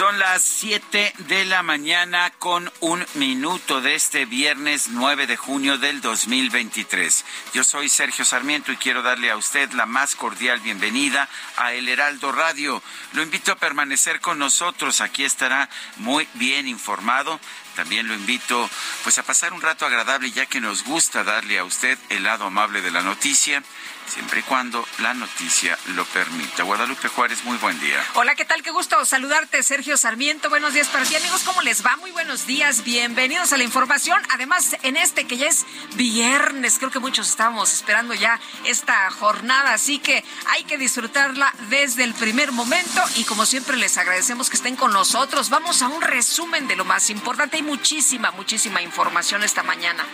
Son las 7 de la mañana con un minuto de este viernes 9 de junio del 2023. Yo soy Sergio Sarmiento y quiero darle a usted la más cordial bienvenida a El Heraldo Radio. Lo invito a permanecer con nosotros. Aquí estará muy bien informado. También lo invito pues a pasar un rato agradable ya que nos gusta darle a usted el lado amable de la noticia siempre y cuando la noticia lo permita. Guadalupe Juárez, muy buen día. Hola, ¿qué tal? Qué gusto saludarte, Sergio Sarmiento. Buenos días para ti, amigos. ¿Cómo les va? Muy buenos días. Bienvenidos a la información. Además, en este que ya es viernes, creo que muchos estábamos esperando ya esta jornada, así que hay que disfrutarla desde el primer momento y como siempre les agradecemos que estén con nosotros. Vamos a un resumen de lo más importante. Hay muchísima, muchísima información esta mañana.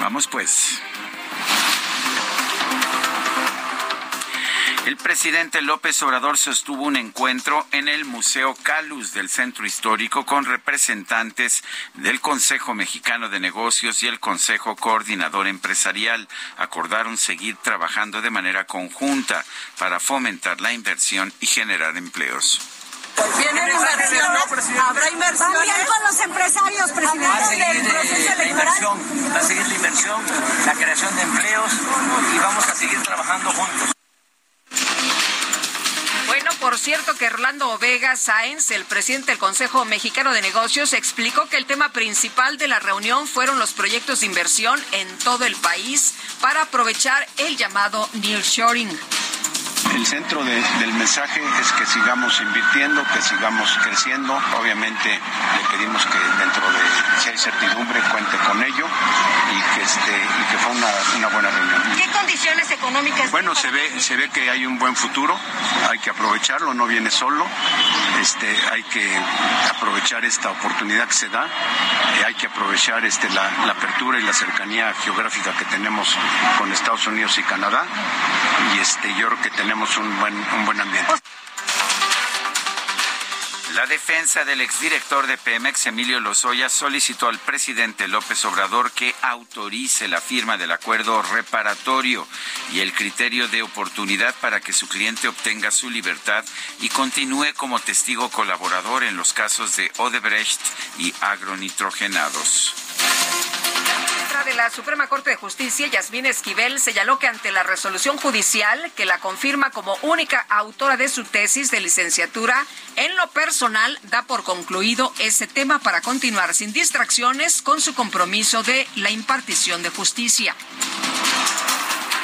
Vamos pues. El presidente López Obrador sostuvo un encuentro en el Museo Calus del Centro Histórico con representantes del Consejo Mexicano de Negocios y el Consejo Coordinador Empresarial. Acordaron seguir trabajando de manera conjunta para fomentar la inversión y generar empleos. ¿Vienen inversiones? ¿Habrá inversión? También con los empresarios, presidente. Va a seguir la inversión, va a seguir la inversión, la creación de empleos y vamos a seguir trabajando juntos. Bueno, por cierto que Orlando Vega Sáenz, el presidente del Consejo Mexicano de Negocios, explicó que el tema principal de la reunión fueron los proyectos de inversión en todo el país para aprovechar el llamado nearshoring. El centro de, del mensaje es que sigamos invirtiendo, que sigamos creciendo. Obviamente le pedimos que dentro de si hay certidumbre cuente con ello y que este y que fue una, una buena reunión. ¿Qué condiciones económicas? Bueno, se ve se ve que hay un buen futuro, hay que aprovecharlo, no viene solo. Este hay que aprovechar esta oportunidad que se da, eh, hay que aprovechar este la, la apertura y la cercanía geográfica que tenemos con Estados Unidos y Canadá y este yo creo que tenemos un buen, un buen ambiente. La defensa del exdirector de Pemex, Emilio Lozoya, solicitó al presidente López Obrador que autorice la firma del acuerdo reparatorio y el criterio de oportunidad para que su cliente obtenga su libertad y continúe como testigo colaborador en los casos de Odebrecht y agronitrogenados de la Suprema Corte de Justicia, Yasmín Esquivel, señaló que ante la resolución judicial que la confirma como única autora de su tesis de licenciatura, en lo personal da por concluido ese tema para continuar sin distracciones con su compromiso de la impartición de justicia.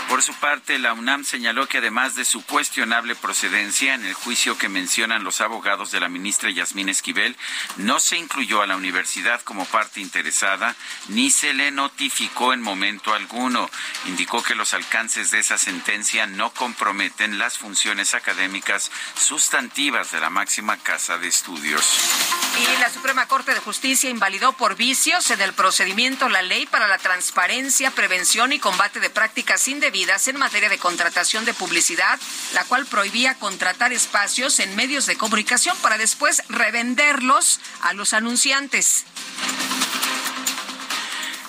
Por su parte, la UNAM señaló que además de su cuestionable procedencia en el juicio que mencionan los abogados de la ministra Yasmín Esquivel, no se incluyó a la universidad como parte interesada ni se le notificó en momento alguno. Indicó que los alcances de esa sentencia no comprometen las funciones académicas sustantivas de la máxima casa de estudios. Y la Suprema Corte de Justicia invalidó por vicios en el procedimiento la ley para la transparencia, prevención y combate de prácticas indebidas en materia de contratación de publicidad, la cual prohibía contratar espacios en medios de comunicación para después revenderlos a los anunciantes.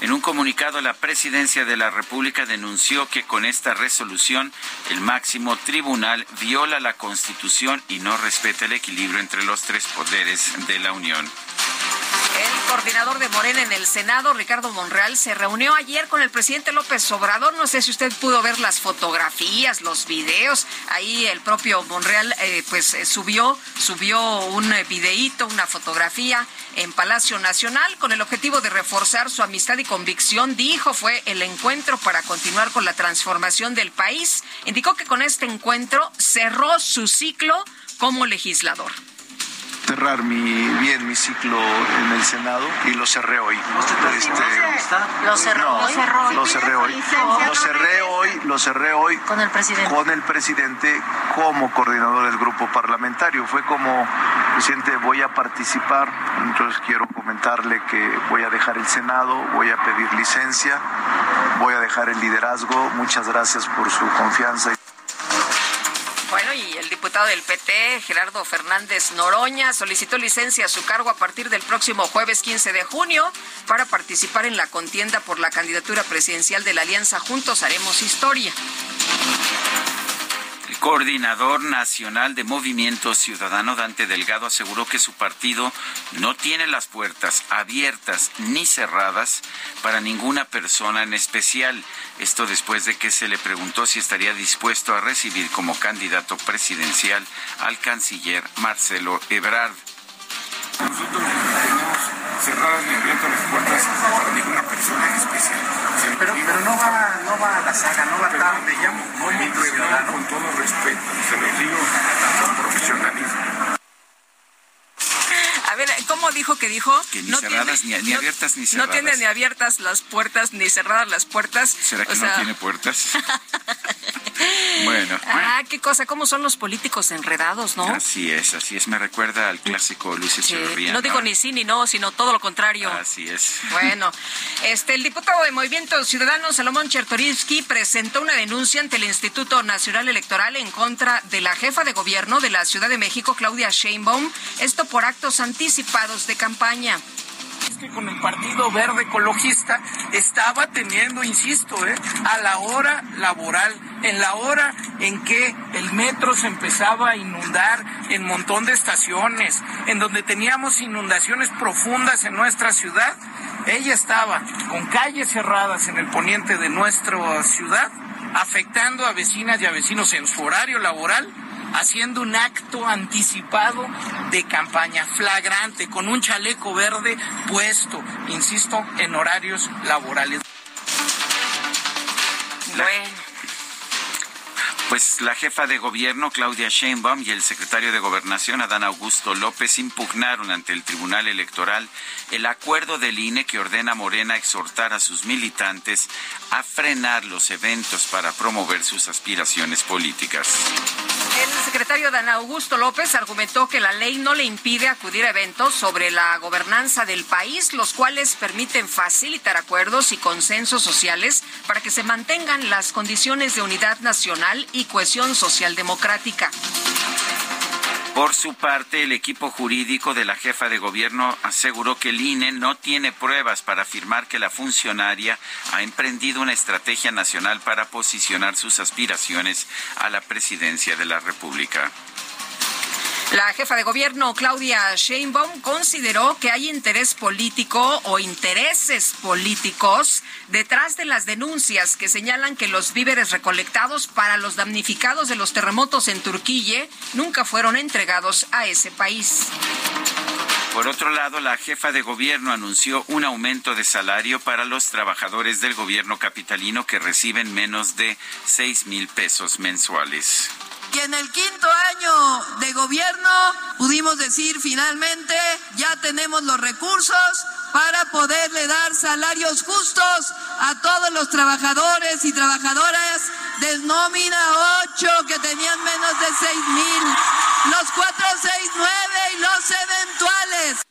En un comunicado, la presidencia de la República denunció que con esta resolución el máximo tribunal viola la Constitución y no respeta el equilibrio entre los tres poderes de la Unión. Coordinador de Morena en el Senado, Ricardo Monreal, se reunió ayer con el presidente López Obrador. No sé si usted pudo ver las fotografías, los videos. Ahí el propio Monreal, eh, pues eh, subió, subió un eh, videíto, una fotografía en Palacio Nacional con el objetivo de reforzar su amistad y convicción. Dijo fue el encuentro para continuar con la transformación del país. Indicó que con este encuentro cerró su ciclo como legislador cerrar mi bien mi ciclo en el Senado y lo cerré hoy. Este, lo cerró, lo cerró, lo cerré hoy. Lo cerré hoy, lo cerré hoy con el presidente. Con el presidente como coordinador del grupo parlamentario. Fue como presidente, voy a participar, entonces quiero comentarle que voy a dejar el Senado, voy a pedir licencia, voy a dejar el liderazgo. Muchas gracias por su confianza. Bueno, y el diputado del PT, Gerardo Fernández Noroña, solicitó licencia a su cargo a partir del próximo jueves 15 de junio para participar en la contienda por la candidatura presidencial de la Alianza Juntos Haremos Historia coordinador nacional de Movimiento Ciudadano, Dante Delgado, aseguró que su partido no tiene las puertas abiertas ni cerradas para ninguna persona en especial. Esto después de que se le preguntó si estaría dispuesto a recibir como candidato presidencial al canciller Marcelo Ebrard. Nosotros no tenemos cerradas ni abiertas las puertas para ninguna persona en especial. Pero, pero, no, va, no va a la saga, no va pero, tarde, llamo Movimiento Ciudadano. Con todo respeto, se lo digo con profesionalismo. A ver, ¿cómo dijo que dijo? Que ni cerradas, ni, ni, abiertas, ni cerradas. No tiene ni abiertas las puertas, ni cerradas las puertas. ¿Será que o no tiene puertas? bueno. Ah, qué cosa, cómo son los políticos enredados, ¿no? Así es, así es. Me recuerda al clásico Luis Echeverría. No digo ni sí ni no, sino todo lo contrario. Así es. Bueno, este, el diputado de Movimiento Ciudadano, Salomón Chertorinsky, presentó una denuncia ante el Instituto Nacional Electoral en contra de la jefa de gobierno de la Ciudad de México, Claudia Sheinbaum, esto por actos anticipados de campaña es que con el Partido Verde Ecologista estaba teniendo, insisto, ¿eh? a la hora laboral, en la hora en que el metro se empezaba a inundar en montón de estaciones, en donde teníamos inundaciones profundas en nuestra ciudad, ella estaba con calles cerradas en el poniente de nuestra ciudad, afectando a vecinas y a vecinos en su horario laboral haciendo un acto anticipado de campaña flagrante con un chaleco verde puesto, insisto, en horarios laborales. Bueno. Pues la jefa de gobierno, Claudia Sheinbaum, y el secretario de Gobernación, Adán Augusto López, impugnaron ante el Tribunal Electoral el acuerdo del INE que ordena a Morena exhortar a sus militantes a frenar los eventos para promover sus aspiraciones políticas. El secretario Dan Augusto López argumentó que la ley no le impide acudir a eventos sobre la gobernanza del país, los cuales permiten facilitar acuerdos y consensos sociales para que se mantengan las condiciones de unidad nacional y cohesión social democrática. Por su parte, el equipo jurídico de la jefa de gobierno aseguró que el INE no tiene pruebas para afirmar que la funcionaria ha emprendido una estrategia nacional para posicionar sus aspiraciones a la presidencia de la República. La jefa de gobierno, Claudia Sheinbaum, consideró que hay interés político o intereses políticos detrás de las denuncias que señalan que los víveres recolectados para los damnificados de los terremotos en Turquía nunca fueron entregados a ese país. Por otro lado, la jefa de gobierno anunció un aumento de salario para los trabajadores del gobierno capitalino que reciben menos de seis mil pesos mensuales. Y en el quinto año de gobierno pudimos decir finalmente, ya tenemos los recursos para poderle dar salarios justos a todos los trabajadores y trabajadoras del nómina 8 que tenían menos de 6 mil, los 469 y los eventuales.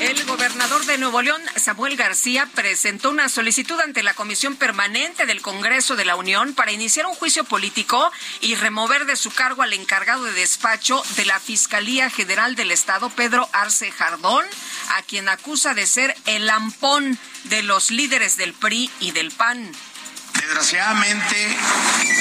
El de Nuevo León, Samuel García, presentó una solicitud ante la Comisión Permanente del Congreso de la Unión para iniciar un juicio político y remover de su cargo al encargado de despacho de la Fiscalía General del Estado, Pedro Arce Jardón, a quien acusa de ser el lampón de los líderes del PRI y del PAN. Desgraciadamente,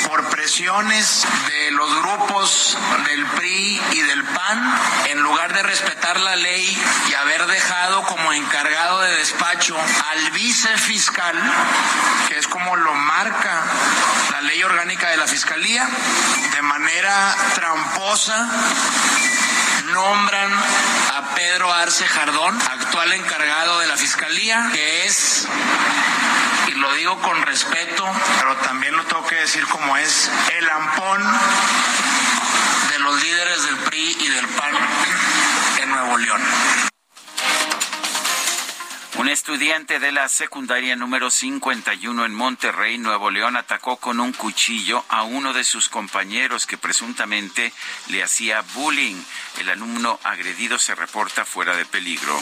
por presiones de los grupos del PRI y del PAN, en lugar de respetar la ley y haber dejado como encargado de despacho al vicefiscal, que es como lo marca la ley orgánica de la Fiscalía, de manera tramposa nombran a Pedro Arce Jardón, actual encargado de la Fiscalía, que es lo digo con respeto, pero también lo tengo que decir como es, el ampón de los líderes del PRI y del PAN en Nuevo León. Un estudiante de la secundaria número 51 en Monterrey, Nuevo León, atacó con un cuchillo a uno de sus compañeros que presuntamente le hacía bullying. El alumno agredido se reporta fuera de peligro.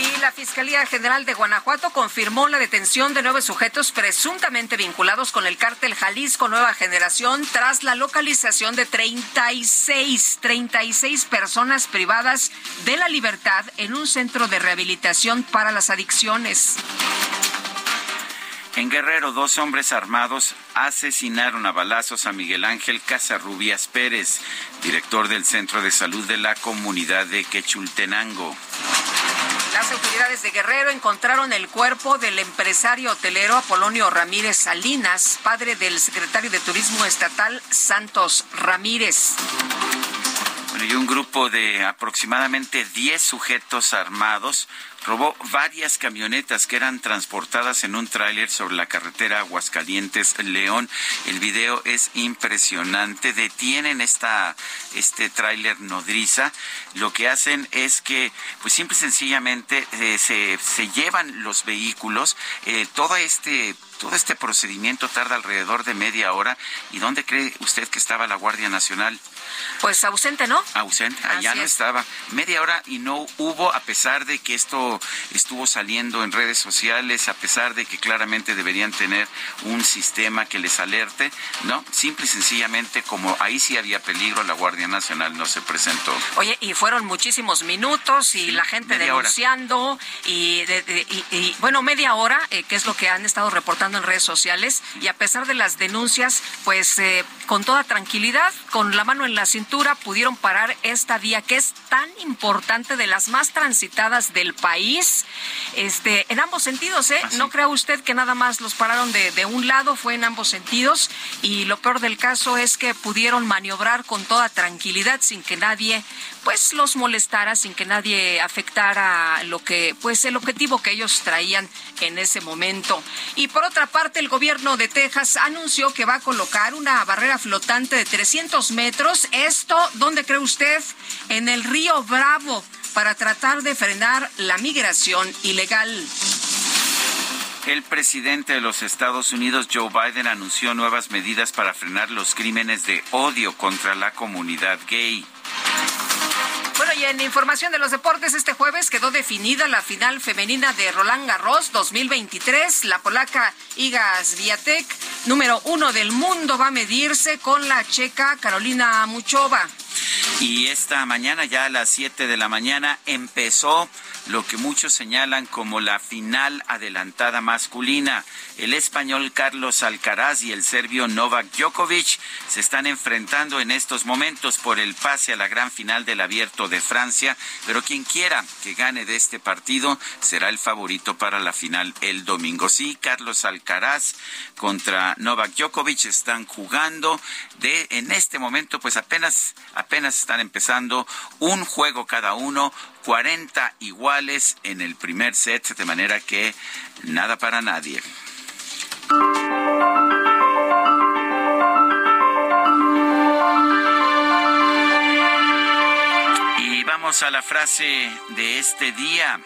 Y la Fiscalía General de Guanajuato confirmó la detención de nueve sujetos presuntamente vinculados con el cártel Jalisco Nueva Generación tras la localización de 36, 36 personas privadas de la libertad en un centro de rehabilitación para las adicciones. En Guerrero, dos hombres armados asesinaron a balazos a Miguel Ángel Casarrubias Pérez, director del Centro de Salud de la comunidad de Quechultenango. Las autoridades de Guerrero encontraron el cuerpo del empresario hotelero Apolonio Ramírez Salinas, padre del secretario de Turismo Estatal Santos Ramírez. Bueno, y un grupo de aproximadamente 10 sujetos armados robó varias camionetas que eran transportadas en un tráiler sobre la carretera Aguascalientes-León. El video es impresionante. Detienen esta, este tráiler nodriza. Lo que hacen es que, pues simple y sencillamente, eh, se, se, llevan los vehículos. Eh, todo este todo este procedimiento tarda alrededor de media hora. ¿Y dónde cree usted que estaba la Guardia Nacional? Pues ausente, ¿no? Ausente, allá no estaba. Media hora y no hubo, a pesar de que esto estuvo saliendo en redes sociales, a pesar de que claramente deberían tener un sistema que les alerte, ¿no? Simple y sencillamente, como ahí sí había peligro, la Guardia Nacional no se presentó. Oye, y fueron muchísimos minutos y la gente denunciando y, y, bueno, media hora, eh, que es lo que han estado reportando en redes sociales, y a pesar de las denuncias, pues eh, con toda tranquilidad, con la mano en la cintura, pudieron parar esta vía que es tan importante, de las más transitadas del país, este, en ambos sentidos, ¿eh? No crea usted que nada más los pararon de, de un lado, fue en ambos sentidos, y lo peor del caso es que pudieron maniobrar con toda tranquilidad sin que nadie pues los molestara sin que nadie afectara lo que pues el objetivo que ellos traían en ese momento. Y por otra parte, el gobierno de Texas anunció que va a colocar una barrera flotante de 300 metros. Esto, ¿dónde cree usted? En el río Bravo para tratar de frenar la migración ilegal. El presidente de los Estados Unidos, Joe Biden, anunció nuevas medidas para frenar los crímenes de odio contra la comunidad gay. Bueno, y en información de los deportes, este jueves quedó definida la final femenina de Roland Garros 2023. La polaca Iga Swiatek, número uno del mundo, va a medirse con la checa Carolina Muchova. Y esta mañana, ya a las 7 de la mañana, empezó lo que muchos señalan como la final adelantada masculina. El español Carlos Alcaraz y el serbio Novak Djokovic se están enfrentando en estos momentos por el pase a la gran final del Abierto de Francia, pero quien quiera que gane de este partido será el favorito para la final el domingo. Sí, Carlos Alcaraz contra Novak Djokovic están jugando de en este momento pues apenas apenas están empezando un juego cada uno 40 iguales en el primer set, de manera que nada para nadie. Y vamos a la frase de este día.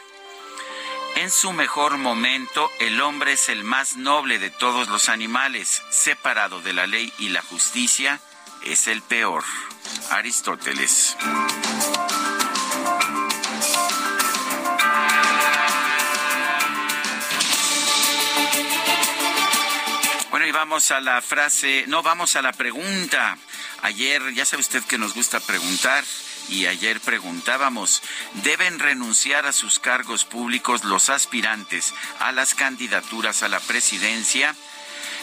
En su mejor momento, el hombre es el más noble de todos los animales. Separado de la ley y la justicia, es el peor. Aristóteles. Bueno, y vamos a la frase, no, vamos a la pregunta. Ayer, ya sabe usted que nos gusta preguntar, y ayer preguntábamos, ¿deben renunciar a sus cargos públicos los aspirantes a las candidaturas a la presidencia?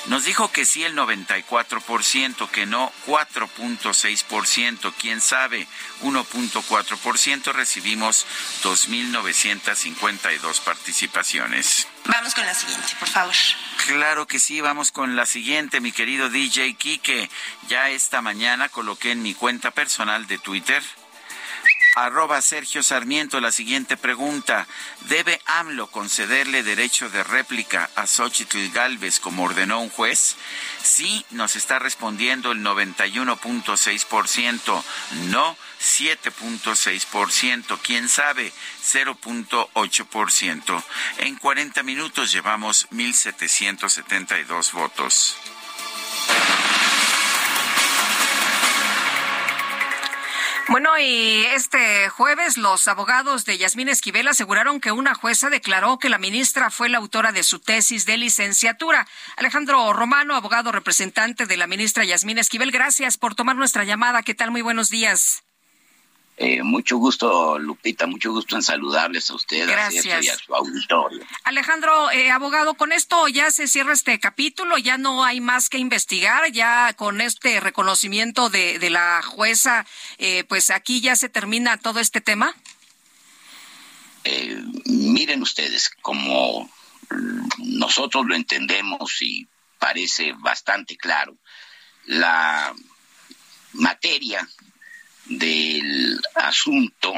Nos dijo que sí el 94%, que no 4.6%, quién sabe 1.4%. Recibimos 2.952 participaciones. Vamos con la siguiente, por favor. Claro que sí, vamos con la siguiente, mi querido DJ Kike. Ya esta mañana coloqué en mi cuenta personal de Twitter Arroba Sergio Sarmiento, la siguiente pregunta. ¿Debe AMLO concederle derecho de réplica a Xochitl Galvez como ordenó un juez? Sí, nos está respondiendo el 91.6%. No, 7.6%. ¿Quién sabe? 0.8%. En 40 minutos llevamos 1.772 votos. Bueno, y este jueves los abogados de Yasmín Esquivel aseguraron que una jueza declaró que la ministra fue la autora de su tesis de licenciatura. Alejandro Romano, abogado representante de la ministra Yasmín Esquivel, gracias por tomar nuestra llamada. ¿Qué tal? Muy buenos días. Eh, mucho gusto, Lupita, mucho gusto en saludarles a ustedes y a su auditorio. Alejandro, eh, abogado, con esto ya se cierra este capítulo, ya no hay más que investigar, ya con este reconocimiento de, de la jueza, eh, pues aquí ya se termina todo este tema. miren ustedes, como nosotros lo entendemos y parece bastante claro, la materia del asunto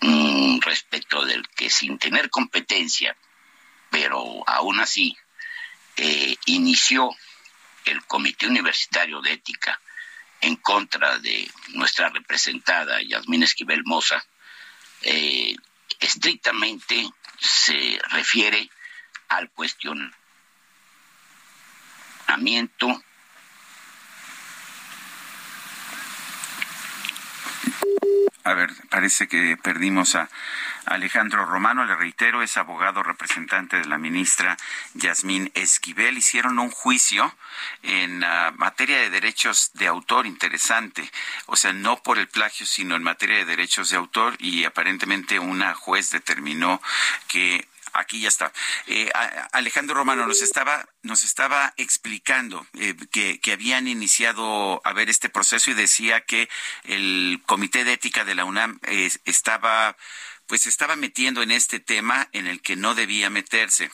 mm, respecto del que sin tener competencia, pero aún así, eh, inició el Comité Universitario de Ética en contra de nuestra representada Yasmín Esquivel Moza, eh, estrictamente se refiere al cuestionamiento A ver, parece que perdimos a Alejandro Romano, le reitero, es abogado representante de la ministra Yasmín Esquivel. Hicieron un juicio en ah, materia de derechos de autor interesante, o sea, no por el plagio, sino en materia de derechos de autor y aparentemente una juez determinó que Aquí ya está. Eh, Alejandro Romano nos estaba, nos estaba explicando eh, que, habían iniciado a ver este proceso y decía que el Comité de Ética de la UNAM eh, estaba, pues estaba metiendo en este tema en el que no debía meterse.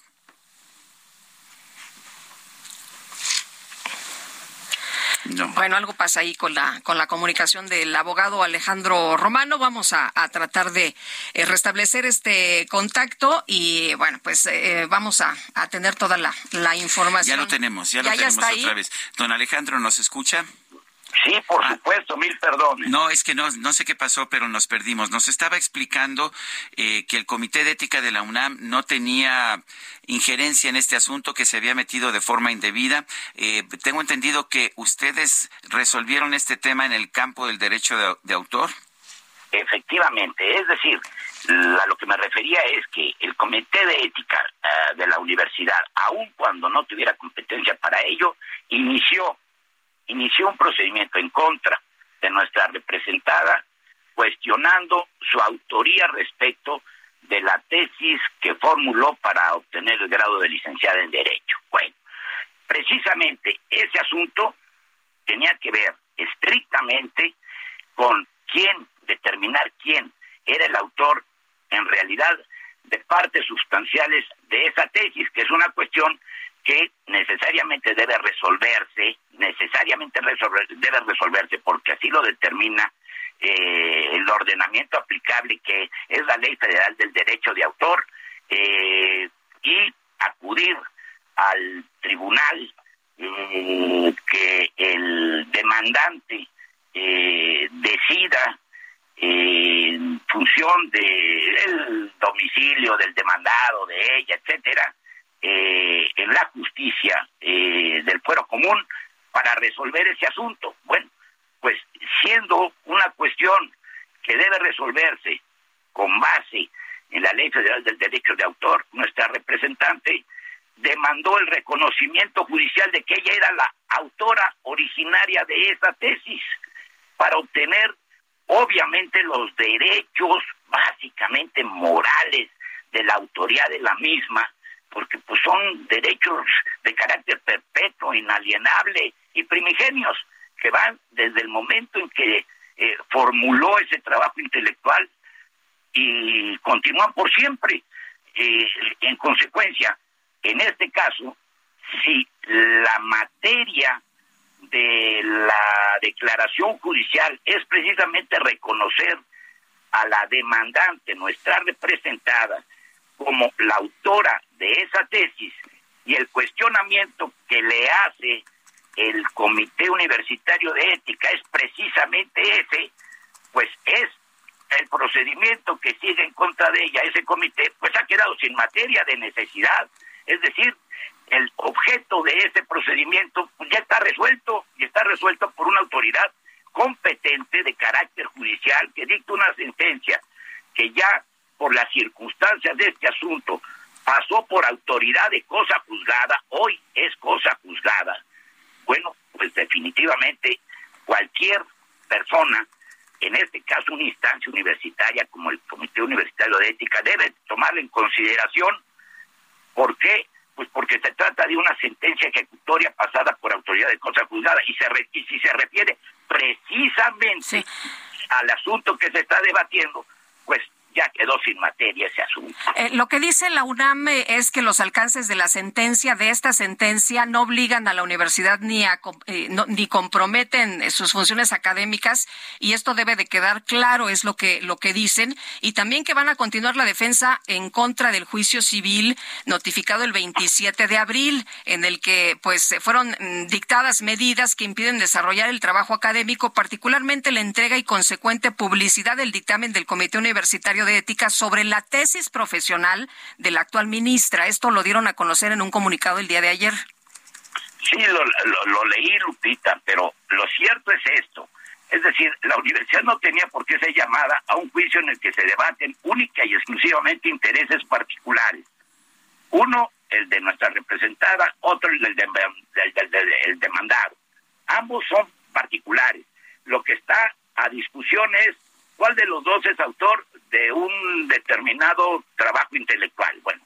Bueno, algo pasa ahí con la, con la comunicación del abogado Alejandro Romano. Vamos a, tratar de eh, restablecer este contacto y, bueno, pues eh, vamos a, tener toda la, información. Ya lo tenemos, ya lo tenemos otra vez. Don Alejandro, ¿nos escucha? Sí, por ah. supuesto, mil perdones. No, es que no, no sé qué pasó, pero nos perdimos. Nos estaba explicando eh, que el Comité de Ética de la UNAM no tenía injerencia en este asunto, que se había metido de forma indebida. Eh, tengo entendido que ustedes resolvieron este tema en el campo del derecho de, autor. Efectivamente, es decir, a lo que me refería es que el Comité de Ética eh, de la universidad, aun cuando no tuviera competencia para ello, inició inició un procedimiento en contra de nuestra representada, cuestionando su autoría respecto de la tesis que formuló para obtener el grado de licenciada en Derecho. Bueno, precisamente ese asunto tenía que ver estrictamente con quién, determinar quién era el autor en realidad de partes sustanciales de esa tesis, que es una cuestión que necesariamente debe resolverse, necesariamente debe resolverse porque así lo determina eh, el ordenamiento aplicable que es la Ley Federal del Derecho de Autor eh, y acudir al tribunal eh, que el demandante decida en función del domicilio del demandado, de ella, etcétera, eh, en la justicia eh, del fuero común para resolver ese asunto. Bueno, pues siendo una cuestión que debe resolverse con base en la Ley Federal del Derecho de Autor, nuestra representante demandó el reconocimiento judicial de que ella era la autora originaria de esa tesis para obtener obviamente los derechos básicamente morales de la autoría de la misma porque pues son derechos de carácter perpetuo, inalienable y primigenios, que van desde el momento en que eh, formuló ese trabajo intelectual y continúan por siempre. Eh, en consecuencia, en este caso, si la materia de la declaración judicial es precisamente reconocer a la demandante, nuestra representada, como la autora de esa tesis y el cuestionamiento que le hace el Comité Universitario de Ética es precisamente ese, pues es el procedimiento que sigue en contra de ella, ese comité, pues ha quedado sin materia de necesidad. Es decir, el objeto de ese procedimiento pues ya está resuelto y está resuelto por una autoridad competente de carácter judicial que dicta una sentencia que ya por las circunstancias de este asunto pasó por autoridad de cosa juzgada, hoy es cosa juzgada. Bueno, pues definitivamente cualquier persona, en este caso una instancia universitaria como el Comité Universitario de Ética, debe tomarla en consideración. ¿Por qué? Pues porque se trata de una sentencia ejecutoria pasada por autoridad de cosa juzgada y, se y si se refiere precisamente al asunto que se está debatiendo, ya quedó sin materia ese asunto. Eh, lo que dice la UNAM es que los alcances de la sentencia, de esta sentencia, no obligan a la universidad ni, a, eh, ni comprometen sus funciones académicas y esto debe de quedar claro, es lo que, lo que dicen. Y también que van a continuar la defensa en contra del juicio civil notificado el 27 de abril, en el que pues fueron mm, dictadas medidas que impiden desarrollar el trabajo académico, particularmente la entrega y consecuente publicidad del dictamen del Comité Universitario de Ética sobre la tesis profesional de la actual ministra. Esto lo dieron a conocer en un comunicado el día de ayer. Sí, lo, leí, Lupita, pero lo cierto es esto. Es decir, la universidad no tenía por qué ser llamada a un juicio en el que se debaten única y exclusivamente intereses particulares. Uno, el de nuestra representada, otro, el del, del demandado. Ambos son particulares. Lo que está a discusión es cuál de los dos es autor de un determinado trabajo intelectual. Bueno,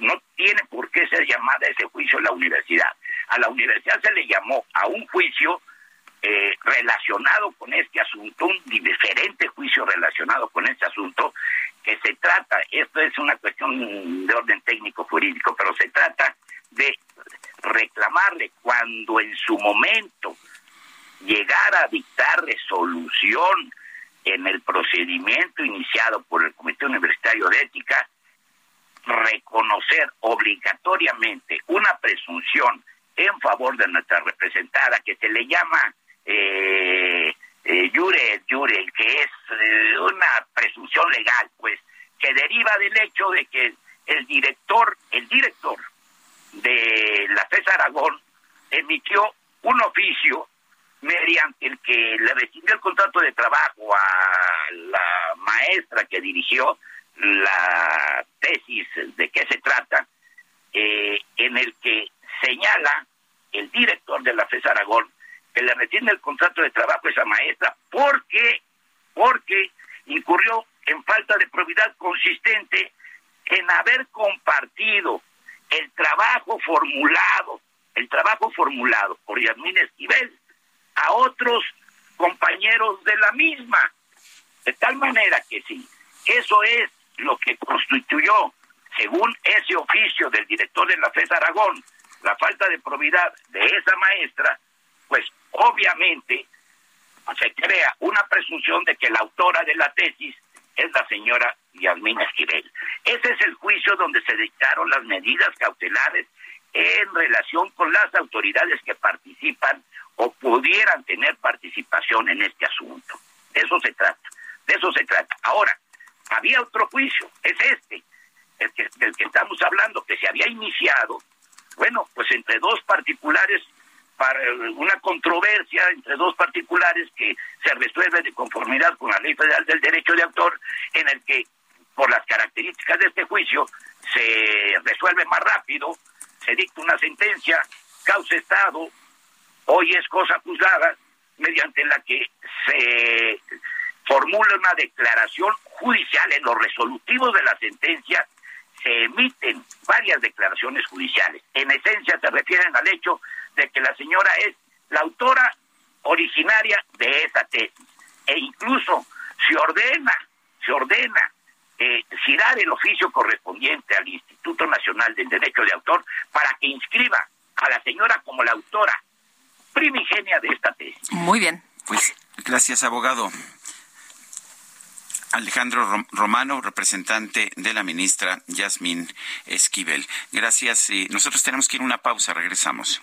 no tiene por qué ser llamada ese juicio la universidad. A la universidad se le llamó a un juicio eh, relacionado con este asunto, un diferente juicio relacionado con este asunto, que se trata, esto es una cuestión de orden técnico jurídico, pero se trata de reclamarle cuando en su momento llegara a dictar resolución en el procedimiento iniciado por el Comité Universitario de Ética, reconocer obligatoriamente una presunción en favor de nuestra representada que se le llama eh, eh jure, jure, que es eh, una presunción legal, pues, que deriva del hecho de que el director, el director de la FES Aragón emitió un oficio mediante el que le rescindió el contrato de trabajo a la maestra que dirigió la tesis de qué se trata, eh, en el que señala el director de la FES Aragón que le rescinde el contrato de trabajo a esa maestra porque, porque incurrió en falta de probidad consistente en haber compartido el trabajo formulado, el trabajo formulado por Yasmín Esquivel a otros compañeros de la misma. De tal manera que sí, eso es lo que constituyó, según ese oficio del director de la FES Aragón, la falta de probidad de esa maestra, pues obviamente se crea una presunción de que la autora de la tesis es la señora Yasmín Esquivel. Ese es el juicio donde se dictaron las medidas cautelares en relación con las autoridades que participan o pudieran tener participación en este asunto. De eso se trata, de eso se trata. Ahora, había otro juicio, es este, el que, del que estamos hablando, que se había iniciado, bueno, pues entre dos particulares, para una controversia entre dos particulares que se resuelve de conformidad con la Ley Federal del Derecho de Autor, en el que, por las características de este juicio, se resuelve más rápido, se dicta una sentencia, causa Estado, hoy es cosa juzgada, mediante la que se formula una declaración judicial en los resolutivos de la sentencia, se emiten varias declaraciones judiciales. En esencia se refieren al hecho de que la señora es la autora originaria de esa tesis e incluso se ordena, se ordena eh, citar el oficio correspondiente al Instituto Nacional del Derecho de Autor para que inscriba a la señora como la autora primigenia de esta tesis. Muy bien. Pues gracias, abogado. Alejandro Romano, representante de la ministra Yasmín Esquivel. Gracias. Nosotros tenemos que ir a una pausa. Regresamos.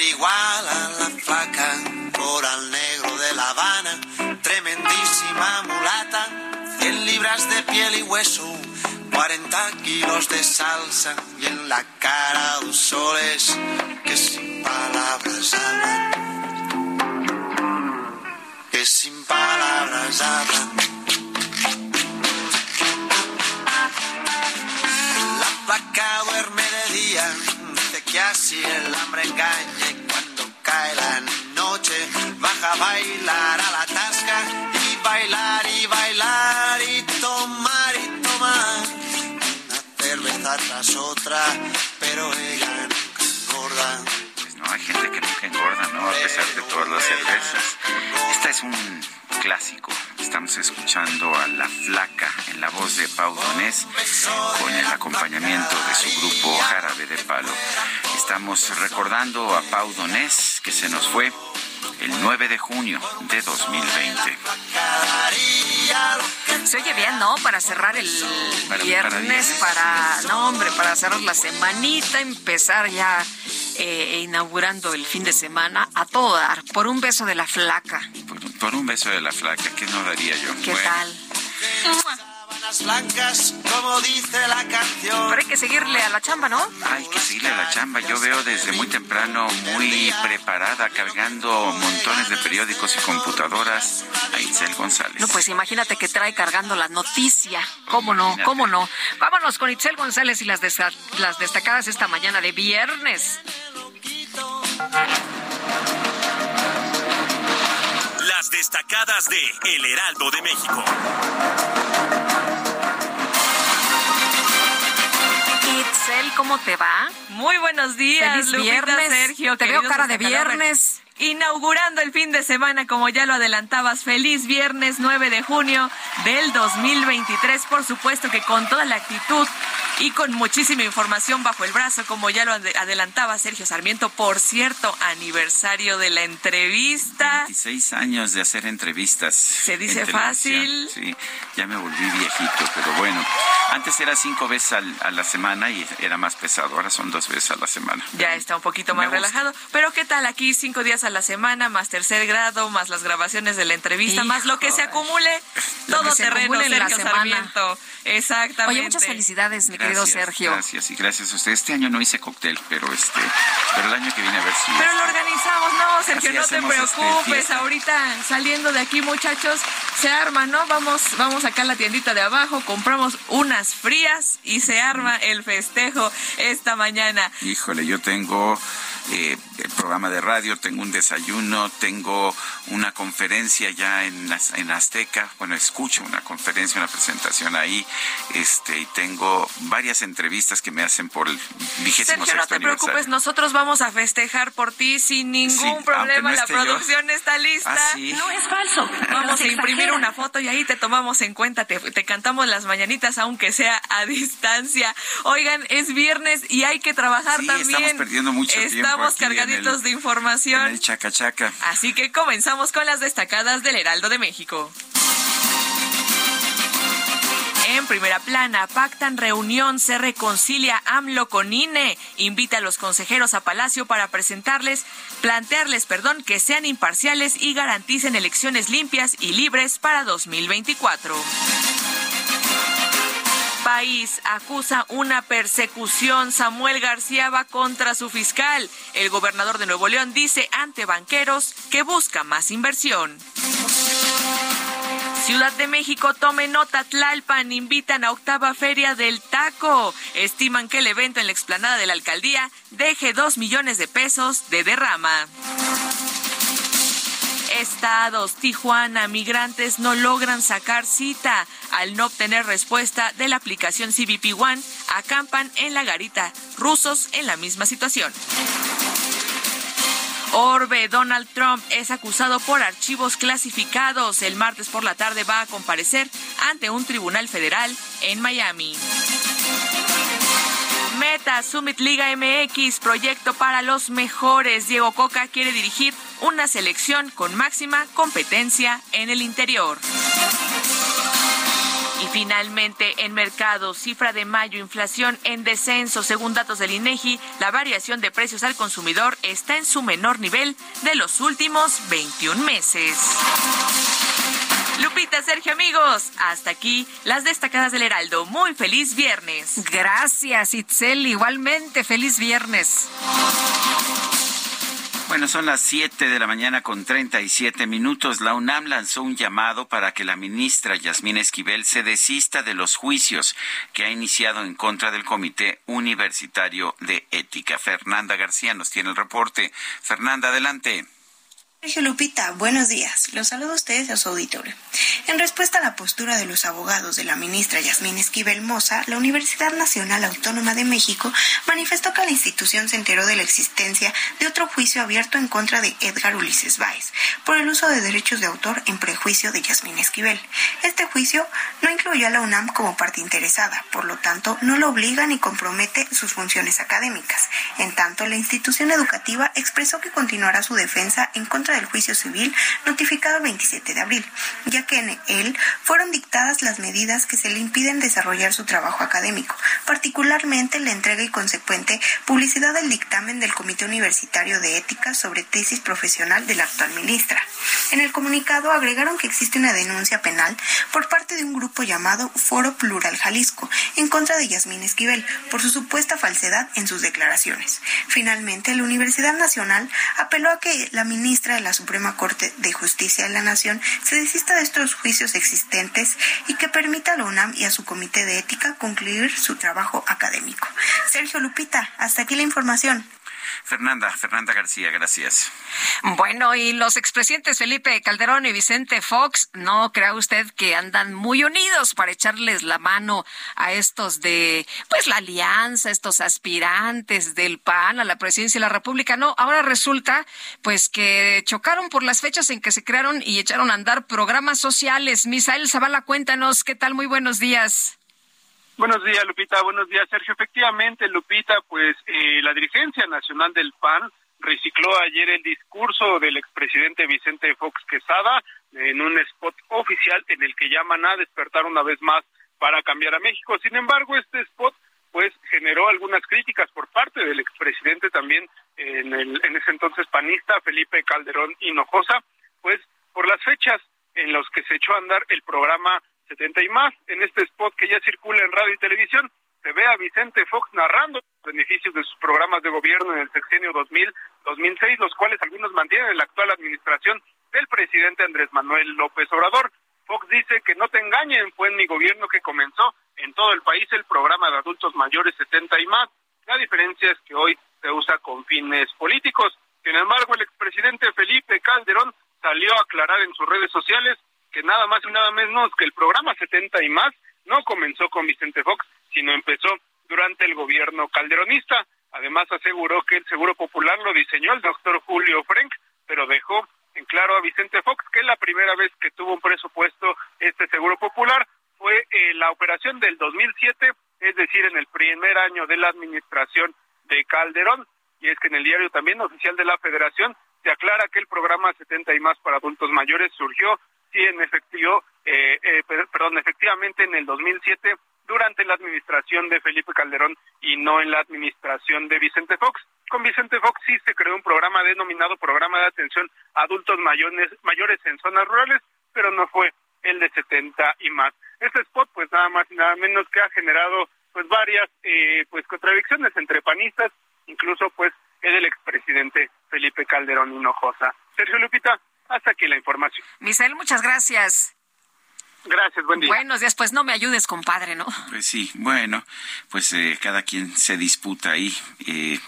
igual a la flaca, coral negro de La Habana, tremendísima mulata, 100 libras de piel y hueso, 40 kilos de salsa y en la cara dos soles que sin palabras hablan, que sin palabras hablan. La placa duerme de día, que así el hambre engaña y cuando cae la noche baja a bailar a la tasca y bailar y bailar y tomar y tomar una cerveza tras otra, pero ella nunca engorda. Pues no, hay gente que nunca engorda, ¿no? A pesar de todas las cervezas. Esta es un clásico. Estamos escuchando a La Flaca en la voz de Pau Donés con el acompañamiento de su grupo Jarabe de Palo. Estamos recordando a Pau Donés que se nos fue el 9 de junio de 2020. Se oye bien, ¿no? Para cerrar el Para- viernes, para para, no hombre, para cerrar la semanita, empezar ya eh, inaugurando el fin de semana a todo dar, por un beso de la flaca. Por un beso de la flaca, ¿qué no daría yo? ¿Qué Bueno, tal? Sábanas blancas, como dice la canción. Pero hay que seguirle a la chamba, ¿no? Hay que seguirle a la chamba. Yo veo desde muy temprano, muy preparada, cargando montones de periódicos y computadoras a Itzel González. No, pues imagínate que trae cargando la noticia. ¿Cómo no? ¿Cómo no? Vámonos con Itzel González y las, desa- las destacadas esta mañana de viernes. Las destacadas de El Heraldo de México. ¿Cómo te va? Muy buenos días, Feliz Lupita, viernes. Sergio. Te veo cara de viernes. Inaugurando el fin de semana, como ya lo adelantabas. Feliz viernes 9 de junio del 2023. Por supuesto que con toda la actitud y con muchísima información bajo el brazo, como ya lo ade- adelantaba Sergio Sarmiento. Por cierto, aniversario de la entrevista. 26 años de hacer entrevistas. Se dice fácil. Sí, ya me volví viejito, pero bueno. Antes era cinco veces al- a la semana y era más pesado. Ahora son dos veces a la semana. Ya está un poquito más relajado. Pero ¿qué tal aquí? Cinco días a la semana, más tercer grado, más las grabaciones de la entrevista, más lo que se acumule. Todo que se terreno, acumule en la Sergio semana. Sarmiento. Exactamente. Oye, muchas felicidades, mi querido Gracias, Sergio. Gracias y gracias a usted. Este año no hice cóctel, pero este, pero el año que viene a ver si. Pero lo este, organizamos, no, Sergio, no te este, preocupes. Ahorita saliendo de aquí, muchachos, se arma, ¿no? Vamos, vamos acá a la tiendita de abajo, compramos unas frías y se arma el festejo esta mañana. Híjole, yo tengo eh, el programa de radio, tengo un desayuno, tengo una conferencia ya en, en Azteca, bueno, escucho una conferencia, una presentación ahí, este, y tengo varias entrevistas que me hacen por el vigésimo Sergio, no te preocupes, nosotros vamos a festejar por ti sin ningún problema, la producción está lista. Ah, no es falso. Vamos a imprimir una foto y ahí te tomamos en cuenta, te, te cantamos las mañanitas aunque sea a distancia. Oigan, es viernes y hay que trabajar también. Estamos perdiendo mucho Estamos cargaditos de información. En el chaca chaca. Así que comenzamos con las destacadas del Heraldo de México. En primera plana, pactan reunión, se reconcilia AMLO con INE, invita a los consejeros a Palacio para presentarles, plantearles, perdón, que sean imparciales y garanticen elecciones limpias y libres para 2024 país acusa una persecución. Samuel García va contra su fiscal. El gobernador de Nuevo León dice ante banqueros que busca más inversión. Ciudad de México, tome nota, Tlalpan, invitan a octava feria del taco. Estiman que el evento en la explanada de la alcaldía deje dos millones de pesos de derrama. Estados, Tijuana, migrantes no logran sacar cita. Al no obtener respuesta de la aplicación CBP One, acampan en la garita. Rusos en la misma situación. Orbe, Donald Trump es acusado por archivos clasificados. El martes por la tarde va a comparecer ante un tribunal federal en Miami. Meta Summit Liga MX, proyecto para los mejores. Diego Coca quiere dirigir una selección con máxima competencia en el interior. Y finalmente, en mercado, cifra de mayo, inflación en descenso. Según datos del INEGI, la variación de precios al consumidor está en su menor nivel de los últimos 21 meses. Lupita, Sergio, amigos, hasta aquí las destacadas del Heraldo. Muy feliz viernes. Gracias, Itzel. Igualmente, feliz viernes. Bueno, son las 7 de la mañana con 37 minutos. La UNAM lanzó un llamado para que la ministra Yasmín Esquivel se desista de los juicios que ha iniciado en contra del Comité Universitario de Ética. Fernanda García nos tiene el reporte. Fernanda, adelante. Lupita, buenos días. Los saludo a ustedes a su auditorio. En respuesta a la postura de los abogados de la ministra Yasmín Esquivel Moza, la Universidad Nacional Autónoma de México manifestó que la institución se enteró de la existencia de otro juicio abierto en contra de Edgar Ulises Báez por el uso de derechos de autor en prejuicio de Yasmín Esquivel. Este juicio no incluyó a la UNAM como parte interesada, por lo tanto no lo obliga ni compromete sus funciones académicas. En tanto, la institución educativa expresó que continuará su defensa en contra del juicio civil notificado el 27 de abril, ya que en él fueron dictadas las medidas que se le impiden desarrollar su trabajo académico, particularmente la entrega y consecuente publicidad del dictamen del Comité Universitario de Ética sobre tesis profesional de la actual ministra. En el comunicado agregaron que existe una denuncia penal por parte de un grupo llamado Foro Plural Jalisco en contra de Yasmín Esquivel por su supuesta falsedad en sus declaraciones. Finalmente, la Universidad Nacional apeló a que la ministra la Suprema Corte de Justicia de la Nación se desista de estos juicios existentes y que permita a la UNAM y a su Comité de Ética concluir su trabajo académico. Sergio Lupita, hasta aquí la información. Fernanda, Fernanda García, gracias. Bueno, y los expresidentes Felipe Calderón y Vicente Fox, ¿no crea usted que andan muy unidos para echarles la mano a estos de, pues, la alianza, estos aspirantes del PAN a la presidencia de la República? No, ahora resulta, pues, que chocaron por las fechas en que se crearon y echaron a andar programas sociales. Misael Zavala, cuéntanos, ¿qué tal? Muy buenos días. Buenos días, Lupita. Buenos días, Sergio. Efectivamente, Lupita, pues eh, la dirigencia nacional del PAN recicló ayer el discurso del expresidente Vicente Fox Quesada en un spot oficial en el que llaman a despertar una vez más para cambiar a México. Sin embargo, este spot pues generó algunas críticas por parte del expresidente también en, el, en ese entonces panista Felipe Calderón Hinojosa, pues por las fechas en las que se echó a andar el programa 70 y más. En este spot que ya circula en radio y televisión, se ve a Vicente Fox narrando los beneficios de sus programas de gobierno en el sexenio 2000-2006, los cuales algunos mantienen en la actual administración del presidente Andrés Manuel López Obrador. Fox dice que no te engañen, fue en mi gobierno que comenzó en todo el país el programa de adultos mayores 70 y más. La diferencia es que hoy se usa con fines políticos. Sin embargo, el expresidente Felipe Calderón salió a aclarar en sus redes sociales nada más y nada menos que el programa 70 y más no comenzó con Vicente Fox, sino empezó durante el gobierno calderonista. Además, aseguró que el Seguro Popular lo diseñó el doctor Julio Frank, pero dejó en claro a Vicente Fox que la primera vez que tuvo un presupuesto este Seguro Popular fue eh, la operación del 2007, es decir, en el primer año de la administración de Calderón. Y es que en el diario también oficial de la Federación se aclara que el programa 70 y más para adultos mayores surgió, sí, en efectivo, eh, eh, perdón, efectivamente en el 2007 durante la administración de Felipe Calderón y no en la administración de Vicente Fox. Con Vicente Fox sí se creó un programa denominado Programa de Atención a Adultos Mayores, mayores en Zonas Rurales, pero no fue el de 70 y más. Este spot, pues nada más y nada menos que ha generado pues varias eh, pues contradicciones entre panistas, incluso pues el expresidente Felipe Calderón Hinojosa. Sergio Lupita, hasta aquí la información. Misael, muchas gracias. Gracias, buen día. Buenos días, pues no me ayudes, compadre, ¿no? Pues sí, bueno, pues eh, cada quien se disputa ahí eh,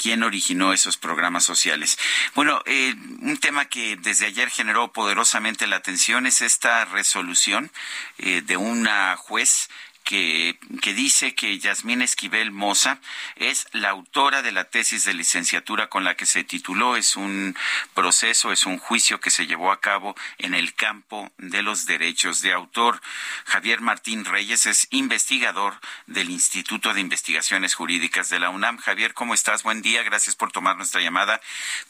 quién originó esos programas sociales. Bueno, eh, un tema que desde ayer generó poderosamente la atención es esta resolución eh, de una juez que, dice que Yasmín Esquivel Moza es la autora de la tesis de licenciatura con la que se tituló. Es un proceso, es un juicio que se llevó a cabo en el campo de los derechos de autor. Javier Martín Reyes es investigador del Instituto de Investigaciones Jurídicas de la UNAM. Javier, ¿cómo estás? Buen día, gracias por tomar nuestra llamada.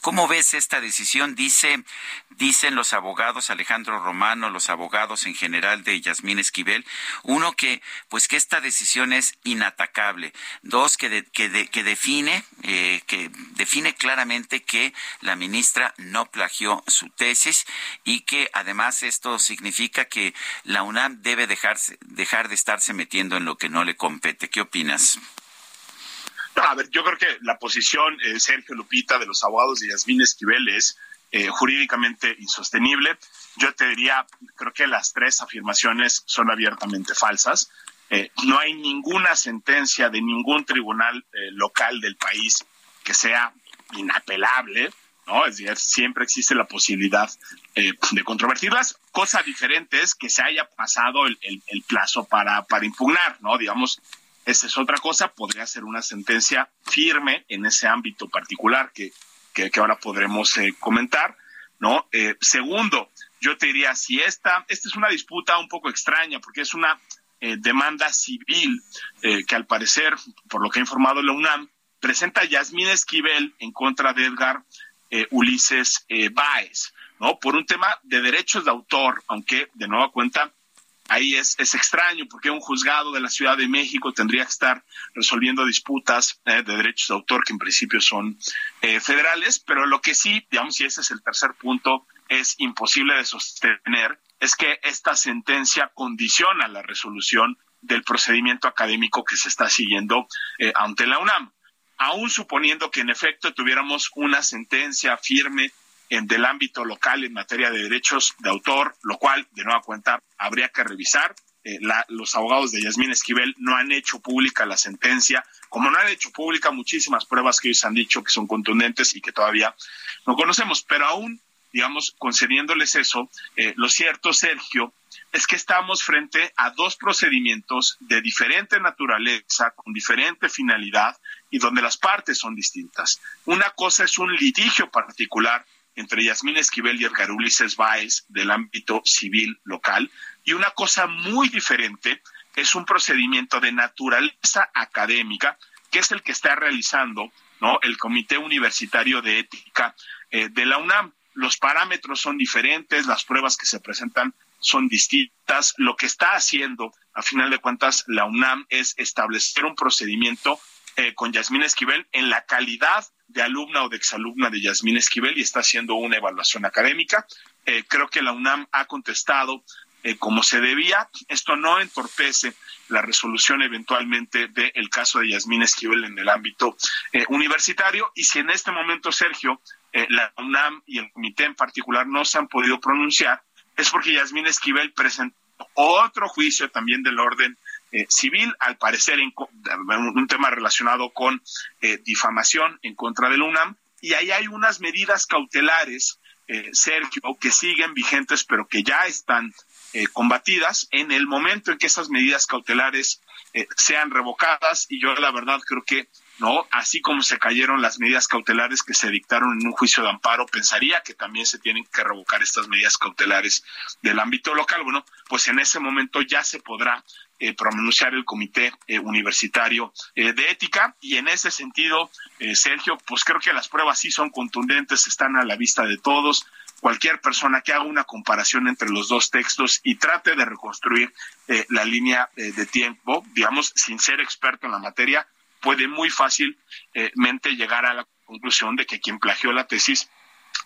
¿Cómo ves esta decisión? Dice, dicen los abogados, Alejandro Romano, los abogados en general de Yasmín Esquivel, uno que pues que esta decisión es inatacable. Dos, que, que, que define, eh, que define claramente que la ministra no plagió su tesis y que además esto significa que la UNAM debe dejarse, dejar de estarse metiendo en lo que no le compete. ¿Qué opinas? a ver, yo creo que la posición, eh, Sergio Lupita, de los abogados de Yasmín Esquivel es eh, jurídicamente insostenible. Yo te diría, creo que las tres afirmaciones son abiertamente falsas. Eh, no hay ninguna sentencia de ningún tribunal eh, local del país que sea inapelable, ¿no? Es decir, siempre existe la posibilidad eh, de controvertirlas. Cosa diferente es que se haya pasado el, plazo para, para impugnar, ¿no? Digamos, esa es otra cosa, podría ser una sentencia firme en ese ámbito particular que, que, ahora podremos comentar, ¿no? segundo, yo te diría, si esta, esta es una disputa un poco extraña, porque es una eh, demanda civil eh, que al parecer, por lo que ha informado la UNAM, presenta Yasmín Esquivel en contra de Edgar eh, Ulises Báez, ¿no? Por un tema de derechos de autor, aunque de nueva cuenta ahí es, es extraño porque un juzgado de la Ciudad de México tendría que estar resolviendo disputas de derechos de autor que en principio son federales, pero lo que sí, digamos, y ese es el tercer punto, es imposible de sostener es que esta sentencia condiciona la resolución del procedimiento académico que se está siguiendo eh, ante la UNAM. Aún suponiendo que en efecto tuviéramos una sentencia firme en del ámbito local en materia de derechos de autor, lo cual, de nueva cuenta, habría que revisar. Eh, los abogados de Yasmín Esquivel no han hecho pública la sentencia, como no han hecho pública muchísimas pruebas que ellos han dicho que son contundentes y que todavía no conocemos, pero aún digamos, concediéndoles eso, eh, lo cierto, Sergio, es que estamos frente a dos procedimientos de diferente naturaleza, con diferente finalidad y donde las partes son distintas. Una cosa es un litigio particular entre Yasmín Esquivel y Edgar Ulises Báez del ámbito civil local y una cosa muy diferente es un procedimiento de naturaleza académica que es el que está realizando ¿no? el Comité Universitario de Ética eh, de la UNAM los parámetros son diferentes, las pruebas que se presentan son distintas. Lo que está haciendo, a final de cuentas, la UNAM es establecer un procedimiento eh, con Yasmín Esquivel en la calidad de alumna o de exalumna de Yasmín Esquivel y está haciendo una evaluación académica. Eh, creo que la UNAM ha contestado eh, como se debía. Esto no entorpece la resolución eventualmente del caso de Yasmín Esquivel en el ámbito universitario. Y si en este momento, Sergio, eh, la UNAM y el comité en particular no se han podido pronunciar, es porque Yasmín Esquivel presentó otro juicio también del orden eh, civil, al parecer en, un tema relacionado con eh, difamación en contra del UNAM, y ahí hay unas medidas cautelares, eh, Sergio, que siguen vigentes, pero que ya están combatidas en el momento en que esas medidas cautelares sean revocadas, y yo la verdad creo que ¿no? Así como se cayeron las medidas cautelares que se dictaron en un juicio de amparo, pensaría que también se tienen que revocar estas medidas cautelares del ámbito local. Bueno, pues en ese momento ya se podrá eh, el Comité eh, Universitario eh, de Ética y en ese sentido, Sergio, pues creo que las pruebas sí son contundentes, están a la vista de todos. Cualquier persona que haga una comparación entre los dos textos y trate de reconstruir la línea de tiempo, digamos, sin ser experto en la materia, puede muy fácilmente llegar a la conclusión de que quien plagió la tesis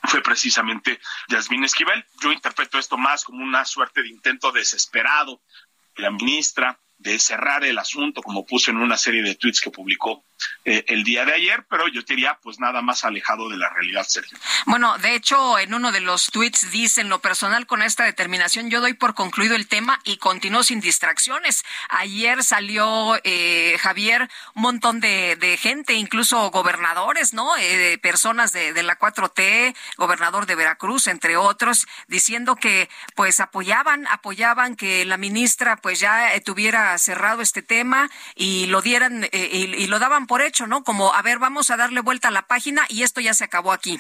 fue precisamente Yasmín Esquivel. Yo interpreto esto más como una suerte de intento desesperado de la ministra de cerrar el asunto, como puso en una serie de tweets que publicó eh, el día de ayer, pero yo diría pues nada más alejado de la realidad, Sergio. Bueno, de hecho, en uno de los tweets dice, en lo personal con esta determinación, yo doy por concluido el tema y continúo sin distracciones. Ayer salió eh, Javier, un montón de, gente, incluso gobernadores, ¿no? Eh, personas de, de la 4T, gobernador de Veracruz, entre otros, diciendo que pues apoyaban, apoyaban que la ministra pues ya tuviera cerrado este tema y lo dieran y lo daban por hecho, ¿no? Como, a ver, vamos a darle vuelta a la página y esto ya se acabó aquí.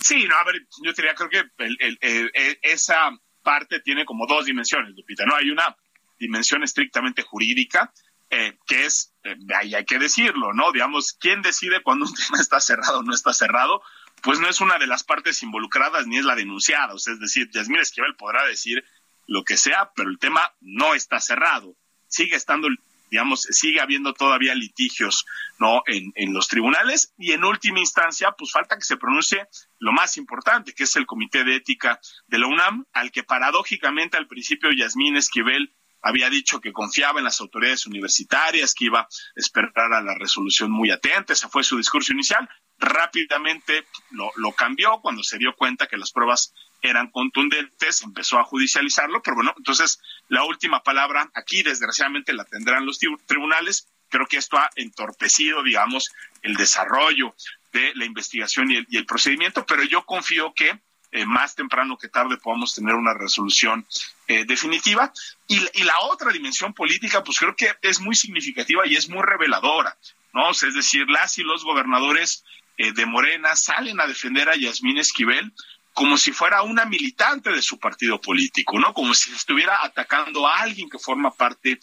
Sí, no, a ver, yo diría, creo que esa parte tiene como dos dimensiones, Lupita, ¿no? Hay una dimensión estrictamente jurídica, eh, que es, eh, ahí hay que decirlo, ¿no? Digamos, ¿quién decide cuando un tema está cerrado o no está cerrado? Pues no es una de las partes involucradas ni es la denunciada, o sea, es decir, Yasmín Esquivel podrá decir lo que sea, pero el tema no está cerrado. Sigue estando digamos, sigue habiendo todavía litigios, ¿no? En, en los tribunales. Y en última instancia, pues falta que se pronuncie lo más importante, que es el Comité de Ética de la UNAM, al que paradójicamente al principio Yasmín Esquivel había dicho que confiaba en las autoridades universitarias, que iba a esperar a la resolución muy atenta, ese fue su discurso inicial, rápidamente lo, lo cambió cuando se dio cuenta que las pruebas eran contundentes, empezó a judicializarlo, pero bueno, entonces la última palabra aquí desgraciadamente la tendrán los tribunales. Creo que esto ha entorpecido, digamos, el desarrollo de la investigación y el, procedimiento, pero yo confío que eh, más temprano que tarde podamos tener una resolución eh, definitiva. Y, la otra dimensión política, pues creo que es muy significativa y es muy reveladora, ¿no? es decir, las y los gobernadores eh, de Morena salen a defender a Yasmín Esquivel como si fuera una militante de su partido político, ¿no? Como si estuviera atacando a alguien que forma parte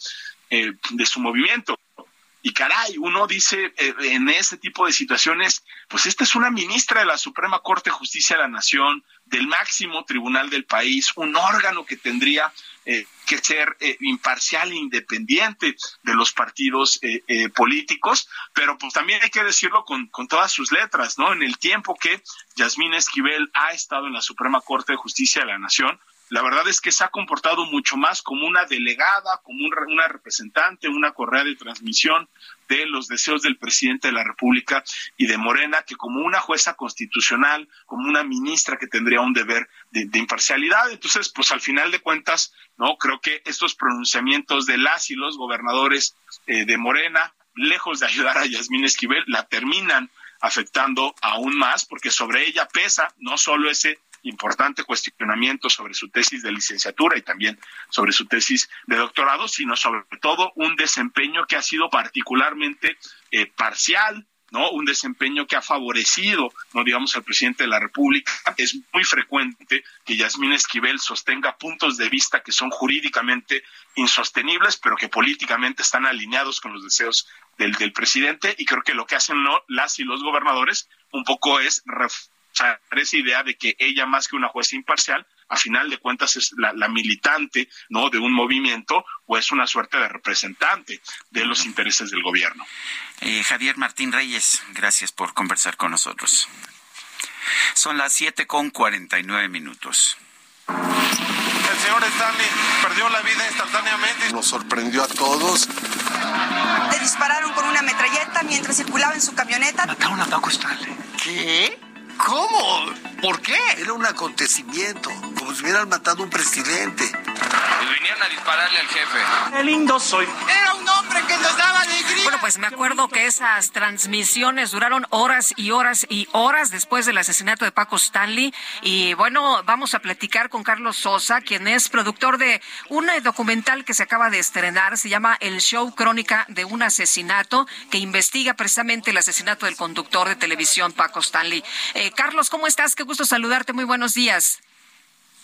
eh, de su movimiento. Y caray, uno dice eh, en ese tipo de situaciones, pues esta es una ministra de la Suprema Corte de Justicia de la Nación, del máximo tribunal del país, un órgano que tendría eh, que ser eh, imparcial e independiente de los partidos eh, políticos, pero pues también hay que decirlo con, con todas sus letras, ¿no? En el tiempo que Yasmín Esquivel ha estado en la Suprema Corte de Justicia de la Nación, la verdad es que se ha comportado mucho más como una delegada, como una representante, una correa de transmisión de los deseos del presidente de la República y de Morena, que como una jueza constitucional, como una ministra que tendría un deber de, imparcialidad. Entonces, pues al final de cuentas, no creo que estos pronunciamientos de las y los gobernadores eh, de Morena, lejos de ayudar a Yasmín Esquivel, la terminan afectando aún más, porque sobre ella pesa no solo ese importante cuestionamiento sobre su tesis de licenciatura y también sobre su tesis de doctorado, sino sobre todo un desempeño que ha sido particularmente eh, parcial, ¿no? Un desempeño que ha favorecido, no digamos, al presidente de la República. Es muy frecuente que Yasmín Esquivel sostenga puntos de vista que son jurídicamente insostenibles, pero que políticamente están alineados con los deseos del, del presidente. Y creo que lo que hacen las y los gobernadores un poco es sea, esa idea de que ella más que una jueza imparcial, a final de cuentas es la, militante no de un movimiento o es una suerte de representante de los intereses del gobierno. Eh, Javier Martín Reyes, gracias por conversar con nosotros. Son las siete con nueve minutos. El señor Stanley perdió la vida instantáneamente. Nos sorprendió a todos. Le dispararon con una metralleta mientras circulaba en su camioneta. Mataron a Paco Stanley. ¿Qué? ¿Cómo? ¿Por qué? Era un acontecimiento, como si hubieran matado a un presidente. Pues vinieron a dispararle al jefe. Qué lindo soy. Era un hombre que nos daba alegría. Bueno, pues me acuerdo que esas transmisiones duraron horas y horas y horas después del asesinato de Paco Stanley. Y bueno, vamos a platicar con Carlos Sosa, quien es productor de un documental que se acaba de estrenar. Se llama El Show Crónica de un Asesinato, que investiga precisamente el asesinato del conductor de televisión Paco Stanley. Eh, Carlos, ¿cómo estás? Qué gusto saludarte. Muy buenos días.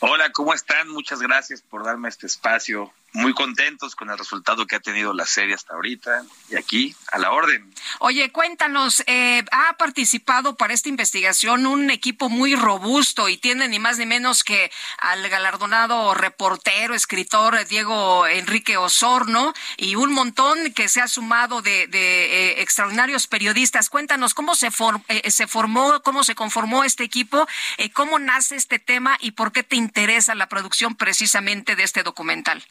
Hola, ¿cómo están? Muchas gracias por darme este espacio muy contentos con el resultado que ha tenido la serie hasta ahorita y aquí a la orden. Oye, cuéntanos, eh, ha participado para esta investigación un equipo muy robusto y tiene ni más ni menos que al galardonado reportero, escritor Diego Enrique Osorno y un montón que se ha sumado de, eh, extraordinarios periodistas. Cuéntanos cómo se, eh, se formó, cómo se conformó este equipo, eh, cómo nace este tema y por qué te interesa la producción precisamente de este documental.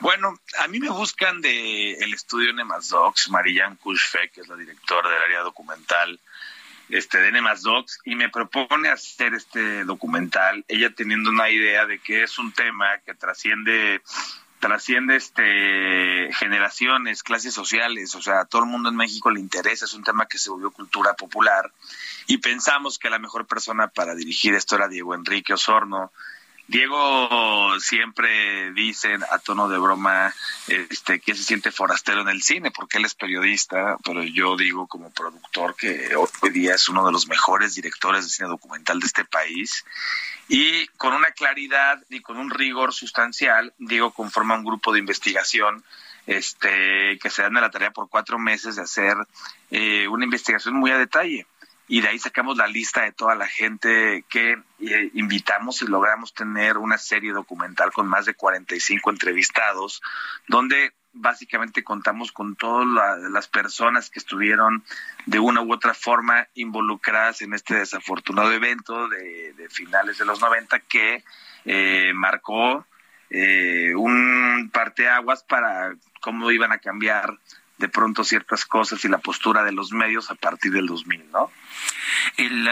Bueno, a mí me buscan de el estudio Nemas Docs, Marianne Kushfe, que es la directora del área documental este, de Nemas Docs, y me propone hacer este documental, ella teniendo una idea de que es un tema que trasciende trasciende este generaciones, clases sociales, o sea, a todo el mundo en México le interesa, es un tema que se volvió cultura popular y pensamos que la mejor persona para dirigir esto era Diego Enrique Osorno, Diego siempre dice a tono de broma este, que se siente forastero en el cine porque él es periodista, pero yo digo como productor que hoy día es uno de los mejores directores de cine documental de este país. Y con una claridad y con un rigor sustancial, Diego conforma un grupo de investigación este, que se dan a la tarea por cuatro meses de hacer eh, una investigación muy a detalle y de ahí sacamos la lista de toda la gente que eh, invitamos y logramos tener una serie documental con más de 45 entrevistados, donde básicamente contamos con todas las personas que estuvieron de una u otra forma involucradas en este desafortunado evento de, finales de los 90 que eh, marcó eh, un parteaguas para cómo iban a cambiar de pronto ciertas cosas y la postura de los medios a partir del 2000, ¿no? El,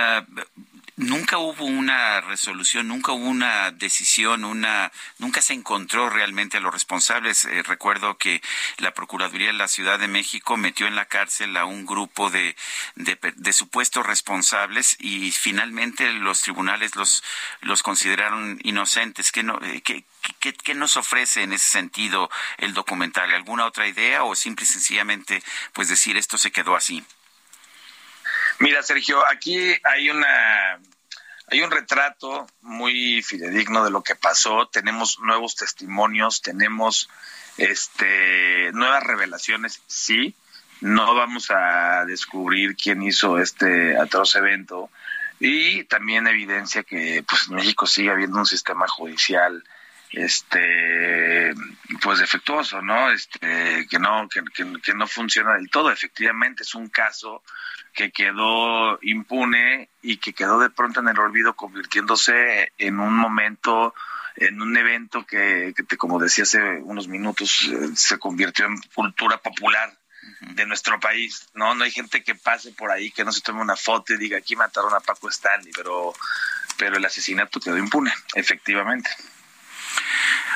nunca hubo una resolución, nunca hubo una decisión, una nunca se encontró realmente a los responsables. Eh, recuerdo que la Procuraduría de la Ciudad de México metió en la cárcel a un grupo de, de, supuestos responsables y finalmente los tribunales los, los consideraron inocentes. ¿Qué, no, eh, qué, qué, qué nos ofrece en ese sentido el documental? ¿Alguna otra idea o simple y sencillamente pues decir esto se quedó así? Mira, Sergio, aquí hay una hay un retrato muy fidedigno de lo que pasó, tenemos nuevos testimonios, tenemos este nuevas revelaciones, sí, no vamos a descubrir quién hizo este atroz evento. Y también evidencia que pues en México sigue habiendo un sistema judicial este pues defectuoso no este que no que, que, no funciona del todo efectivamente es un caso que quedó impune y que quedó de pronto en el olvido convirtiéndose en un momento en un evento que, que como decía hace unos minutos eh, se convirtió en cultura popular de nuestro país, ¿no? No hay gente que pase por ahí que no se tome una foto y diga aquí mataron a Paco Stanley, pero pero el asesinato quedó impune, efectivamente.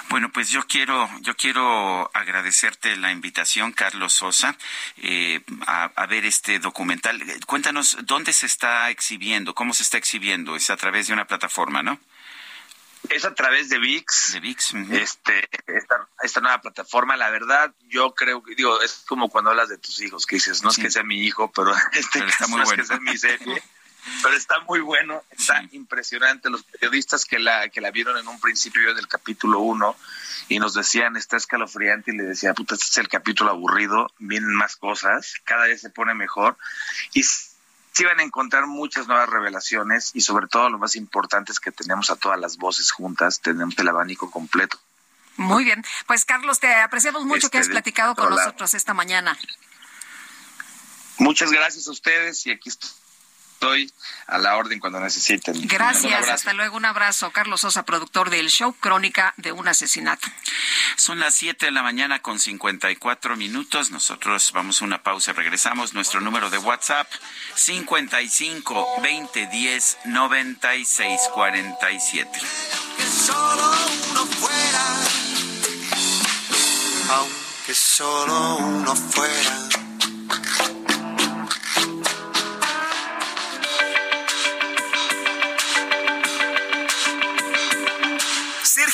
Bueno, pues yo quiero, yo quiero agradecerte la invitación, Carlos Sosa, eh, a, ver este documental. Cuéntanos dónde se está exhibiendo, cómo se está exhibiendo. Es a través de una plataforma, ¿no? Es a través de VIX. De VIX. este, esta, nueva plataforma, la verdad, yo creo que, digo, es como cuando hablas de tus hijos, que dices, no es que sea mi hijo, pero este está muy es que sea mi serie pero está muy bueno, está impresionante. Los periodistas que la, que la vieron en un principio del capítulo 1 y nos decían, está escalofriante, y le decía, puta, este es el capítulo aburrido, vienen más cosas, cada vez se pone mejor. Y sí van a encontrar muchas nuevas revelaciones y sobre todo lo más importante es que tenemos a todas las voces juntas, tenemos el abanico completo. Muy bien, pues Carlos, te apreciamos mucho que has este, platicado con nosotros esta mañana. Muchas gracias a ustedes y aquí estoy estoy a la orden cuando necesiten. Gracias, hasta luego, un abrazo. Carlos Sosa, productor del show Crónica de un asesinato. Son las 7 de la mañana con 54 minutos. Nosotros vamos a una pausa, regresamos. Nuestro número de WhatsApp, 55 20 10 96 47. aunque solo uno fuera, aunque solo uno fuera.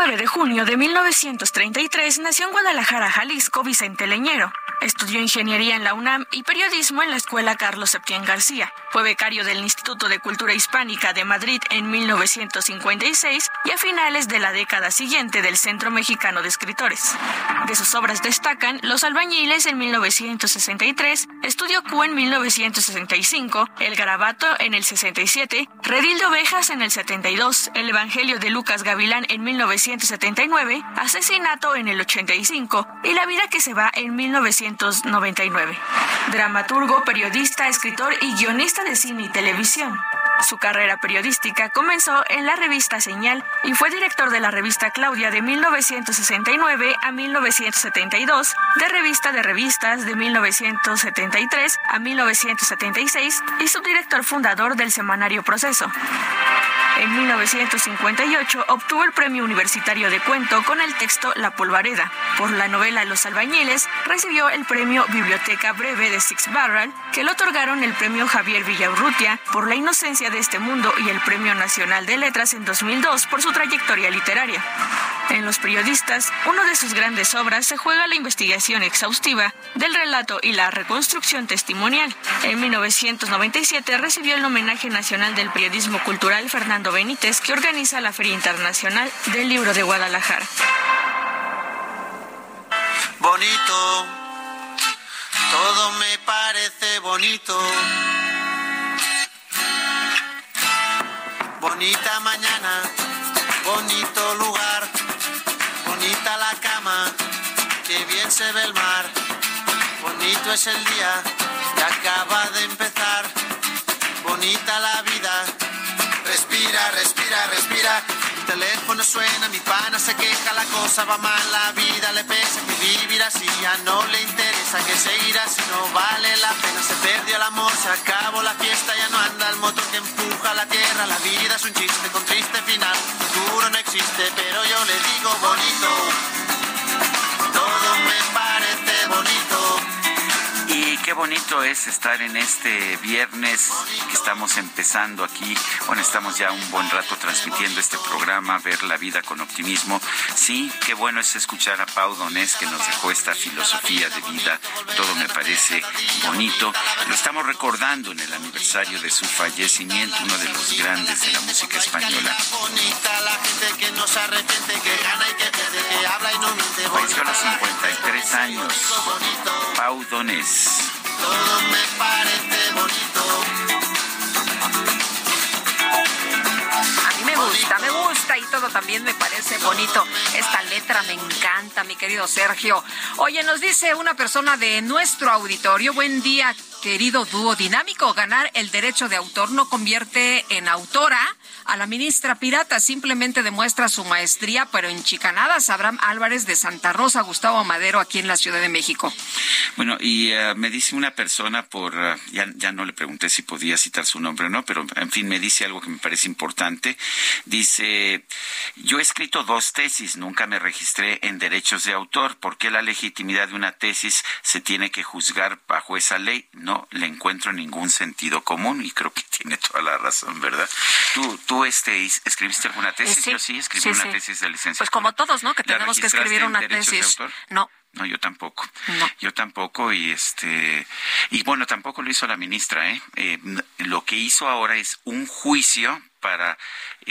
El 9 de junio de 1933 nació en Guadalajara, Jalisco, Vicente Leñero. Estudió ingeniería en la UNAM y periodismo en la Escuela Carlos Septién García. Fue becario del Instituto de Cultura Hispánica de Madrid en 1956 y a finales de la década siguiente del Centro Mexicano de Escritores. De sus obras destacan Los albañiles en 1963, Estudio Q en 1965, El Garabato en el 67, Redil de Ovejas en el 72, El Evangelio de Lucas Gavilán en 1979, Asesinato en el 85 y La vida que se va en 1999. Dramaturgo, periodista, escritor y guionista de cine y televisión. Su carrera periodística comenzó en la revista Señal y fue director de la revista Claudia de 1969 a 1972, de revista de revistas de 1973 a 1976 y subdirector fundador del semanario Proceso. En 1958 obtuvo el Premio Universitario de Cuento con el texto La Polvareda. Por la novela Los Albañiles recibió el Premio Biblioteca Breve de Six Barrel, que le otorgaron el Premio Javier Villaurrutia por La Inocencia de este Mundo y el Premio Nacional de Letras en 2002 por su trayectoria literaria. En Los Periodistas, una de sus grandes obras se juega la investigación exhaustiva del relato y la reconstrucción testimonial. En 1997 recibió el homenaje nacional del periodismo cultural Fernando Benítez, que organiza la Feria Internacional del Libro de Guadalajara. Bonito, todo me parece bonito. Bonita mañana, bonito lugar, se ve el mar. Bonito es el día que acaba de empezar, bonita la vida. Respira, respira, respira. Mi teléfono suena, mi pana se queja, la cosa va mal, la vida le pesa, que vivir así ya no le interesa, que seguir así no vale la pena. Se perdió el amor, se acabó la fiesta, ya no anda el motor que empuja la tierra. La vida es un chiste con triste final, futuro no existe, pero yo le digo bonito. Qué bonito es estar en este viernes que estamos empezando aquí. Bueno, estamos ya un buen rato transmitiendo este programa, ver la vida con optimismo. Sí, qué bueno es escuchar a Pau Donés que nos dejó esta filosofía de vida. Todo me parece bonito. Lo estamos recordando en el aniversario de su fallecimiento, uno de los grandes de la música española. Falleció a los 53 años. Pau Donés. Todo me parece bonito. También me parece bonito. Esta letra me encanta, mi querido Sergio. Oye, nos dice una persona de nuestro auditorio, buen día, querido dúo dinámico. Ganar el derecho de autor no convierte en autora a la ministra pirata, simplemente demuestra su maestría, pero en chicanadas. Abraham Álvarez de Santa Rosa, Gustavo Madero, aquí en la Ciudad de México. Bueno, y uh, me dice una persona por, uh, ya, ya no le pregunté si podía citar su nombre o no, pero en fin, me dice algo que me parece importante. Dice, yo he escrito dos tesis, nunca me registré en derechos de autor. ¿Por qué la legitimidad de una tesis se tiene que juzgar bajo esa ley? No le encuentro ningún sentido común y creo que tiene toda la razón, ¿verdad? Tú, tú este, escribiste alguna tesis, sí. yo sí escribí una tesis de licenciatura. Pues como todos, ¿no? Que tenemos que escribir una tesis. No. No, yo tampoco. No. Yo tampoco y este y bueno, tampoco lo hizo la ministra, ¿eh? ¿eh? Lo que hizo ahora es un juicio para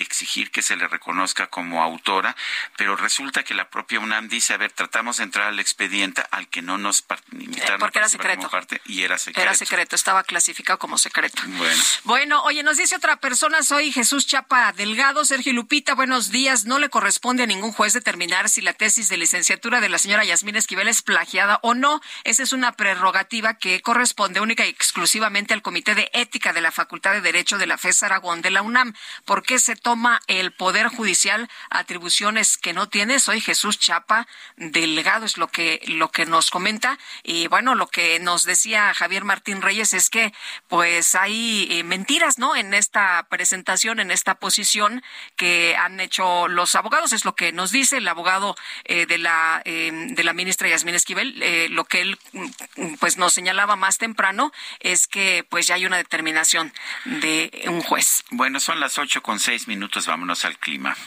exigir que se le reconozca como autora, pero resulta que la propia UNAM dice, a ver, tratamos de entrar al expediente al que no nos invitaron. Eh, porque era secreto. Parte, y era secreto. Era secreto, estaba clasificado como secreto. Bueno. Bueno, oye, nos dice otra persona, soy Jesús Chapa Delgado, Sergio Lupita, buenos días. No le corresponde a ningún juez determinar si la tesis de licenciatura de la señora Yasmín Esquivel es plagiada o no. Esa es una prerrogativa que corresponde única y exclusivamente al Comité de Ética de la Facultad de Derecho de la FES Aragón de la UNAM. ¿Por qué se toma el Poder Judicial atribuciones que no tiene? Soy Jesús Chapa Delgado, es lo que, lo que nos comenta. Y bueno, lo que nos decía Javier Martín Reyes es que pues hay eh, mentiras, ¿no? En esta presentación, en esta posición que han hecho los abogados, es lo que nos dice el abogado eh, de la eh, de la ministra Yasmín Esquivel. Lo que él mm, pues nos señalaba más temprano es que pues ya hay una determinación de un juez. Bueno, son las ocho con seis minutos, vámonos al clima.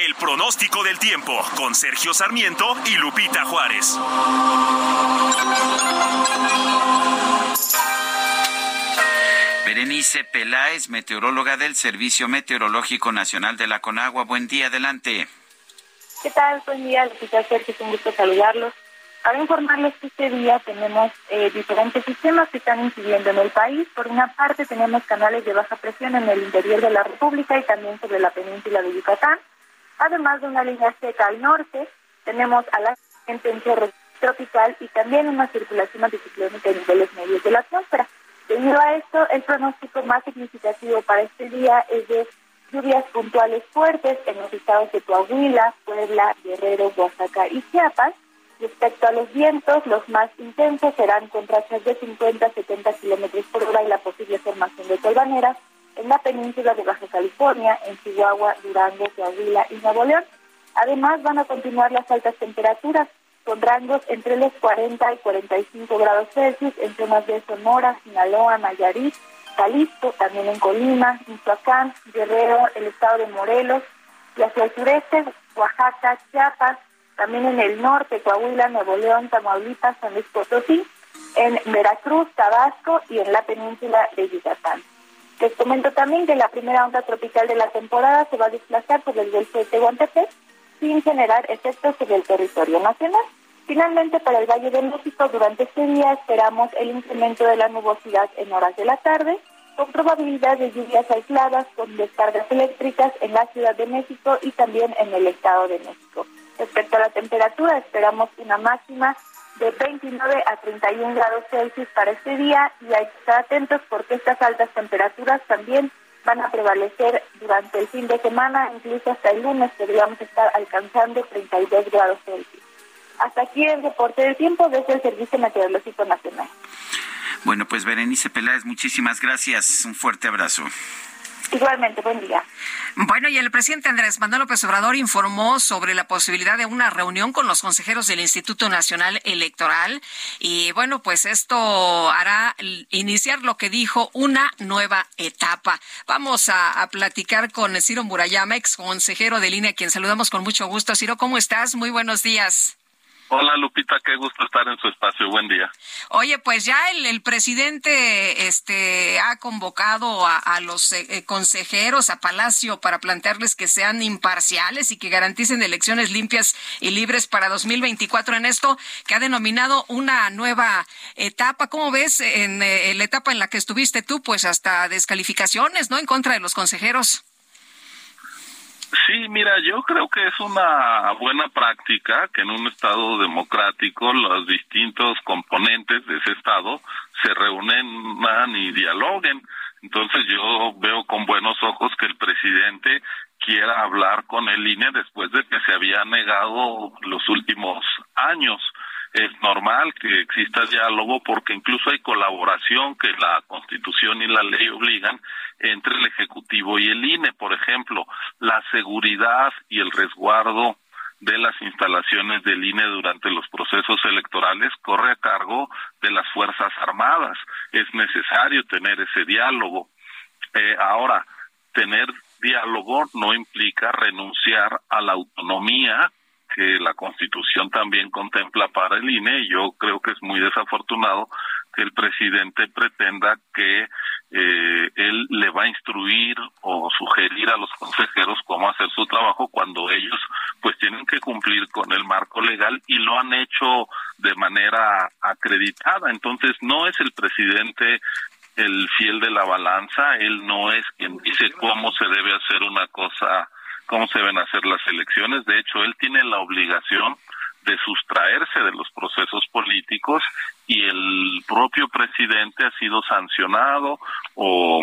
El pronóstico del tiempo con Sergio Sarmiento y Lupita Juárez. Berenice Peláez, meteoróloga del Servicio Meteorológico Nacional de la Conagua. Buen día, adelante. ¿Qué tal? Buen día, Lupita Sergio, es un gusto saludarlos. Para informarles que este día tenemos eh, diferentes sistemas que están incidiendo en el país. Por una parte tenemos canales de baja presión en el interior de la República y también sobre la península de Yucatán. Además de una línea seca al norte, tenemos a la gente en chorro tropical y también una circulación anticiclónica en niveles medios de la atmósfera. Debido a esto, el pronóstico más significativo para este día es de lluvias puntuales fuertes en los estados de Coahuila, Puebla, Guerrero, Oaxaca y Chiapas. Respecto a los vientos, los más intensos serán con rachas de 50 a 70 kilómetros por hora y la posible formación de tolvaneras en la península de Baja California, en Chihuahua, Durango, Coahuila y Nuevo León. Además, van a continuar las altas temperaturas, con rangos entre los 40 y 45 grados Celsius en zonas de Sonora, Sinaloa, Nayarit, Jalisco, también en Colima, Michoacán, Guerrero, el estado de Morelos y hacia el sureste, Oaxaca, Chiapas, también en el norte, Coahuila, Nuevo León, Tamaulipas, San Luis Potosí, en Veracruz, Tabasco y en la península de Yucatán. Les comento también que la primera onda tropical de la temporada se va a desplazar por el Golfo de Tehuantepec sin generar efectos sobre el territorio nacional. Finalmente, para el Valle de México, durante este día esperamos el incremento de la nubosidad en horas de la tarde, con probabilidad de lluvias aisladas con descargas eléctricas en la Ciudad de México y también en el Estado de México. Respecto a la temperatura, esperamos una máxima de 29 a 31 grados Celsius para este día y hay que estar atentos porque estas altas temperaturas también van a prevalecer durante el fin de semana, incluso hasta el lunes podríamos estar alcanzando 32 grados Celsius. Hasta aquí el reporte del tiempo desde el Servicio Meteorológico Nacional. Bueno, pues Berenice Peláez, muchísimas gracias. Un fuerte abrazo. Igualmente, buen día. Bueno, y el presidente Andrés Manuel López Obrador informó sobre la posibilidad de una reunión con los consejeros del Instituto Nacional Electoral. Y bueno, pues esto hará iniciar lo que dijo una nueva etapa. Vamos a, a platicar con Ciro Murayama, ex consejero de línea, a quien saludamos con mucho gusto. Ciro, ¿cómo estás? Muy buenos días. Hola Lupita, qué gusto estar en su espacio. Buen día. Oye, pues ya el, presidente este, ha convocado a, los eh, consejeros a Palacio para plantearles que sean imparciales y que garanticen elecciones limpias y libres para 2024 en esto que ha denominado una nueva etapa. ¿Cómo ves en, eh, la etapa en la que estuviste tú? Pues hasta descalificaciones, ¿no? En contra de los consejeros. Sí, mira, yo creo que es una buena práctica que en un Estado democrático los distintos componentes de ese Estado se reúnan y dialoguen. Entonces yo veo con buenos ojos que el presidente quiera hablar con el INE después de que se había negado los últimos años. Es normal que exista diálogo porque incluso hay colaboración que la Constitución y la ley obligan entre el Ejecutivo y el INE. Por ejemplo, la seguridad y el resguardo de las instalaciones del INE durante los procesos electorales corre a cargo de las Fuerzas Armadas. Es necesario tener ese diálogo. Eh, ahora, tener diálogo no implica renunciar a la autonomía que la Constitución también contempla para el INE y yo creo que es muy desafortunado que el presidente pretenda que eh, él le va a instruir o sugerir a los consejeros cómo hacer su trabajo cuando ellos pues tienen que cumplir con el marco legal y lo han hecho de manera acreditada. Entonces no es el presidente el fiel de la balanza, él no es quien dice cómo se debe hacer una cosa, cómo se deben hacer las elecciones, de hecho él tiene la obligación de sustraerse de los procesos políticos y el propio presidente ha sido sancionado o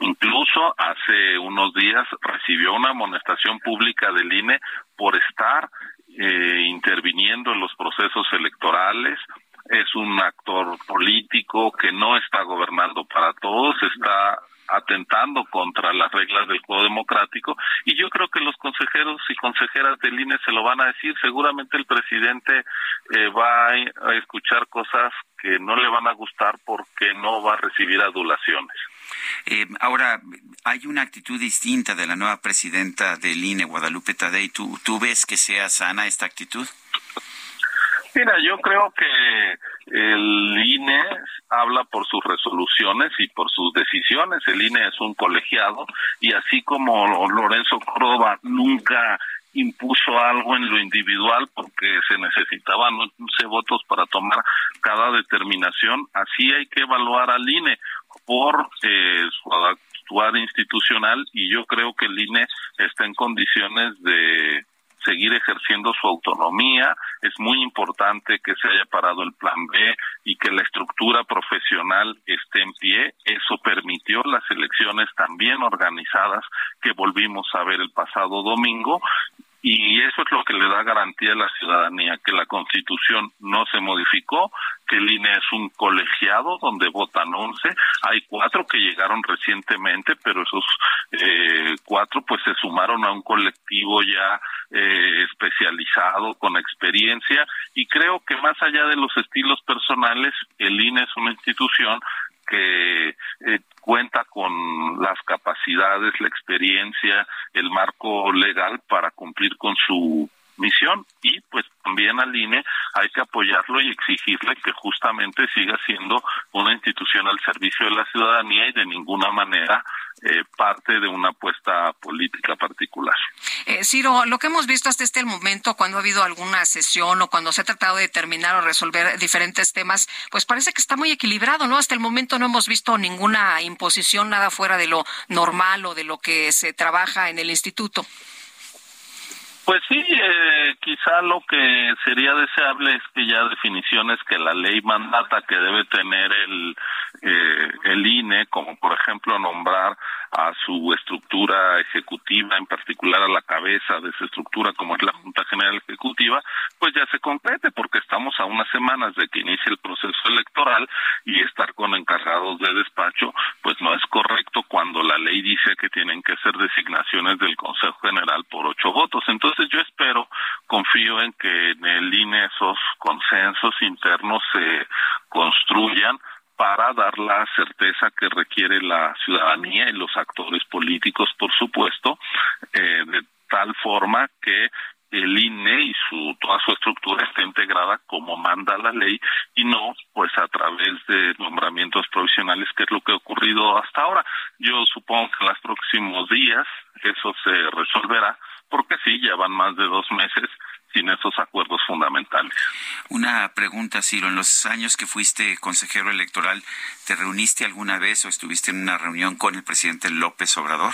incluso hace unos días recibió una amonestación pública del INE por estar eh, interviniendo en los procesos electorales. Es un actor político que no está gobernando para todos, está atentando contra las reglas del juego democrático y yo creo que los consejeros y consejeras del INE se lo van a decir. Seguramente el presidente eh, va a escuchar cosas que no le van a gustar porque no va a recibir adulaciones. Eh, ahora hay una actitud distinta de la nueva presidenta del INE Guadalupe Tadei. ¿tú, tú ves que sea sana esta actitud? Mira, yo creo que el INE habla por sus resoluciones y por sus decisiones. El INE es un colegiado y así como Lorenzo Córdoba nunca impuso algo en lo individual porque se necesitaban 11 votos para tomar cada determinación, así hay que evaluar al INE por eh, su actuar institucional y yo creo que el INE está en condiciones de seguir ejerciendo su autonomía. Es muy importante que se haya parado el plan B y que la estructura profesional esté en pie. Eso permitió las elecciones también organizadas que volvimos a ver el pasado domingo y eso es lo que le da garantía a la ciudadanía, que la constitución no se modificó, que el INE es un colegiado donde votan 11, hay cuatro que llegaron recientemente, pero esos eh, cuatro pues se sumaron a un colectivo ya eh, especializado, con experiencia, y creo que más allá de los estilos personales, el INE es una institución que eh, cuenta con las capacidades, la experiencia, el marco legal para cumplir con su misión y pues también al INE hay que apoyarlo y exigirle que justamente siga siendo una institución al servicio de la ciudadanía y de ninguna manera eh, parte de una apuesta política particular. Eh, Ciro, lo que hemos visto hasta este momento, cuando ha habido alguna sesión o cuando se ha tratado de determinar o resolver diferentes temas, pues parece que está muy equilibrado, ¿no? Hasta el momento no hemos visto ninguna imposición, nada fuera de lo normal o de lo que se trabaja en el instituto. Pues sí, eh, quizá lo que sería deseable es que ya definiciones que la ley mandata que debe tener el, eh, el INE, como por ejemplo nombrar a su estructura ejecutiva, en particular a la cabeza de esa estructura como es la Junta General Ejecutiva, pues ya se concrete porque estamos a unas semanas de que inicie el proceso electoral y estar con encargados de despacho, pues no es correcto cuando la ley dice que tienen que ser designaciones del Consejo General por ocho votos. Entonces yo espero, confío en que en el INE esos consensos internos se construyan para dar la certeza que requiere la ciudadanía y los actores políticos, por supuesto, eh, de tal forma que el INE y su toda su estructura esté integrada como manda la ley y no pues a través de nombramientos provisionales que es lo que ha ocurrido hasta ahora. Yo supongo que en los próximos días eso se resolverá porque sí, ya van más de dos meses sin esos acuerdos fundamentales. Una pregunta, Ciro. En los años que fuiste consejero electoral, ¿te reuniste alguna vez o estuviste en una reunión con el presidente López Obrador?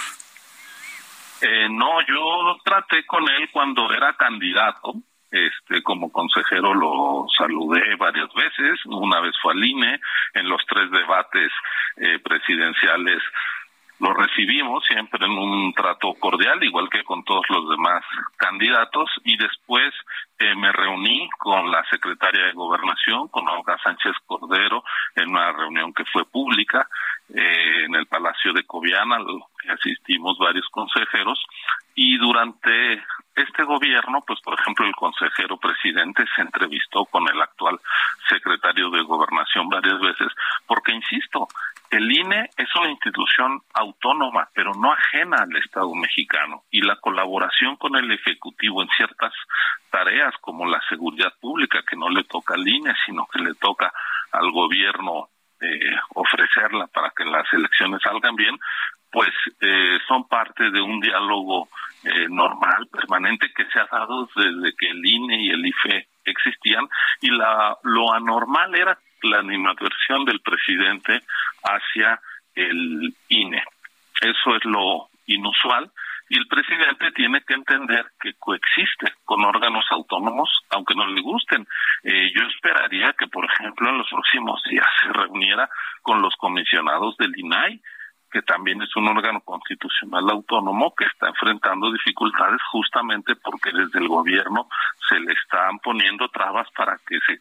Eh, no, yo traté con él cuando era candidato. Este, como consejero lo saludé varias veces. Una vez fue al INE en los tres debates eh, presidenciales lo recibimos siempre en un trato cordial, igual que con todos los demás candidatos, y después eh, me reuní con la secretaria de Gobernación, con Olga Sánchez Cordero, en una reunión que fue pública eh, en el Palacio de Coviana, asistimos varios consejeros, y durante este gobierno, pues por ejemplo el consejero presidente se entrevistó con el actual secretario de gobernación varias veces, porque insisto, el INE es una institución autónoma, pero no ajena al Estado mexicano, y la colaboración con el Ejecutivo en ciertas tareas como la seguridad pública, que no le toca al INE, sino que le toca al gobierno eh, ofrecerla para que las elecciones salgan bien, pues eh, son parte de un diálogo eh, normal, permanente, que se ha dado desde que el INE y el IFE existían, y la, lo anormal era la animadversión del presidente hacia el INE. Eso es lo inusual y el presidente tiene que entender que coexiste con órganos autónomos, aunque no le gusten. Eh, yo esperaría que, por ejemplo, en los próximos días se reuniera con los comisionados del INAI, que también es un órgano constitucional autónomo que está enfrentando dificultades justamente porque desde el gobierno se le están poniendo trabas para que se,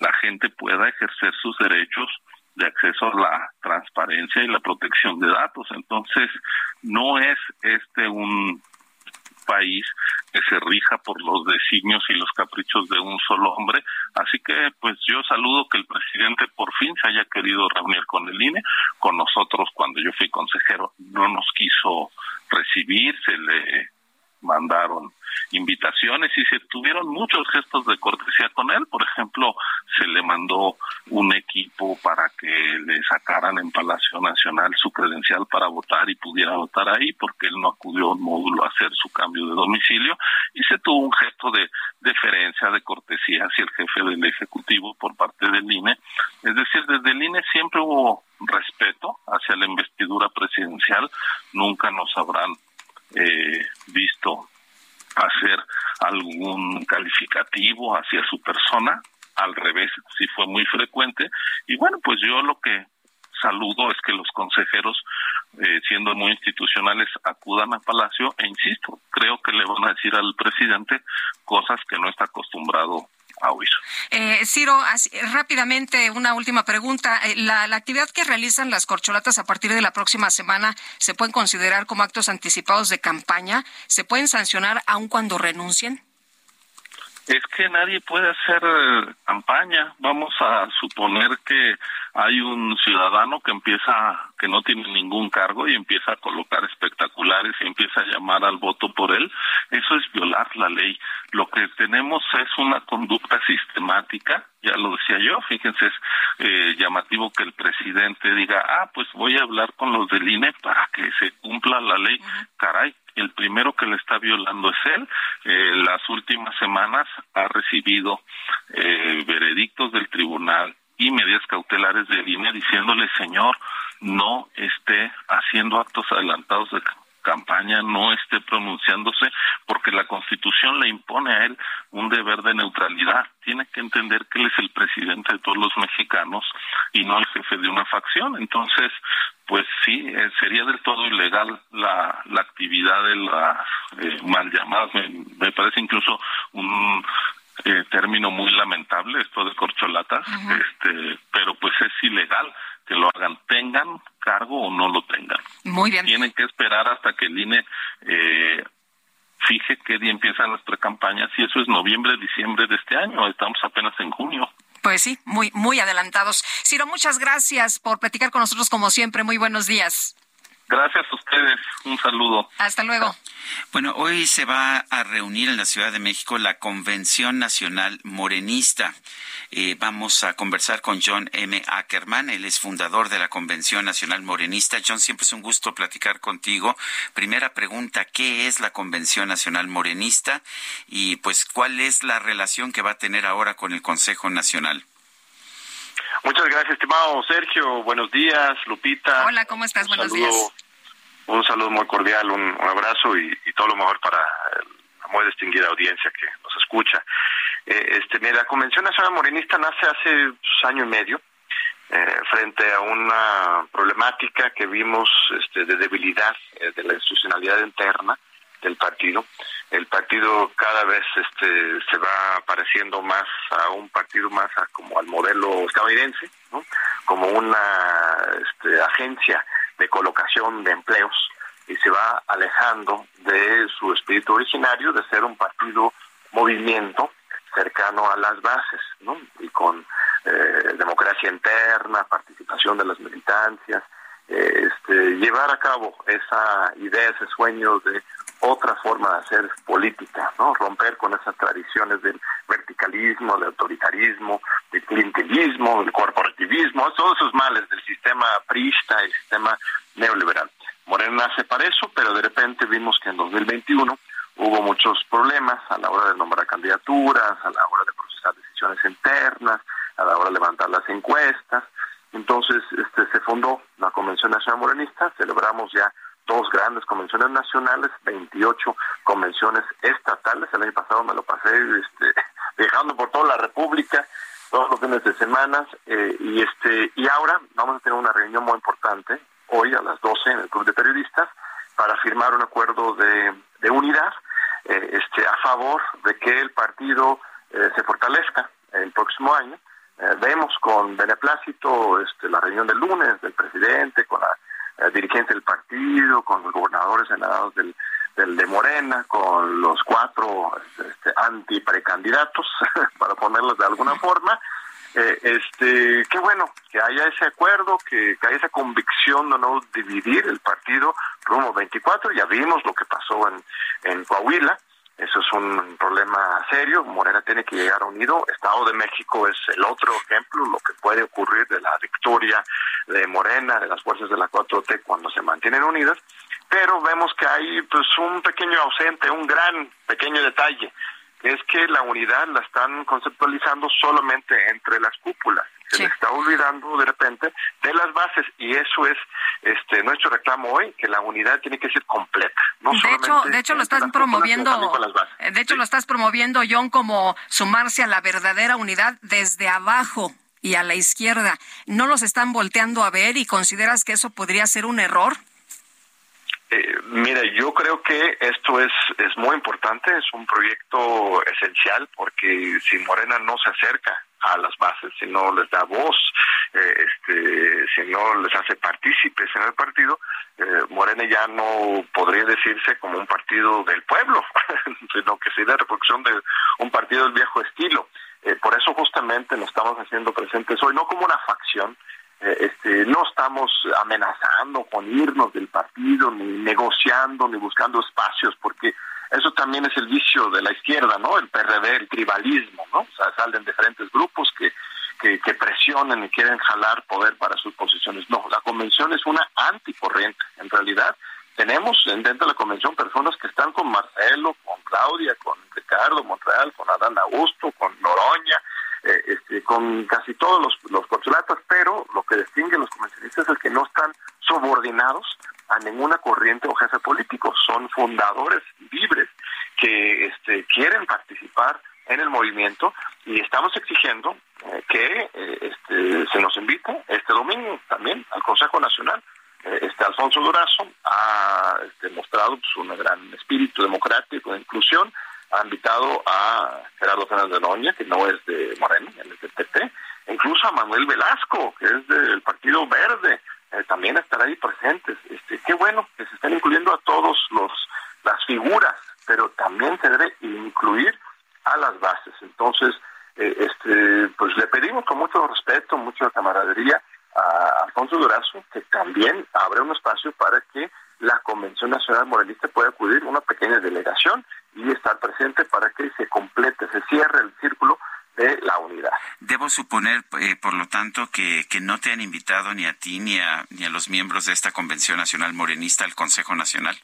la gente pueda ejercer sus derechos de acceso a la transparencia y la protección de datos. Entonces, no es este un país que se rija por los designios y los caprichos de un solo hombre. Así que, pues yo saludo que el presidente por fin se haya querido reunir con el INE. Con nosotros, cuando yo fui consejero, no nos quiso recibir, se le mandaron invitaciones y se tuvieron muchos gestos de cortesía con él. Por ejemplo, se le mandó un equipo para que le sacaran en Palacio Nacional su credencial para votar y pudiera votar ahí porque él no acudió al módulo a hacer su cambio de domicilio y se tuvo un gesto de deferencia, de cortesía hacia el jefe del Ejecutivo por parte del INE. Es decir, desde el INE siempre hubo respeto hacia la investidura presidencial, nunca nos habrán eh, visto hacer algún calificativo hacia su persona, al revés, sí fue muy frecuente. Y bueno, pues yo lo que saludo es que los consejeros, eh, siendo muy institucionales, acudan a Palacio e insisto, creo que le van a decir al presidente cosas que no está acostumbrado Eh, Ciro, rápidamente una última pregunta. Eh, la, actividad que realizan las corcholatas a partir de la próxima semana se pueden considerar como actos anticipados de campaña. ¿Se pueden sancionar aun cuando renuncien? Es que nadie puede hacer eh, campaña. Vamos a suponer que hay un ciudadano que empieza, que no tiene ningún cargo y empieza a colocar espectaculares y empieza a llamar al voto por él. Eso es violar la ley. Lo que tenemos es una conducta sistemática, ya lo decía yo, fíjense, es eh, llamativo que el presidente diga, ah, pues voy a hablar con los del INE para que se cumpla la ley. Caray, el primero que le está violando es él. Eh, las últimas semanas ha recibido eh, veredictos del tribunal y medidas cautelares de línea diciéndole, señor, no esté haciendo actos adelantados de campaña, no esté pronunciándose, porque la Constitución le impone a él un deber de neutralidad. Tiene que entender que él es el presidente de todos los mexicanos y no el jefe de una facción. Entonces, pues sí, eh, sería del todo ilegal la, la actividad de las eh, mal llamadas. Me, parece incluso un eh, término muy lamentable esto de corcholata, este, pero pues es ilegal que lo hagan, tengan cargo o no lo tengan. Muy bien. Tienen que esperar hasta que el INE eh, fije qué día empiezan las precampañas y eso es noviembre, diciembre de este año. Estamos apenas en junio. Pues sí, muy, muy adelantados. Ciro, muchas gracias por platicar con nosotros como siempre. Muy buenos días. Gracias a ustedes. Un saludo. Hasta luego. Bueno, hoy se va a reunir en la Ciudad de México la Convención Nacional Morenista. Eh, vamos a conversar con John M. Ackerman. Él es fundador de la Convención Nacional Morenista. John, siempre es un gusto platicar contigo. Primera pregunta, ¿qué es la Convención Nacional Morenista? Y pues, ¿cuál es la relación que va a tener ahora con el Consejo Nacional? Muchas gracias, estimado Sergio. Buenos días, Lupita. Hola, ¿cómo estás? Buenos días. Un saludo muy cordial, un, abrazo y, todo lo mejor para la muy distinguida audiencia que nos escucha. Eh, este, la Convención Nacional Morenista nace hace pues, año y medio eh, frente a una problemática que vimos este, de debilidad eh, de la institucionalidad interna del partido. El partido cada vez este, se va pareciendo más a un partido más como al modelo estadounidense, como una este, agencia de colocación de empleos y se va alejando de su espíritu originario de ser un partido movimiento cercano a las bases, ¿no? Y con eh, democracia interna, participación de las militancias, eh, este, llevar a cabo esa idea, ese sueño de otra forma de hacer política, ¿no? Romper con esas tradiciones del verticalismo, del autoritarismo, del clientelismo, del corporativismo, todos esos males del sistema prista, el sistema neoliberal. Morena nace para eso, pero de repente vimos que en 2021 hubo muchos problemas a la hora de nombrar candidaturas, a la hora de procesar decisiones internas, a la hora de levantar las encuestas. Entonces este, se fundó la Convención Nacional Morenista, celebramos ya dos grandes convenciones nacionales, 28 convenciones estatales. El año pasado me lo pasé este, viajando por toda la República, todos los fines de semana, eh, y este y ahora vamos a tener una reunión muy importante hoy a las 12 en el Club de Periodistas para firmar un acuerdo de, unidad eh, este, a favor de que el partido eh, se fortalezca el próximo año. vemos con beneplácito este, la reunión del lunes del presidente, con la eh, dirigentes del partido, con los gobernadores senadores del, del de Morena, con los cuatro este, anti-precandidatos, para ponerlos de alguna forma. Eh, este, qué bueno que haya ese acuerdo, que, que haya esa convicción de no dividir el partido rumbo 24. Ya vimos lo que pasó en, en Coahuila. Eso es un problema serio. Morena tiene que llegar unido. Estado de México es el otro ejemplo, lo que puede ocurrir de la victoria de Morena, de las fuerzas de la 4T cuando se mantienen unidas. Pero vemos que hay pues un pequeño ausente, un gran pequeño detalle, es que la unidad la están conceptualizando solamente entre las cúpulas. Se le está olvidando de repente de las bases y eso es este nuestro reclamo hoy que la unidad tiene que ser completa no de hecho de hecho lo estás promoviendo de hecho lo estás promoviendo John como sumarse a la verdadera unidad desde abajo y a la izquierda. No los están volteando a ver y consideras que eso podría ser un error eh, mira, yo creo que esto es, es muy importante, es un proyecto esencial porque si Morena no se acerca a las bases, si no les da voz, eh, este, si no les hace partícipes en el partido, eh, Morena ya no podría decirse como un partido del pueblo, sino que sería reproducción de un partido del viejo estilo. Eh, por eso justamente nos estamos haciendo presentes hoy, no como una facción, este, no estamos amenazando con irnos del partido, ni negociando, ni buscando espacios, porque eso también es el vicio de la izquierda, ¿no? El PRD, el tribalismo, ¿no? O sea, salen diferentes grupos que, que, presionan y quieren jalar poder para sus posiciones. No, la convención es una anticorriente. En realidad, tenemos dentro de la convención personas que están con Marcelo, con Claudia, con Ricardo Montreal, con Adán Augusto, con Noroña, eh, este, con casi todos los, los pero lo que distingue a los convencionistas es que no están subordinados a ninguna corriente o jefe político, son fundadores libres que este, quieren participar en el movimiento y estamos exigiendo eh, que eh, este, se nos invite este domingo también al Consejo Nacional. este Alfonso Durazo ha demostrado pues, un gran espíritu democrático de inclusión, ha invitado a Gerardo Fernández de que no es de Moreno, es del PP, incluso a Manuel Velasco, que es del Partido Verde, eh, también estará ahí presentes. Este, qué bueno que se estén incluyendo a todos los las figuras, pero también se debe incluir a las bases. Entonces, eh, este, pues le pedimos con mucho respeto, mucha camaradería a Alfonso Durazo que también abre un espacio para que la Convención Nacional Moralista pueda acudir una pequeña delegación y estar presente para que se complete, se cierre el círculo de la unidad. Debo suponer, eh, por lo tanto, que, que no te han invitado ni a ti ni a, ni a los miembros de esta Convención Nacional Morenista al Consejo Nacional.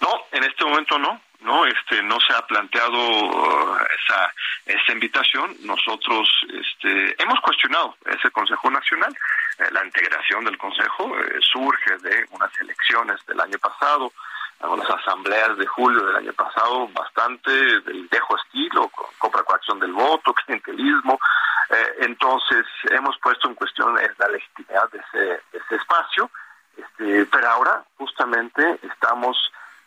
No, en este momento no, no, este, no se ha planteado uh, esa, esa invitación. Nosotros, este, hemos cuestionado ese Consejo Nacional. Eh, la integración del Consejo eh, surge de unas elecciones del año pasado, las asambleas de julio del año pasado bastante del viejo estilo, con compra coacción del voto, clientelismo. Eh, entonces hemos puesto en cuestión la legitimidad de ese, ese espacio, este, pero ahora justamente estamos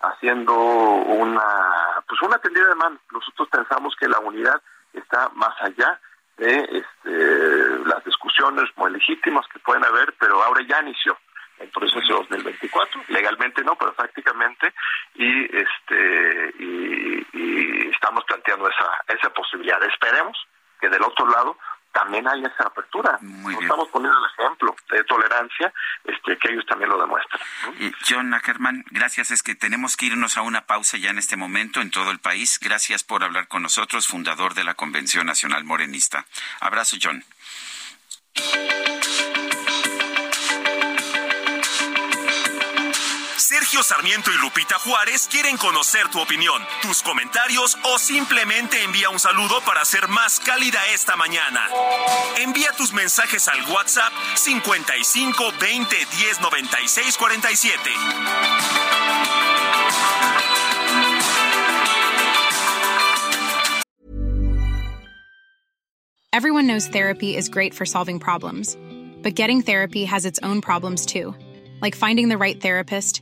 haciendo una pues una tendida de mano. Nosotros pensamos que la unidad está más allá de este, las discusiones muy legítimas que pueden haber, pero ahora ya inició el proceso 2024. Legalmente no, pero prácticamente y este y, y estamos planteando esa esa posibilidad. Esperemos que del otro lado también hay esa apertura. Estamos poniendo el ejemplo de tolerancia, este, que ellos también lo demuestran. John Ackerman, gracias. Es que tenemos que irnos a una pausa ya en este momento en todo el país. Gracias por hablar con nosotros, fundador de la Convención Nacional Morenista. Abrazo, John. Sergio Sarmiento y Lupita Juárez quieren conocer tu opinión, tus comentarios o simplemente envía un saludo para ser más cálida esta mañana. Envía tus mensajes al WhatsApp 55 20 10 96 47. Everyone knows therapy is great for solving problems, but getting therapy has its own problems too, like finding the right therapist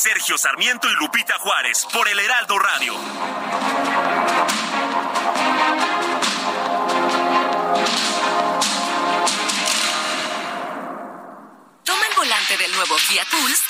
Sergio Sarmiento y Lupita Juárez por el Heraldo Radio. Toma el volante del nuevo Fiat Pulse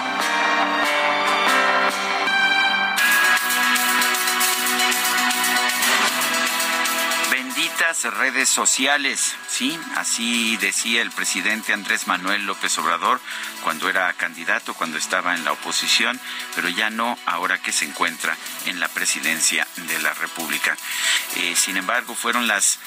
Redes sociales, sí, así decía el presidente Andrés Manuel López Obrador cuando era candidato, cuando estaba en la oposición, pero ya no ahora que se encuentra en la presidencia de la República. Eh, sin embargo, fueron las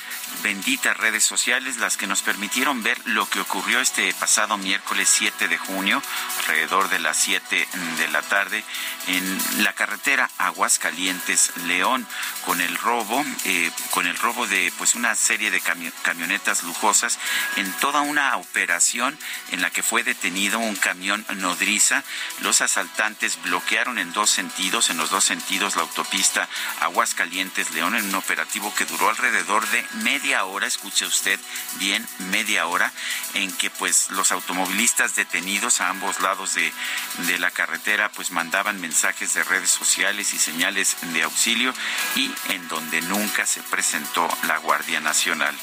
benditas redes sociales las que nos permitieron ver lo que ocurrió este pasado miércoles 7 de junio, alrededor de las 7 de la tarde, en la carretera Aguascalientes-León, con el robo, eh, con el robo de pues una serie de camionetas lujosas en toda una operación en la que fue detenido un camión nodriza. Los asaltantes bloquearon en dos sentidos, en los dos sentidos la autopista Aguascalientes-León en un operativo que duró alrededor de media hora, escuche usted bien, media hora, en que pues los automovilistas detenidos a ambos lados de, de la carretera pues mandaban mensajes de redes sociales y señales de auxilio y en donde nunca se presentó la Guardia Nacional.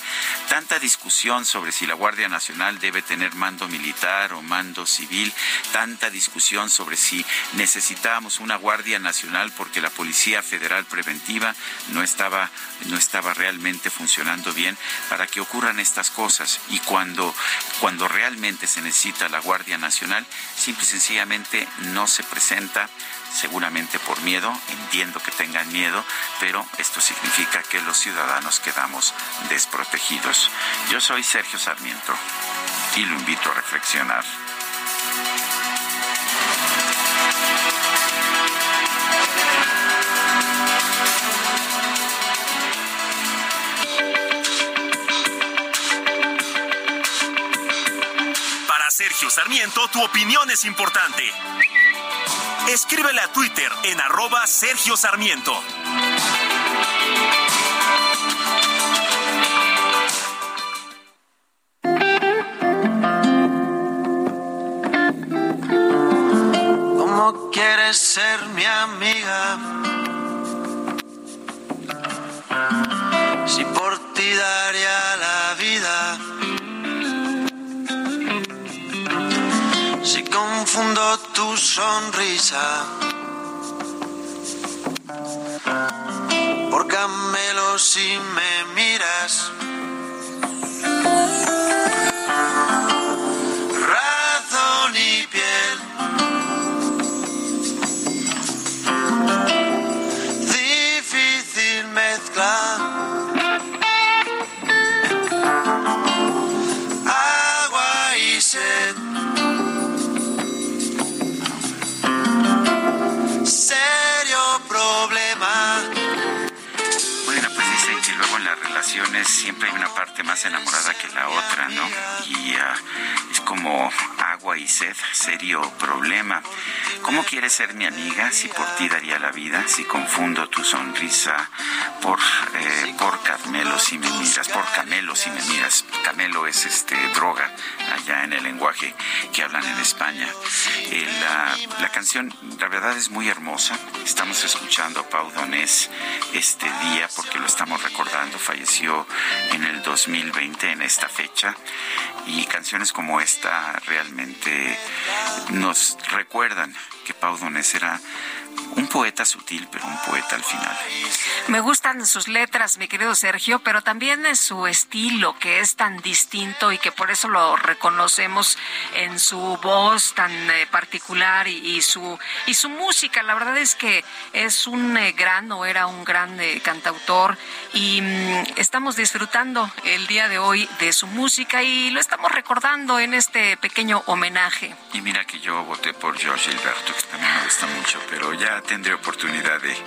Tanta discusión sobre si la Guardia Nacional debe tener mando militar o mando civil, tanta discusión sobre si necesitábamos una Guardia Nacional porque la Policía Federal Preventiva no estaba, no estaba realmente funcionando bien para que ocurran estas cosas y cuando, cuando realmente se necesita la Guardia Nacional, simple y sencillamente no se presenta seguramente por miedo, entiendo que tengan miedo, pero esto significa que los ciudadanos quedamos desprotegidos. Yo soy Sergio Sarmiento y lo invito a reflexionar. Para Sergio Sarmiento, tu opinión es importante. Escríbele a Twitter en arroba Sergio Sarmiento. ¿Cómo quieres ser mi amiga? Si por ti daría confundo tu sonrisa por camelo si me miras. Siempre hay una parte más enamorada que la otra, ¿no? Y ah, es como agua y sed, serio problema. ¿Cómo quieres ser mi amiga si por ti daría la vida? Si confundo tu sonrisa por, eh, por Carmelo si me miras, por Camelo si me miras. Camelo es este droga allá en el lenguaje que hablan en España. Eh, la, la canción, la verdad es muy hermosa. Estamos escuchando a Pau Donés este día porque lo estamos recordando. Falleció en el 2020 en esta fecha y canciones como esta realmente nos recuerdan que Pau Donés era un poeta sutil, pero un poeta al final. Me gustan sus letras, mi querido Sergio, pero también es su estilo, que es tan distinto y que por eso lo reconocemos en su voz tan eh, particular y, su y su música. La verdad es que es un eh, gran o era un gran eh, cantautor y mm, estamos disfrutando el día de hoy de su música y lo estamos recordando en este pequeño homenaje. Y mira que yo voté por George Gilberto, que también me gusta mucho, pero ya tendré oportunidad de,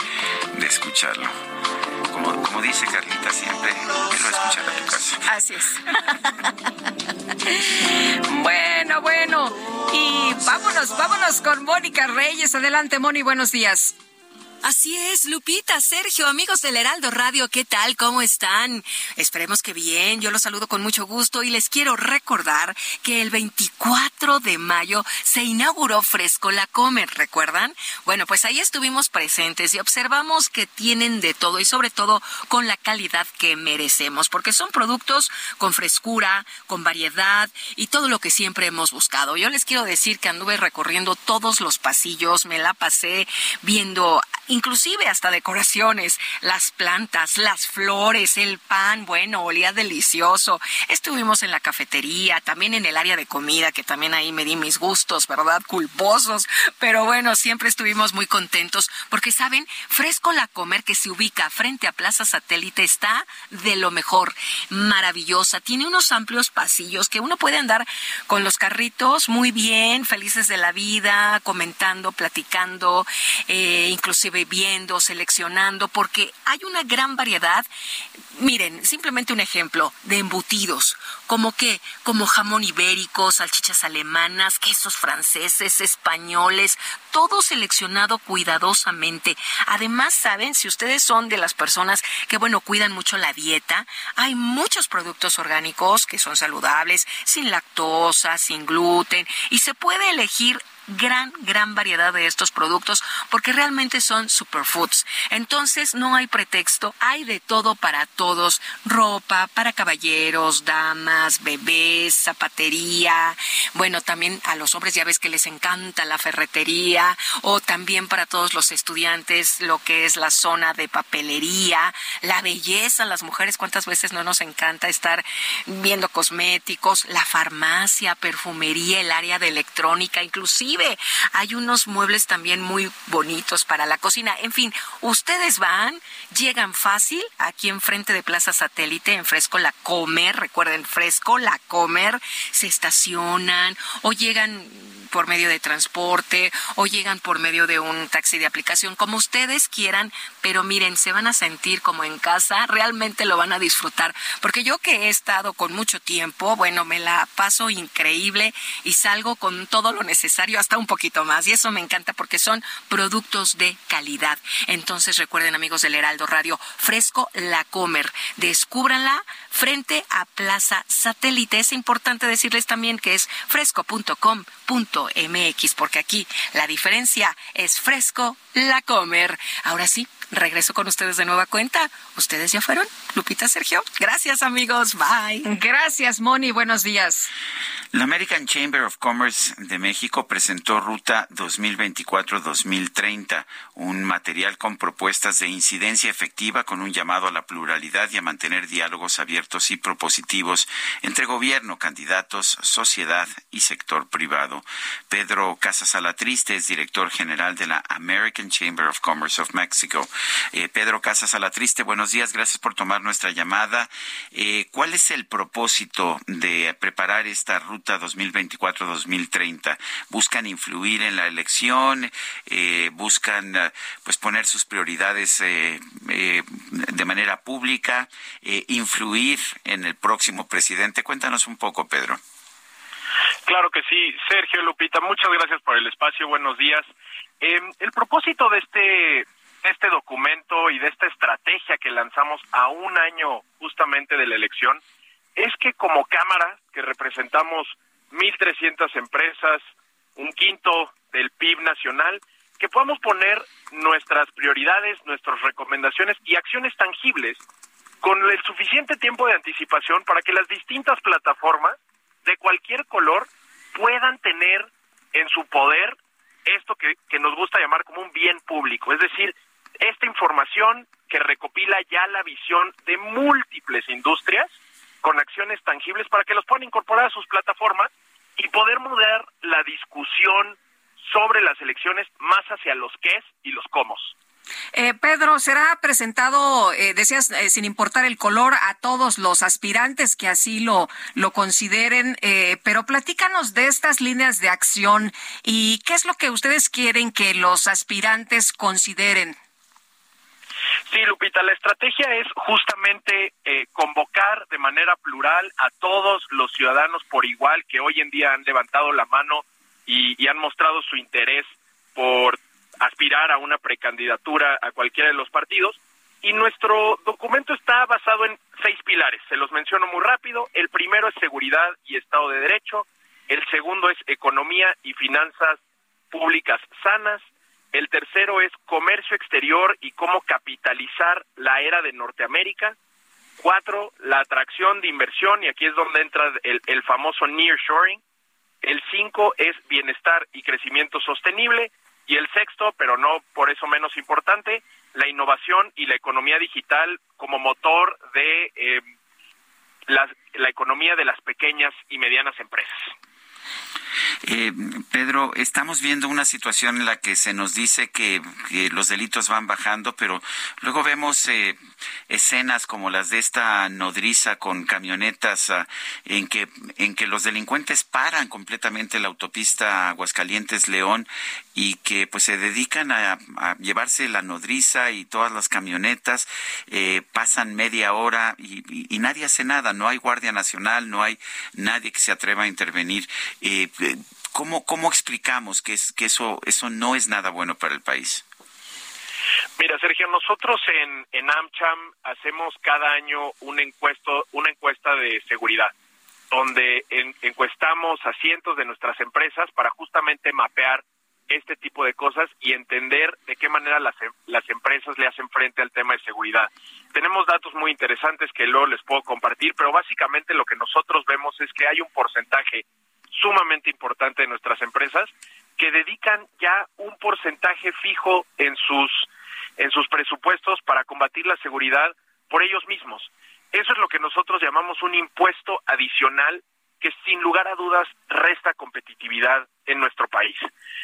de escucharlo. Como, como, dice Carlita siempre, quiero escuchar a tu casa. Así es. bueno, bueno. Y vámonos, vámonos con Mónica Reyes. Adelante, Moni, buenos días. Así es, Lupita, Sergio, amigos del Heraldo Radio, ¿qué tal? ¿Cómo están? Esperemos que bien. Yo los saludo con mucho gusto y les quiero recordar que el 24 de mayo se inauguró Fresco La Comer, ¿recuerdan? Bueno, pues ahí estuvimos presentes y observamos que tienen de todo y sobre todo con la calidad que merecemos, porque son productos con frescura, con variedad y todo lo que siempre hemos buscado. Yo les quiero decir que anduve recorriendo todos los pasillos, me la pasé viendo inclusive hasta decoraciones, las plantas, las flores, el pan, bueno, olía delicioso. Estuvimos en la cafetería, también en el área de comida, que también ahí me di mis gustos, ¿verdad? Culposos, pero bueno, siempre estuvimos muy contentos porque, ¿saben? Fresco la Comer que se ubica frente a Plaza Satélite está de lo mejor, maravillosa. Tiene unos amplios pasillos que uno puede andar con los carritos muy bien, felices de la vida, comentando, platicando, eh, inclusive viendo, seleccionando, porque hay una gran variedad. Miren, simplemente un ejemplo de embutidos, como que, como jamón ibérico, salchichas alemanas, quesos franceses, españoles, todo seleccionado cuidadosamente. Además, saben, si ustedes son de las personas que, bueno, cuidan mucho la dieta, hay muchos productos orgánicos que son saludables, sin lactosa, sin gluten, y se puede elegir gran, gran variedad de estos productos porque realmente son superfoods. Entonces no hay pretexto, hay de todo para todos, ropa para caballeros, damas, bebés, zapatería, bueno, también a los hombres ya ves que les encanta la ferretería o también para todos los estudiantes lo que es la zona de papelería, la belleza, las mujeres cuántas veces no nos encanta estar viendo cosméticos, la farmacia, perfumería, el área de electrónica, inclusive hay unos muebles también muy bonitos para la cocina. En fin, ustedes van, llegan fácil aquí enfrente de Plaza Satélite, en Fresco La Comer, recuerden, Fresco La Comer, se estacionan o llegan por medio de transporte o llegan por medio de un taxi de aplicación, como ustedes quieran, pero miren, se van a sentir como en casa, realmente lo van a disfrutar, porque yo que he estado con mucho tiempo, bueno, me la paso increíble y salgo con todo lo necesario, hasta un poquito más, y eso me encanta porque son productos de calidad. Entonces recuerden amigos del Heraldo Radio, Fresco La Comer, descúbranla frente a Plaza Satélite. Es importante decirles también que es fresco.com.mx, porque aquí la diferencia es fresco la comer. Ahora sí, regreso con ustedes de nueva cuenta. ¿Ustedes ya fueron? Lupita, Sergio. Gracias, amigos. Bye. Gracias, Moni. Buenos días. La American Chamber of Commerce de México presentó Ruta 2024-2030, un material con propuestas de incidencia efectiva con un llamado a la pluralidad y a mantener diálogos abiertos y propositivos entre gobierno, candidatos, sociedad y sector privado. Pedro Casas Alatriste es director general de la American Chamber of Commerce of Mexico Eh, Pedro Casas Alatriste, buenos días, gracias por tomar nuestra llamada. Eh, ¿Cuál es el propósito de preparar esta ruta 2024-2030? ¿Buscan influir en la elección? Eh, ¿Buscan pues poner sus prioridades de manera pública? ¿Influir en el próximo presidente? Cuéntanos un poco, Pedro. Claro que sí, Sergio Lupita, muchas gracias por el espacio, buenos días. Eh, el propósito de este, este documento y de esta estrategia que lanzamos a un año justamente de la elección es que como Cámara, que representamos 1.300 empresas, un quinto del PIB nacional, que podamos poner nuestras prioridades, nuestras recomendaciones y acciones tangibles con el suficiente tiempo de anticipación para que las distintas plataformas de cualquier color puedan tener en su poder esto que, nos gusta llamar como un bien público, es decir, esta información que recopila ya la visión de múltiples industrias con acciones tangibles para que los puedan incorporar a sus plataformas y poder mudar la discusión sobre las elecciones más hacia los qué y los cómo. Eh, Pedro, será presentado, eh, decías, eh, sin importar el color, a todos los aspirantes que así lo, lo consideren, eh, pero platícanos de estas líneas de acción y qué es lo que ustedes quieren que los aspirantes consideren. Sí, Lupita, la estrategia es justamente convocar de manera plural a todos los ciudadanos por igual que hoy en día han levantado la mano y han mostrado su interés por aspirar a una precandidatura a cualquiera de los partidos. Y nuestro documento está basado en seis pilares. Se los menciono muy rápido. El primero es seguridad y Estado de Derecho. El segundo es economía y finanzas públicas sanas. El tercero es comercio exterior y cómo capitalizar la era de Norteamérica. Cuatro, la atracción de inversión, y aquí es donde entra el, el famoso nearshoring. El cinco es bienestar y crecimiento sostenible. Y el sexto, pero no por eso menos importante, la innovación y la economía digital como motor de eh, la, la economía de las pequeñas y medianas empresas. Eh, Pedro, estamos viendo una situación en la que se nos dice que, los delitos van bajando, pero luego vemos eh, escenas como las de esta nodriza con camionetas ah, en que en que los delincuentes paran completamente la autopista Aguascalientes-León y que pues se dedican a, llevarse la nodriza y todas las camionetas, eh, pasan media hora y, nadie hace nada, no hay Guardia Nacional, no hay nadie que se atreva a intervenir. Eh, ¿Cómo, cómo explicamos que, es, que eso, eso no es nada bueno para el país? Mira, Sergio, nosotros en, en AmCham hacemos cada año una, encuesto, una encuesta de seguridad, donde encuestamos a cientos de nuestras empresas para justamente mapear este tipo de cosas y entender de qué manera las, las empresas le hacen frente al tema de seguridad. Tenemos datos muy interesantes que luego les puedo compartir, pero básicamente lo que nosotros vemos es que hay un porcentaje sumamente importante de nuestras empresas que dedican ya un porcentaje fijo en sus en sus presupuestos para combatir la seguridad por ellos mismos. Eso es lo que nosotros llamamos un impuesto adicional que sin lugar a dudas resta competitividad en nuestro país.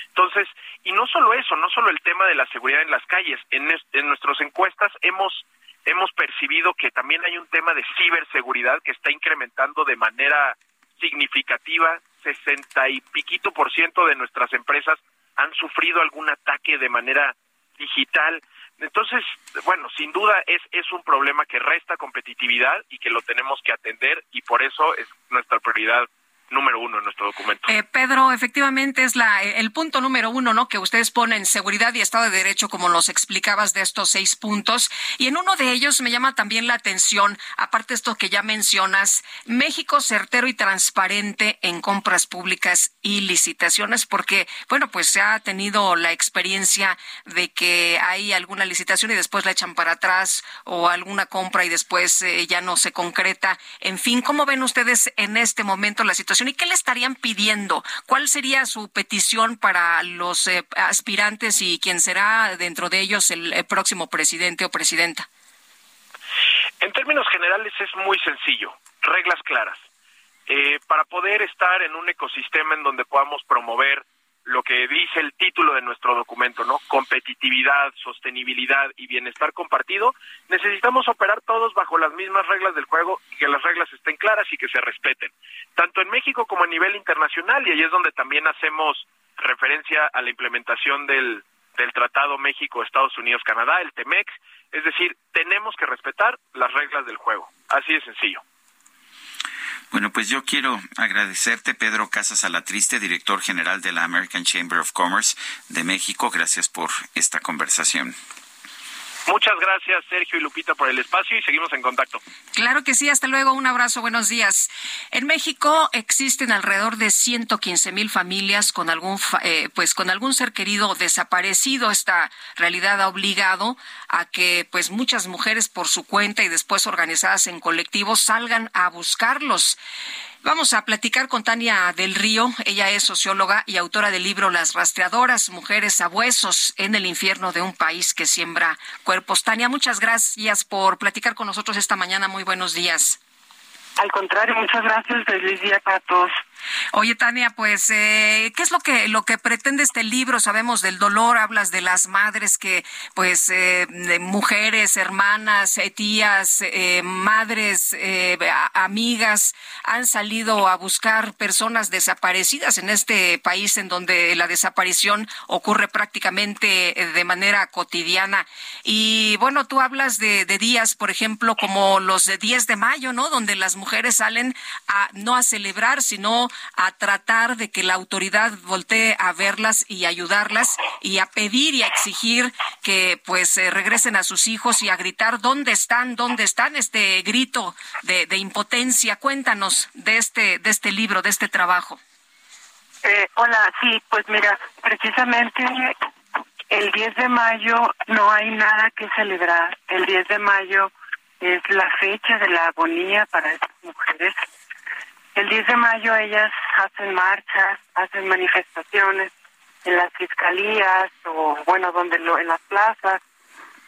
Entonces, y no solo eso, no solo el tema de la seguridad en las calles, en, en nuestras encuestas hemos hemos percibido que también hay un tema de ciberseguridad que está incrementando de manera significativa 60 y piquito por ciento de nuestras empresas han sufrido algún ataque de manera digital. Entonces, bueno, sin duda es, es un problema que resta competitividad y que lo tenemos que atender y por eso es nuestra prioridad número uno en nuestro documento. Eh, Pedro, efectivamente es la, el punto número uno, ¿no? Que ustedes ponen seguridad y Estado de Derecho, como nos explicabas de estos seis puntos. Y en uno de ellos me llama también la atención, aparte de esto que ya mencionas, México certero y transparente en compras públicas y licitaciones, porque, bueno, pues se ha tenido la experiencia de que hay alguna licitación y después la echan para atrás o alguna compra y después eh, ya no se concreta. En fin, ¿cómo ven ustedes en este momento la situación? ¿Y qué le estarían pidiendo? ¿Cuál sería su petición para los eh, aspirantes y quién será dentro de ellos el, próximo presidente o presidenta? En términos generales es muy sencillo, reglas claras. Eh, para poder estar en un ecosistema en donde podamos promover lo que dice el título de nuestro documento, ¿no? Competitividad, sostenibilidad y bienestar compartido, necesitamos operar todos bajo las mismas reglas del juego y que las reglas estén claras y que se respeten, tanto en México como a nivel internacional, y ahí es donde también hacemos referencia a la implementación del, del Tratado México, Estados Unidos, Canadá, el TEMEX, es decir, tenemos que respetar las reglas del juego, así de sencillo. Bueno, pues yo quiero agradecerte, Pedro Casas Alatriste, director general de la American Chamber of Commerce de México. Gracias por esta conversación. Muchas gracias, Sergio y Lupita, por el espacio y seguimos en contacto. Claro que sí, hasta luego, un abrazo, buenos días. En México existen alrededor de 115 mil familias con algún, eh, pues con algún ser querido desaparecido. Esta realidad ha obligado a que, pues, muchas mujeres por su cuenta y después organizadas en colectivos salgan a buscarlos. Vamos a platicar con Tania del Río. Ella es socióloga y autora del libro Las rastreadoras, mujeres abuesos en el infierno de un país que siembra cuerpos. Tania, muchas gracias por platicar con nosotros esta mañana. Muy buenos días. Al contrario, muchas gracias. Feliz día para todos. Oye, Tania, pues, eh, ¿qué es lo que lo que pretende este libro? Sabemos del dolor, hablas de las madres que, pues, eh, mujeres, hermanas, eh, tías, madres, amigas, han salido a buscar personas desaparecidas en este país en donde la desaparición ocurre prácticamente de manera cotidiana. Y bueno, tú hablas de, de días, por ejemplo, como los de 10 de mayo, ¿no? Donde las mujeres salen a no a celebrar, sino a tratar de que la autoridad voltee a verlas y ayudarlas y a pedir y a exigir que pues eh, regresen a sus hijos y a gritar dónde están, dónde están este grito de, impotencia. Cuéntanos de este de este libro, de este trabajo. Eh, hola, sí, pues mira, precisamente el 10 de mayo no hay nada que celebrar. El 10 de mayo es la fecha de la agonía para estas mujeres el 10 de mayo ellas hacen marchas, hacen manifestaciones en las fiscalías o, bueno, donde lo, en las plazas,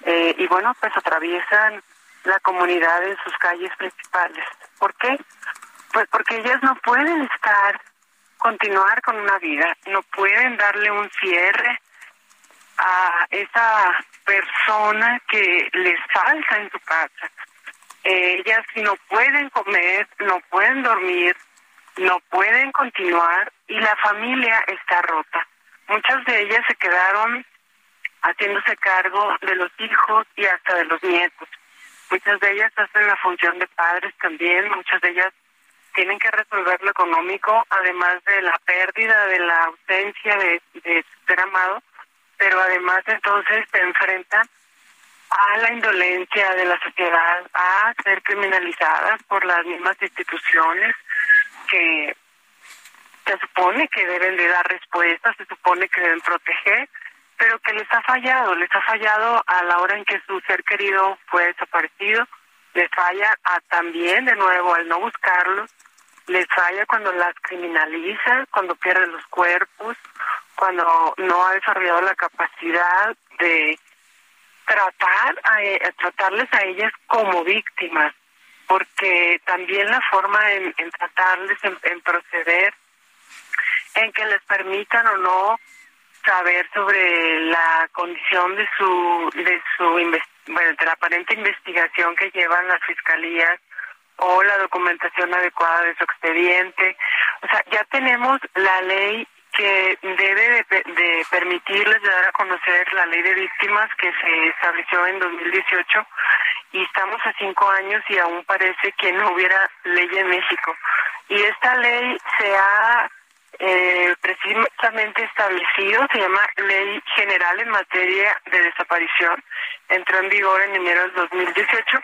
eh, y bueno, pues atraviesan la comunidad en sus calles principales. ¿Por qué? Pues porque ellas no pueden estar, continuar con una vida, no pueden darle un cierre a esa persona que les falta en su casa ellas no pueden comer, no pueden dormir, no pueden continuar y la familia está rota. Muchas de ellas se quedaron haciéndose cargo de los hijos y hasta de los nietos. Muchas de ellas hacen la función de padres también, muchas de ellas tienen que resolver lo económico, además de la pérdida, de la ausencia de, de ser amado, pero además entonces se enfrentan a la indolencia de la sociedad, a ser criminalizadas por las mismas instituciones que se supone que deben de dar respuestas, se supone que deben proteger, pero que les ha fallado, les ha fallado a la hora en que su ser querido fue desaparecido, les falla a también de nuevo al no buscarlos, les falla cuando las criminaliza, cuando pierden los cuerpos, cuando no ha desarrollado la capacidad de tratar a, eh, tratarles a ellas como víctimas, porque también la forma en, tratarles, en, proceder, en que les permitan o no saber sobre la condición de su de su bueno, de la aparente investigación que llevan las fiscalías o la documentación adecuada de su expediente. O sea, ya tenemos la ley que debe de, permitirles dar a conocer la ley de víctimas que se estableció en 2018 y estamos a cinco años y aún parece que no hubiera ley en México. Y esta ley se ha eh, precisamente establecido, se llama Ley General en materia de desaparición, entró en vigor en enero del 2018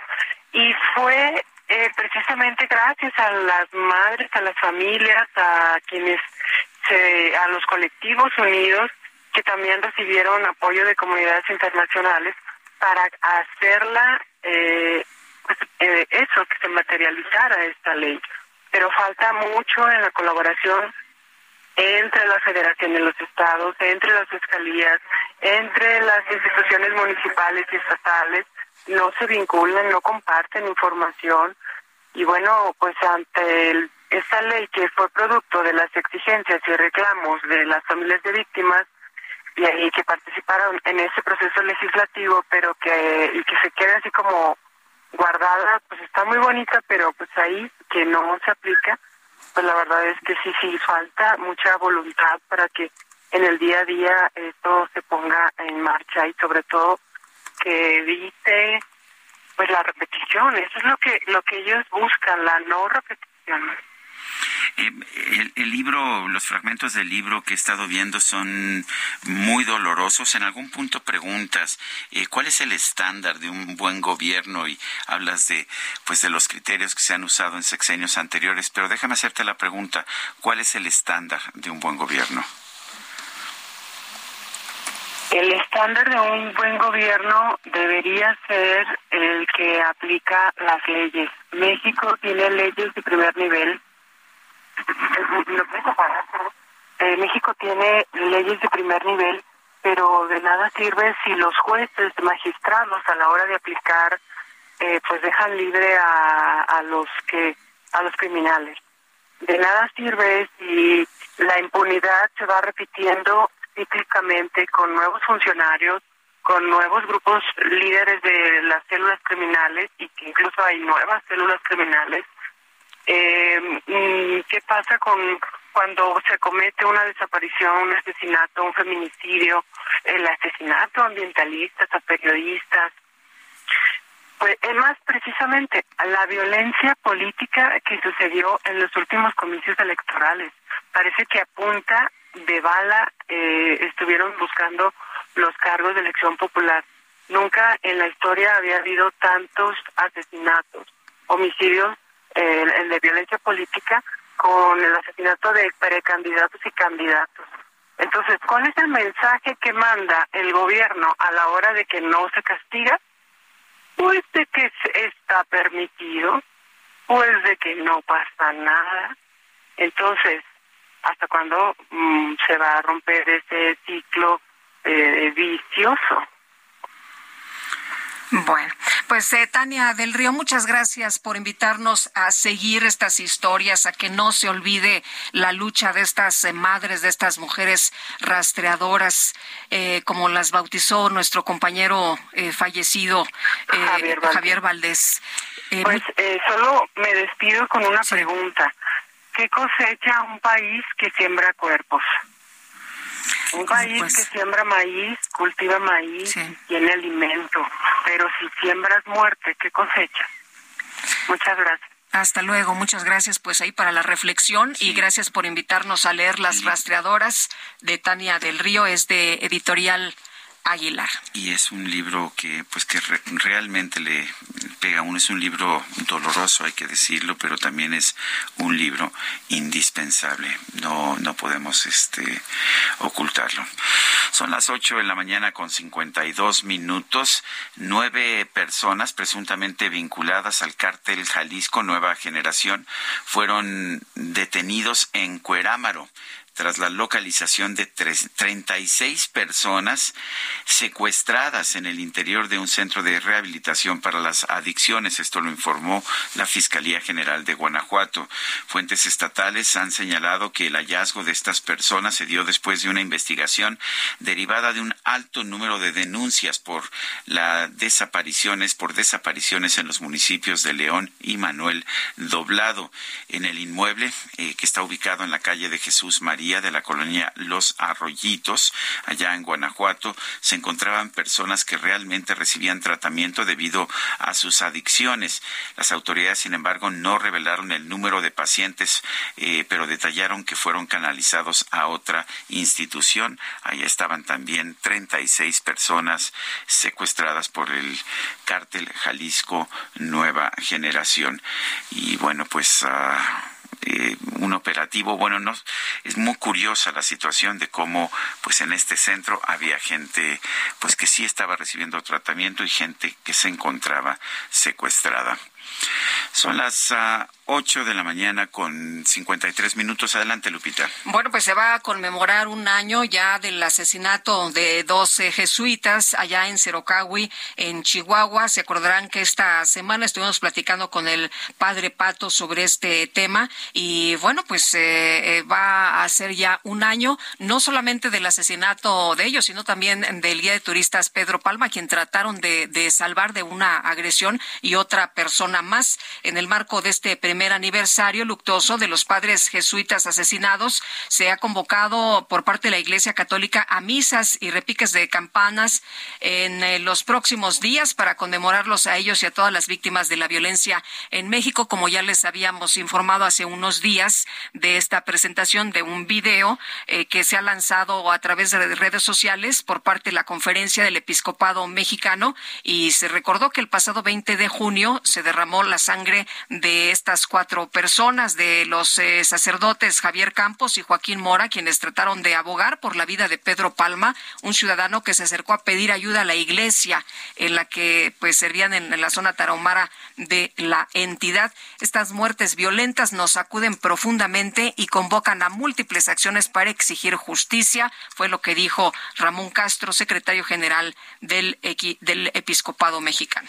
y fue eh, precisamente gracias a las madres, a las familias, a quienes a los colectivos unidos que también recibieron apoyo de comunidades internacionales para hacerla eh, pues, eh, eso que se materializara esta ley. Pero falta mucho en la colaboración entre la federación y los estados entre las fiscalías entre las instituciones municipales y estatales. No se vinculan no comparten información. Y bueno pues ante el esta ley que fue producto de las exigencias y reclamos de las familias de víctimas y, que participaron en ese proceso legislativo, pero que y que se quede así como guardada, pues está muy bonita, pero pues ahí que no se aplica, pues la verdad es que sí, sí falta mucha voluntad para que en el día a día esto se ponga en marcha y sobre todo que evite pues la repetición, eso es lo que lo que ellos buscan, la no repetición. Eh, el, libro, los fragmentos del libro que he estado viendo son muy dolorosos. En algún punto preguntas eh, cuál es el estándar de un buen gobierno y hablas de, pues, de los criterios que se han usado en sexenios anteriores. Pero déjame hacerte la pregunta: ¿cuál es el estándar de un buen gobierno? El estándar de un buen gobierno debería ser el que aplica las leyes. México tiene leyes de primer nivel eh, México tiene leyes de primer nivel, pero de nada sirve si los jueces, magistrados a la hora de aplicar, eh, pues dejan libre a, a los que a los criminales. De nada sirve si la impunidad se va repitiendo cíclicamente con nuevos funcionarios, con nuevos grupos líderes de las células criminales y que incluso hay nuevas células criminales eh, ¿Qué pasa con cuando se comete una desaparición, un asesinato, un feminicidio, el asesinato a ambientalistas, a periodistas? Pues es más precisamente la violencia política que sucedió en los últimos comicios electorales. Parece que a punta de bala eh, estuvieron buscando los cargos de elección popular. Nunca en la historia había habido tantos asesinatos, homicidios el, de violencia política con el asesinato de precandidatos y candidatos. Entonces, ¿cuál es el mensaje que manda el gobierno a la hora de que no se castiga? Pues de que está permitido, pues de que no pasa nada. Entonces, ¿hasta cuándo mm, se va a romper ese ciclo eh, vicioso? Bueno, pues eh, Tania del Río, muchas gracias por invitarnos a seguir estas historias, a que no se olvide la lucha de estas eh, madres, de estas mujeres rastreadoras, eh, como las bautizó nuestro compañero fallecido Javier Valdés. pues solo me despido con una pregunta. ¿Qué cosecha un país que siembra cuerpos? Un país pues que siembra maíz, cultiva maíz, tiene alimento, pero si siembras muerte, ¿qué cosecha? Muchas gracias. Hasta luego, muchas gracias pues ahí para la reflexión y gracias por invitarnos a leer Las rastreadoras de Tania del Río, es de editorial Aguilar. Y es un libro que, pues, que realmente le pega a uno. Es un libro doloroso, hay que decirlo, pero también es un libro indispensable. No, no podemos, este, ocultarlo. Son las ocho de la mañana con cincuenta y dos minutos. Nueve personas presuntamente vinculadas al cártel Jalisco Nueva Generación fueron detenidos en Cuerámaro tras la localización de 36 personas secuestradas en el interior de un centro de rehabilitación para las adicciones. Esto lo informó la Fiscalía General de Guanajuato. Fuentes estatales han señalado que el hallazgo de estas personas se dio después de una investigación derivada de un alto número de denuncias por las desapariciones, por desapariciones en los municipios de León y Manuel Doblado. En el inmueble eh, que está ubicado en la calle de Jesús María de la colonia Los Arroyitos, allá en Guanajuato, se encontraban personas que realmente recibían tratamiento debido a sus adicciones. Las autoridades, sin embargo, no revelaron el número de pacientes, eh, pero detallaron que fueron canalizados a otra institución. Allá estaban también 36 personas secuestradas por el cártel Jalisco Nueva Generación. Y bueno, pues... Ah, eh, un operativo. Bueno, no, es muy curiosa la situación de cómo, pues en este centro había gente, pues que sí estaba recibiendo tratamiento y gente que se encontraba secuestrada. Son las uh, 8 de la mañana con 53 minutos. Adelante, Lupita. Bueno, pues se va a conmemorar un año ya del asesinato de 12 jesuitas allá en Cerocahui, en Chihuahua. Se acordarán que esta semana estuvimos platicando con el padre Pato sobre este tema y bueno, pues eh, eh, va a ser ya un año, no solamente del asesinato de ellos, sino también del guía de turistas Pedro Palma, quien trataron de salvar de una agresión y otra persona más. En el marco de este primer primer aniversario luctuoso de los padres jesuitas asesinados, se ha convocado por parte de la Iglesia Católica a misas y repiques de campanas en eh, los próximos días para conmemorarlos a ellos y a todas las víctimas de la violencia en México, como ya les habíamos informado hace unos días de esta presentación de un video eh, que se ha lanzado a través de redes sociales por parte de la Conferencia del Episcopado Mexicano y se recordó que el pasado 20 de junio se derramó la sangre de estas cuatro personas de los eh, sacerdotes Javier Campos y Joaquín Mora, quienes trataron de abogar por la vida de Pedro Palma, un ciudadano que se acercó a pedir ayuda a la iglesia en la que pues servían en, la zona tarahumara de la entidad. Estas muertes violentas nos sacuden profundamente y convocan a múltiples acciones para exigir justicia, fue lo que dijo Ramón Castro, secretario general del, del Episcopado Mexicano.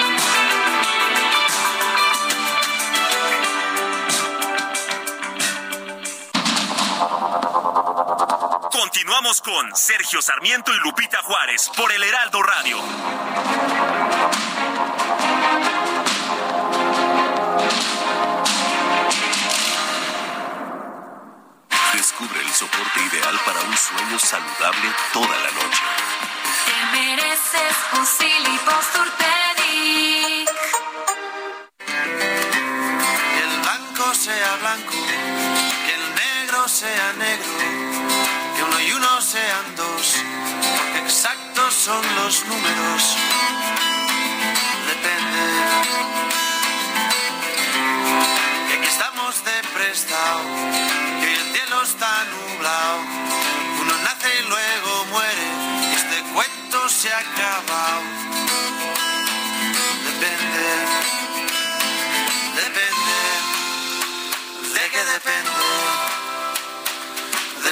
Continuamos con Sergio Sarmiento y Lupita Juárez por el Heraldo Radio. Descubre el soporte ideal para un sueño saludable toda la noche. Te mereces un Que el blanco sea blanco, que el negro sea negro, uno y sean dos, exactos son los números. Depende. Que aquí estamos de prestado, que hoy el cielo está nublado, uno nace y luego muere, y este cuento se ha acabado. Depende, depende, de que depende, de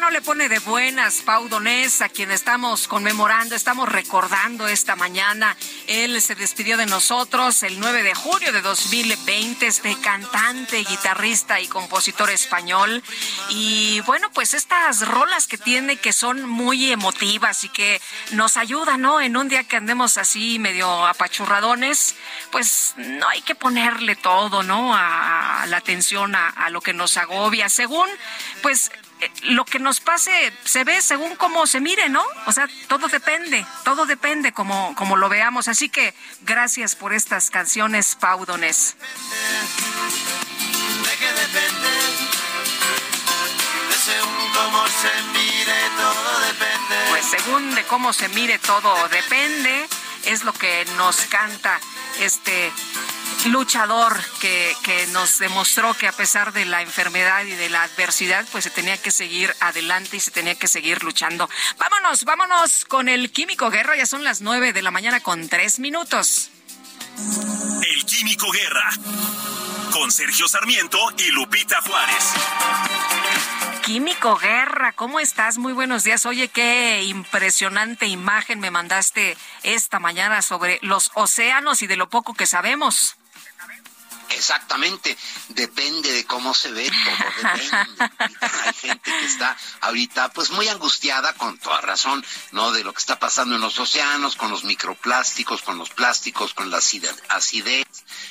No le pone de buenas Pau Donés, a quien estamos conmemorando, estamos recordando esta mañana? Él se despidió de nosotros el 9 de julio de 2020, este cantante, guitarrista y compositor español. Y bueno, pues estas rolas que tiene que son muy emotivas y que nos ayudan, ¿no? En un día que andemos así medio apachurradones, pues no hay que ponerle todo, ¿no? A, la atención a, a lo que nos agobia. Según, pues lo que nos pase se ve según cómo se mire, ¿no? O sea, todo depende, todo depende como, como lo veamos. Así que gracias por estas canciones, Pau Donés. de que depende, de según cómo se mire, todo depende. Pues según de cómo se mire todo depende, es lo que nos canta este luchador que, que nos demostró que a pesar de la enfermedad y de la adversidad, pues se tenía que seguir adelante y se tenía que seguir luchando. Vámonos, vámonos con el Químico Guerra, ya son las nueve de la mañana con tres minutos. El Químico Guerra. Con Sergio Sarmiento y Lupita Juárez. Químico Guerra, ¿cómo estás? Muy buenos días. Oye, qué impresionante imagen me mandaste esta mañana sobre los océanos y de lo poco que sabemos. Exactamente, depende de cómo se ve, todo depende. Hay gente que está ahorita pues muy angustiada con toda razón, ¿no? De lo que está pasando en los océanos, con los microplásticos, con los plásticos, con la acide- acidez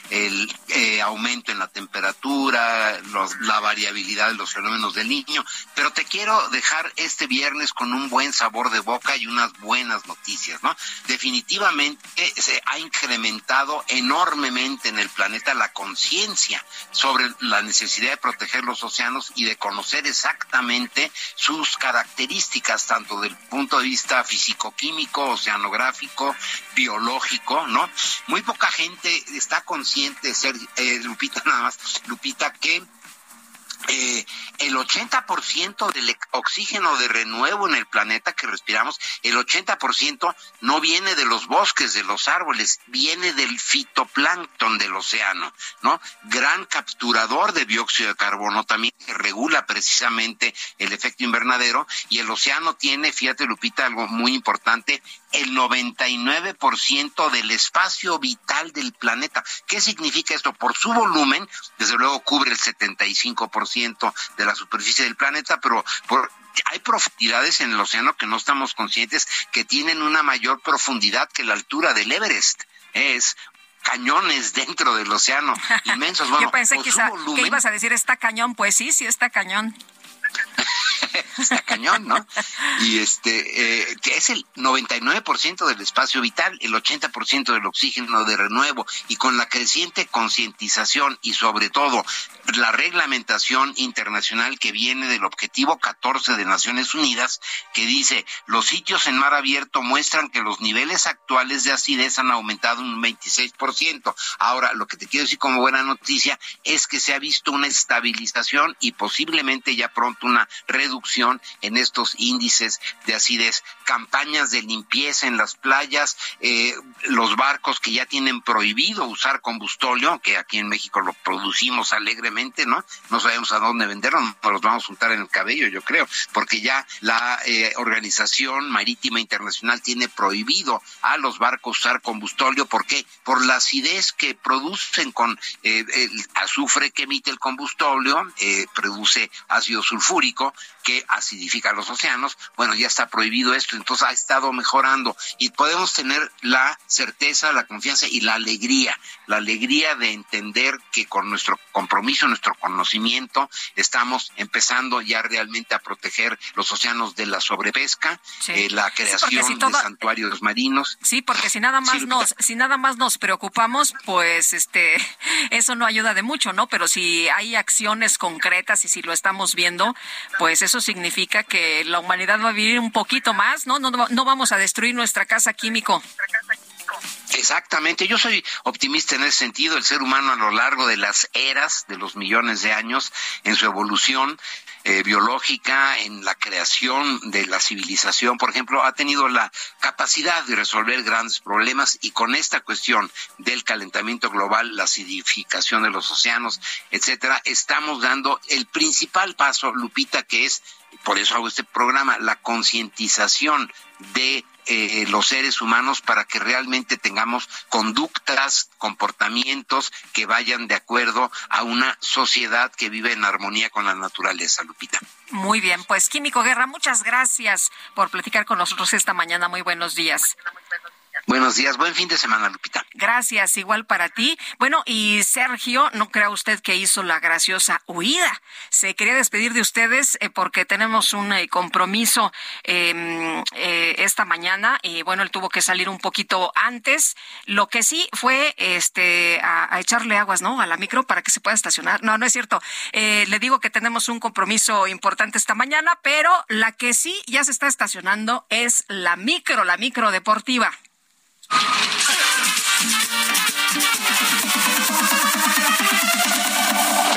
el eh, aumento en la temperatura, la variabilidad de los fenómenos del niño. Pero te quiero dejar este viernes con un buen sabor de boca y unas buenas noticias, ¿no? Definitivamente se ha incrementado enormemente en el planeta la conciencia sobre la necesidad de proteger los océanos y de conocer exactamente sus características, tanto del punto de vista físico-químico, oceanográfico, biológico, ¿no? Muy poca gente está consciente, ser, eh, Lupita nada más, Lupita, que eh, el 80% del oxígeno de renuevo en el planeta que respiramos, el 80% no viene de los bosques, de los árboles, viene del fitoplancton del océano, ¿no? Gran capturador de dióxido de carbono también que regula precisamente el efecto invernadero y el océano tiene, fíjate Lupita, algo muy importante, el 99% del espacio vital del planeta. ¿Qué significa esto? Por su volumen, desde luego cubre el 75% de la superficie del planeta, pero por, hay profundidades en el océano que no estamos conscientes que tienen una mayor profundidad que la altura del Everest. Es cañones dentro del océano inmensos. Yo pensé que, que ibas a decir está cañón, pues sí, sí está cañón. Está cañón, ¿no? Y este, eh, es el 99% del espacio vital, el 80% del oxígeno de renuevo, y con la creciente concientización y sobre todo la reglamentación internacional que viene del objetivo 14 de Naciones Unidas, que dice, los sitios en mar abierto muestran que los niveles actuales de acidez han aumentado un 26%. Ahora, lo que te quiero decir como buena noticia es que se ha visto una estabilización y posiblemente ya pronto una reducción en estos índices de acidez. Campañas de limpieza en las playas, eh, los barcos que ya tienen prohibido usar combustóleo, que aquí en México lo producimos alegremente, ¿no? No sabemos a dónde venderlo, nos los vamos a juntar en el cabello, yo creo, porque ya la eh, Organización Marítima Internacional tiene prohibido a los barcos usar combustóleo. ¿Por qué? Por la acidez que producen con eh, el azufre que emite el combustóleo, produce ácido sulfúrico que acidifica los océanos, bueno, ya está prohibido esto, entonces ha estado mejorando y podemos tener la certeza, la confianza y la alegría, la alegría de entender que con nuestro compromiso, nuestro conocimiento, estamos empezando ya realmente a proteger los océanos de la sobrepesca, eh, la creación de santuarios marinos. Sí, porque si nada más nos, si nada más nos preocupamos, pues este, eso no ayuda de mucho, ¿no? Pero si hay acciones concretas y si lo estamos viendo, pues eso significa que la humanidad va a vivir un poquito más, ¿no? No, no vamos a destruir nuestra casa químico. Exactamente, yo soy optimista en ese sentido. El ser humano a lo largo de las eras, de los millones de años, en su evolución eh, biológica, en la creación de la civilización, por ejemplo, ha tenido la capacidad de resolver grandes problemas y con esta cuestión del calentamiento global, la acidificación de los océanos, etcétera, estamos dando el principal paso, Lupita, que es por eso hago este programa, la concientización de eh, los seres humanos para que realmente tengamos conductas, comportamientos que vayan de acuerdo a una sociedad que vive en armonía con la naturaleza, Lupita. Muy bien, pues Químico Guerra, muchas gracias por platicar con nosotros esta mañana. Muy buenos días. Buenos días, buen fin de semana, Lupita. Gracias, igual para ti. Bueno, y Sergio, no crea usted que hizo la graciosa huida. Se quería despedir de ustedes eh, porque tenemos un eh, compromiso em, eh, esta mañana y bueno, él tuvo que salir un poquito antes. Lo que sí fue este a, a, echarle aguas, ¿no? A la micro para que se pueda estacionar. No, no es cierto. le digo que tenemos un compromiso importante esta mañana, pero la que sí ya se está estacionando es la micro, la micro deportiva.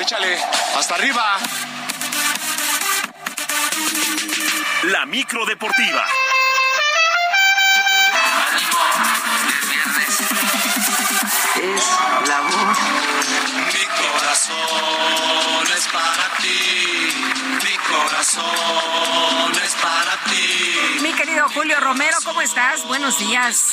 Échale, hasta arriba. La micro deportiva. Es la voz. Mi corazón es para ti. Mi corazón es para ti. Mi querido Julio Romero, ¿cómo estás? Buenos días.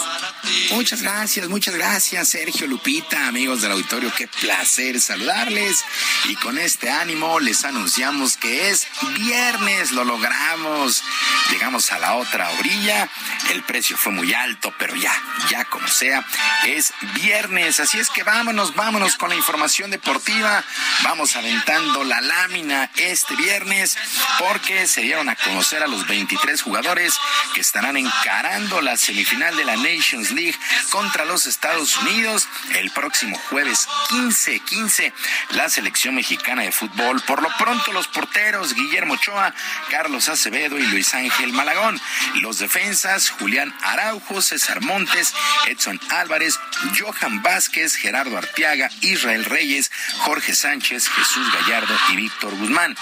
Muchas gracias, muchas gracias, Sergio Lupita, amigos del auditorio, qué placer saludarles. Y con este ánimo les anunciamos que es viernes, lo logramos. Llegamos a la otra orilla, el precio fue muy alto, pero ya, ya como sea, es viernes. Así es que vámonos, vámonos con la información deportiva. Vamos aventando la lámina este viernes porque se dieron a conocer a los 23 jugadores que estarán encarando la semifinal de la Nations League contra los Estados Unidos el próximo jueves 15, 15. La selección mexicana de fútbol, por lo pronto los porteros Guillermo Ochoa, Carlos Acevedo y Luis Ángel Malagón. Los defensas Julián Araujo, César Montes, Edson Álvarez, Johan Vázquez, Gerardo Arteaga, Israel Reyes, Jorge Sánchez, Jesús Gallardo y Víctor Guzmán.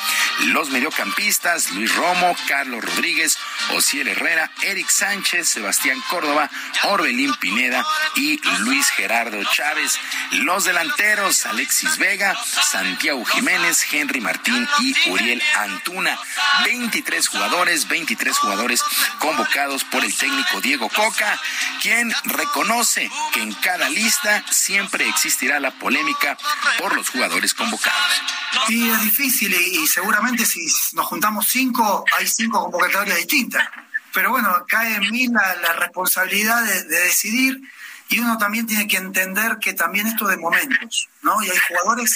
Los mediocampistas Luis Romo, Carlos Rodríguez, Ociel Herrera, Eric Sánchez, Sebastián Córdoba, Orbelín Pineda y Luis Gerardo Chávez. Los delanteros Alexis Vega, Santiago Jiménez, Henry Martín y Uriel Antuna. 23 jugadores, 23 jugadores convocados por el técnico Diego Coca, quien reconoce que en cada lista siempre existirá la polémica por los jugadores convocados. Y es difícil y, seguramente si nos juntamos cinco, hay cinco convocatorias distintas. Pero bueno, cae en mí la, responsabilidad de, de, decidir y uno también tiene que entender que también esto de momentos, ¿no? Y hay jugadores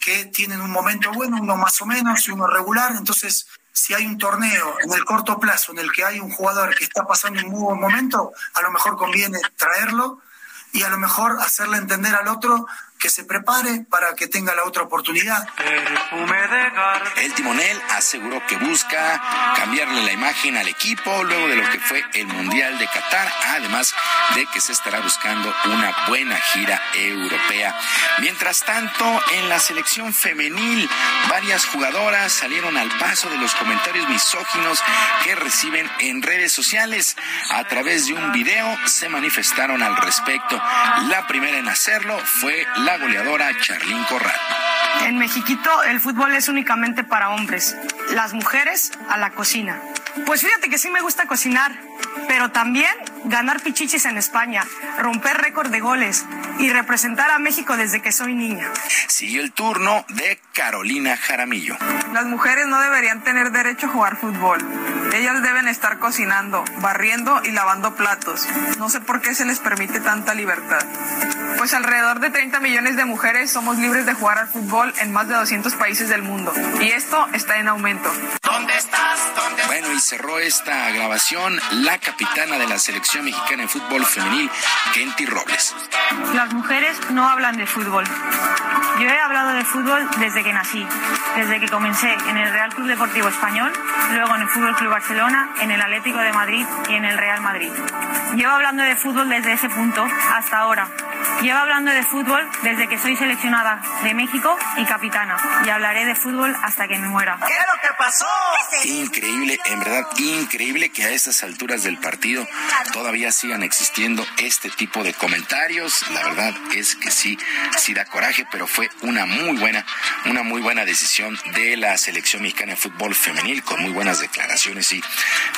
que tienen un momento bueno, uno más o menos y uno regular, entonces si hay un torneo en el corto plazo en el que hay un jugador que está pasando un muy buen momento, a lo mejor conviene traerlo y a lo mejor hacerle entender al otro que se prepare para que tenga la otra oportunidad. El timonel aseguró que busca cambiarle la imagen al equipo luego de lo que fue el Mundial de Qatar, además de que se estará buscando una buena gira europea. Mientras tanto, en la selección femenil, varias jugadoras salieron al paso de los comentarios misóginos que reciben en redes sociales. A través de un video se manifestaron al respecto. La primera en hacerlo fue la goleadora Charlín Corral. En Mexiquito el fútbol es únicamente para hombres, las mujeres a la cocina. Pues fíjate que sí me gusta cocinar, pero también ganar pichichis en España, romper récord de goles y representar a México desde que soy niña. Sigue el turno de Carolina Jaramillo. Las mujeres no deberían tener derecho a jugar fútbol. Ellas deben estar cocinando, barriendo y lavando platos. No sé por qué se les permite tanta libertad. Pues alrededor de 30 millones de mujeres somos libres de jugar al fútbol en más de 200 países del mundo. Y esto está en aumento. ¿Dónde estás? Bueno, y cerró esta grabación la capitana de la selección mexicana de fútbol femenil, Kenty Robles. Las mujeres no hablan de fútbol. Yo he hablado de fútbol desde que nací, desde que comencé en el Real Club Deportivo Español, luego en el Fútbol Club Barcelona, en el Atlético de Madrid y en el Real Madrid. Llevo hablando de fútbol desde ese punto hasta ahora. Llevo hablando de fútbol desde que soy seleccionada de México y capitana. Y hablaré de fútbol hasta que me muera. ¿Qué es lo que pasó? Increíble, en verdad, increíble que a estas alturas del partido todavía sigan existiendo este tipo de comentarios. La verdad es que sí, sí da coraje, pero fue una muy buena, una muy buena decisión de la selección mexicana de fútbol femenil con muy buenas declaraciones y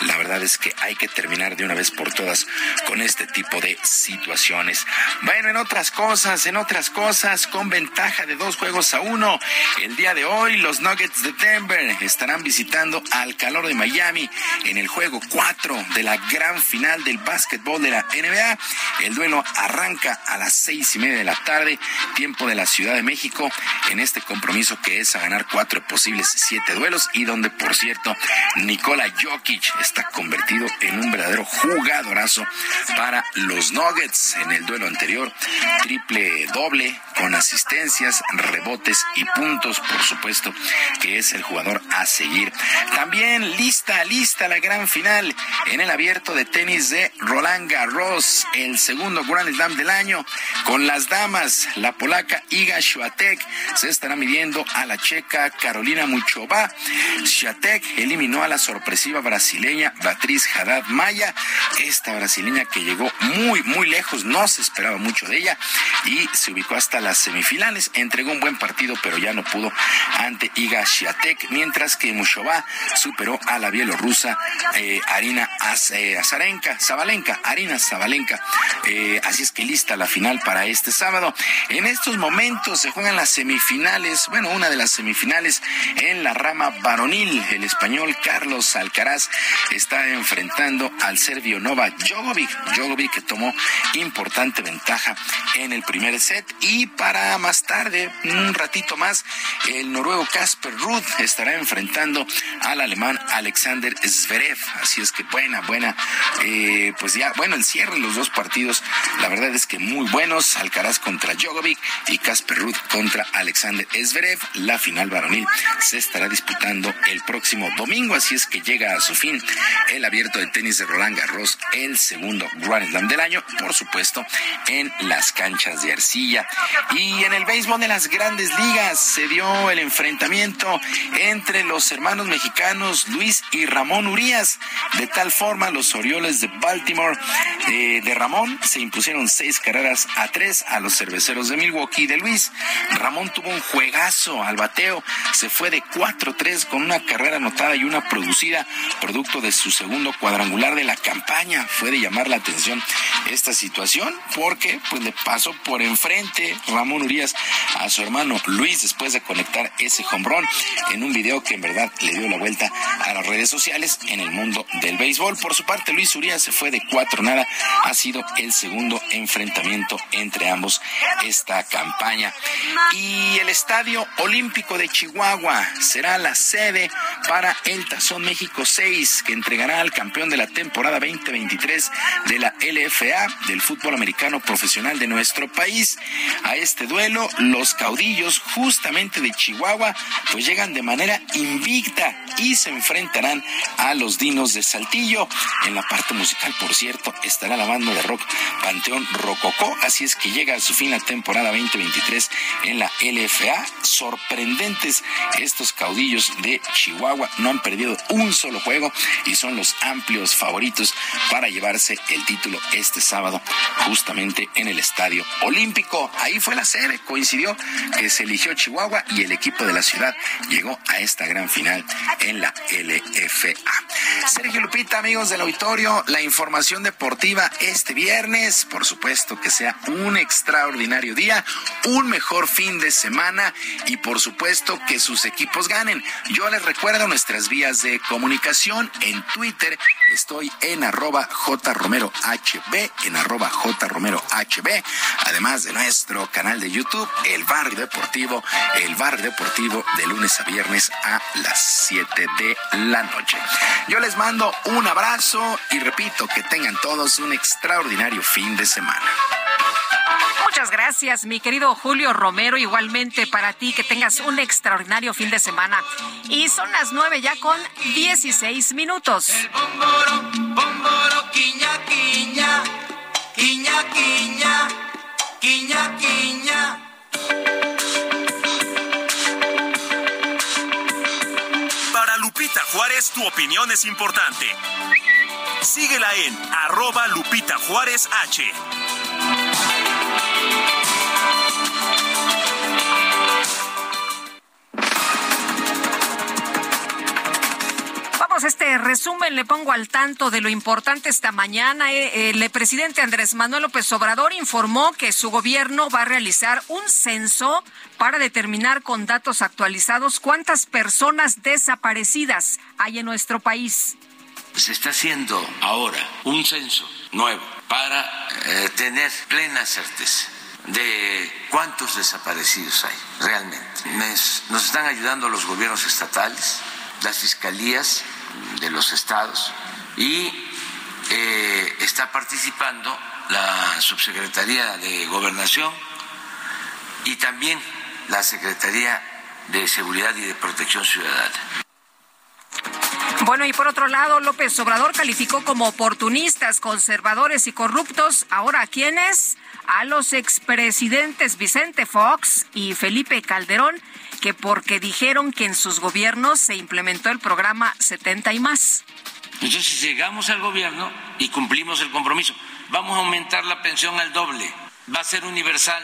la verdad es que hay que terminar de una vez por todas con este tipo de situaciones. Bueno, en otras cosas, en otras cosas, con ventaja de dos juegos a uno, el día de hoy los Nuggets de Denver estarán visitando al calor de Miami en el juego 4 de la gran final del básquetbol de la NBA. El duelo arranca a las seis y media de la tarde, tiempo de la Ciudad de México, en este compromiso que es a ganar cuatro posibles siete duelos y donde, por cierto, Nikola Jokic está convertido en un verdadero jugadorazo para los Nuggets en el duelo anterior. Triple doble con asistencias, rebotes y puntos, por supuesto, que es el jugador a seguir. También lista, lista la gran final en el abierto de tenis de Roland Garros, el segundo Grand Slam del año, con las damas, la polaca Iga Swiatek se estará midiendo a la checa Carolina Muchova. Swiatek eliminó a la sorpresiva brasileña Beatriz Haddad Maya. Esta brasileña que llegó muy, muy lejos, no se esperaba mucho de ella y se ubicó hasta las semifinales. Entregó un buen partido, pero ya no pudo ante Iga Swiatek, mientras que Muchova superó a la bielorrusa eh, Arina eh, Azarenka, Zabalenka, Arina Zabalenka. Eh, así es que lista la final para este sábado. En estos momentos se juegan las semifinales, una de las semifinales en la rama varonil. El español Carlos Alcaraz está enfrentando al serbio Novak Djokovic. Djokovic que tomó importante ventaja en el primer set y para más tarde, un ratito más, el noruego Casper Ruud estará enfrentando al alemán Alexander Zverev. Así es que buena, buena, eh, pues ya, bueno, el cierre los dos partidos, la verdad es que muy buenos. Alcaraz contra Djokovic y Casper Ruud contra Alexander Zverev. La final varonil se estará disputando el próximo domingo, así es que llega a su fin el abierto de tenis de Roland Garros, el segundo Grand Slam del año, por supuesto, en las canchas de arcilla. Y en el béisbol de las grandes ligas se dio el enfrentamiento entre los hermanos mexicanos Luis y Ramón Urias. De tal forma, los Orioles de Baltimore eh, de Ramón se impusieron seis carreras a tres a los cerveceros de Milwaukee de Luis. Ramón tuvo un juegazo al bateo, se fue de 4-3 con una carrera anotada y una producida, producto de su segundo cuadrangular de la campaña. Fue de llamar la atención esta situación porque pues le pasó por enfrente Ramón Urias a su hermano Luis después de conectar ese hombrón en un video que en verdad le dio la vuelta a las redes sociales en el mundo del béisbol. Por su parte, Luis Urias se fue de cuatro nada. Ha sido el segundo enfrentamiento entre ambos esta campaña. Y el Estadio Olímpico de Chihuahua será la sede para el Tazón México 6, que entregará al campeón de la temporada 2023 de la LFA del fútbol americano profesional de nuestro país. A este duelo, los caudillos justamente de Chihuahua pues llegan de manera invicta y se enfrentarán a los Dinos de Saltillo. En la parte musical, por cierto, estará la banda de rock Panteón Rococó, así es que llega a su fin la temporada 2023 en la LFA. Sorprendentes estos caudillos de Chihuahua, no han perdido un solo juego y son los amplios favoritos para llevarse el título este sábado justamente en el Estadio Olímpico. Ahí fue la sede, coincidió que se eligió Chihuahua y el equipo de la ciudad llegó a esta gran final en la LFA. Sergio Lupita, amigos del auditorio, la información deportiva este viernes, por supuesto que sea un extraordinario día, un mejor fin de semana y por supuesto que sus equipos ganen. Yo les recuerdo nuestras vías de comunicación en Twitter, estoy en arroba jromerohb, en arroba jromerohb, además de nuestro canal de YouTube, El Barrio Deportivo, El Barrio Deportivo de lunes a viernes a las 7 de la noche. Yo les mando un abrazo y repito que tengan todos un extraordinario fin de semana. Muchas gracias, mi querido Julio Romero. Igualmente para ti, que tengas un extraordinario fin de semana. Y son las nueve ya con 16 minutos. El quiña, quiña, quiña, quiña, quiña, quiña. Para Lupita Juárez, tu opinión es importante. Síguela en arroba Lupita Juárez H. Vamos a este resumen, le pongo al tanto de lo importante esta mañana. Eh, el presidente Andrés Manuel López Obrador informó que su gobierno va a realizar un censo para determinar con datos actualizados cuántas personas desaparecidas hay en nuestro país. Se está haciendo ahora un censo nuevo para eh, tener plena certeza de cuántos desaparecidos hay realmente. Nos están ayudando los gobiernos estatales, las fiscalías de los estados y eh, está participando la subsecretaría de gobernación y también la secretaría de seguridad y de protección ciudadana. Bueno, y por otro lado, López Obrador calificó como oportunistas, conservadores y corruptos. Ahora, ¿a quiénes? A los expresidentes Vicente Fox y Felipe Calderón, que porque dijeron que en sus gobiernos se implementó el programa 70 y más. Entonces, si llegamos al gobierno y cumplimos el compromiso, vamos a aumentar la pensión al doble, va a ser universal.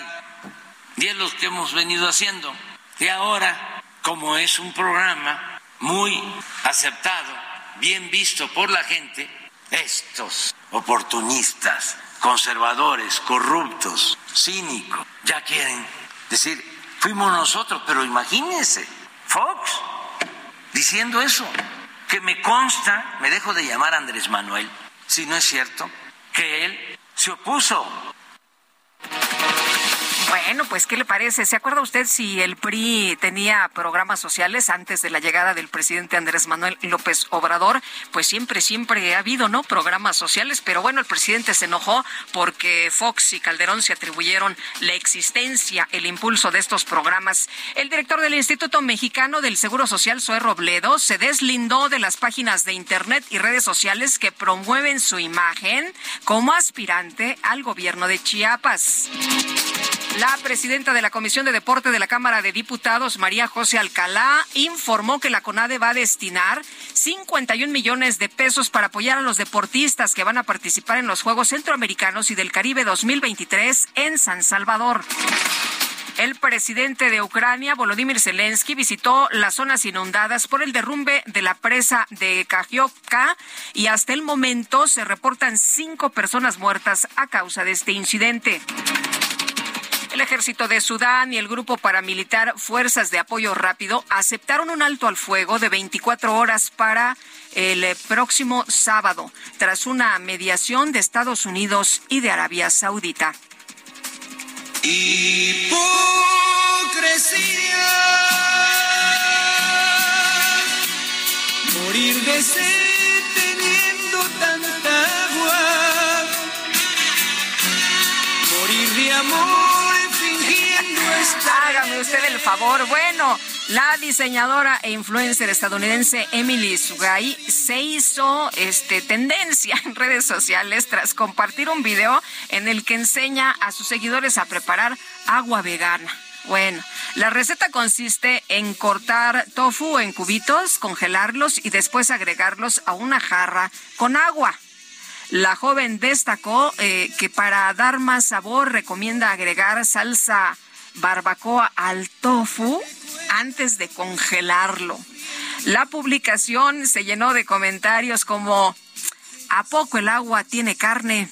Y es lo que hemos venido haciendo. Y ahora, como es un programa muy aceptado, bien visto por la gente, estos oportunistas, conservadores, corruptos, cínicos, ya quieren decir, fuimos nosotros, pero imagínense, Fox diciendo eso, que me consta, me dejo de llamar Andrés Manuel, si no es cierto, que él se opuso bueno, pues, ¿qué le parece? ¿Se acuerda usted si el PRI tenía programas sociales antes de la llegada del presidente Andrés Manuel López Obrador? Pues siempre, siempre ha habido, ¿no? Programas sociales, pero bueno, el presidente se enojó porque Fox y Calderón se atribuyeron la existencia, el impulso de estos programas. El director del Instituto Mexicano del Seguro Social, Zoe Robledo, se deslindó de las páginas de Internet y redes sociales que promueven su imagen como aspirante al gobierno de Chiapas. La presidenta de la Comisión de Deporte de la Cámara de Diputados, María José Alcalá, informó que la CONADE va a destinar 51 millones de pesos para apoyar a los deportistas que van a participar en los Juegos Centroamericanos y del Caribe 2023 en San Salvador. El presidente de Ucrania, Volodymyr Zelensky, visitó las zonas inundadas por el derrumbe de la presa de Kajovka y hasta el momento se reportan cinco personas muertas a causa de este incidente. El ejército de Sudán y el grupo paramilitar Fuerzas de Apoyo Rápido aceptaron un alto al fuego de 24 horas para el próximo sábado, tras una mediación de Estados Unidos y de Arabia Saudita. Hipocresía. Morir de sed teniendo tanta agua. Morir de amor Usted el favor. Bueno, la diseñadora e influencer estadounidense Emily Sugay se hizo este, tendencia en redes sociales tras compartir un video en el que enseña a sus seguidores a preparar agua vegana. Bueno, la receta consiste en cortar tofu en cubitos, congelarlos y después agregarlos a una jarra con agua. La joven destacó eh, que para dar más sabor recomienda agregar salsa barbacoa al tofu antes de congelarlo. La publicación se llenó de comentarios como ¿A poco el agua tiene carne?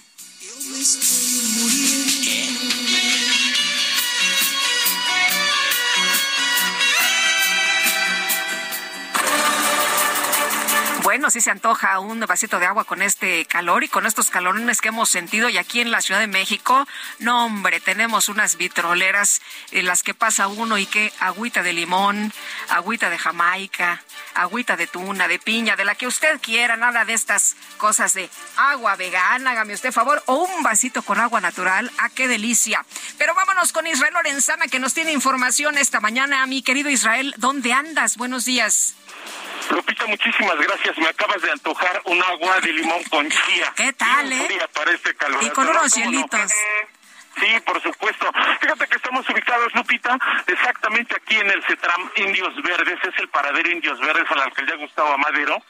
Bueno, sí se antoja un vasito de agua con este calor y con estos calorones que hemos sentido y aquí en la Ciudad de México, no hombre, tenemos unas vitroleras en las que pasa uno y que agüita de limón, agüita de Jamaica, agüita de tuna, de piña, de la que usted quiera, nada de estas cosas de agua vegana, hágame usted favor, o un vasito con agua natural, ¡ah, qué delicia! Pero vámonos con Israel Lorenzana que nos tiene información esta mañana. Mi querido Israel, ¿dónde andas? Buenos días. Lupita, muchísimas gracias. Me acabas de antojar un agua de limón con chía. ¿Qué tal, eh? Para este calor. Y con unos hielitos. Sí, por supuesto. Fíjate que estamos ubicados, Lupita, exactamente aquí en el CETRAM Indios Verdes, es el paradero Indios Verdes a la alcaldía Gustavo Madero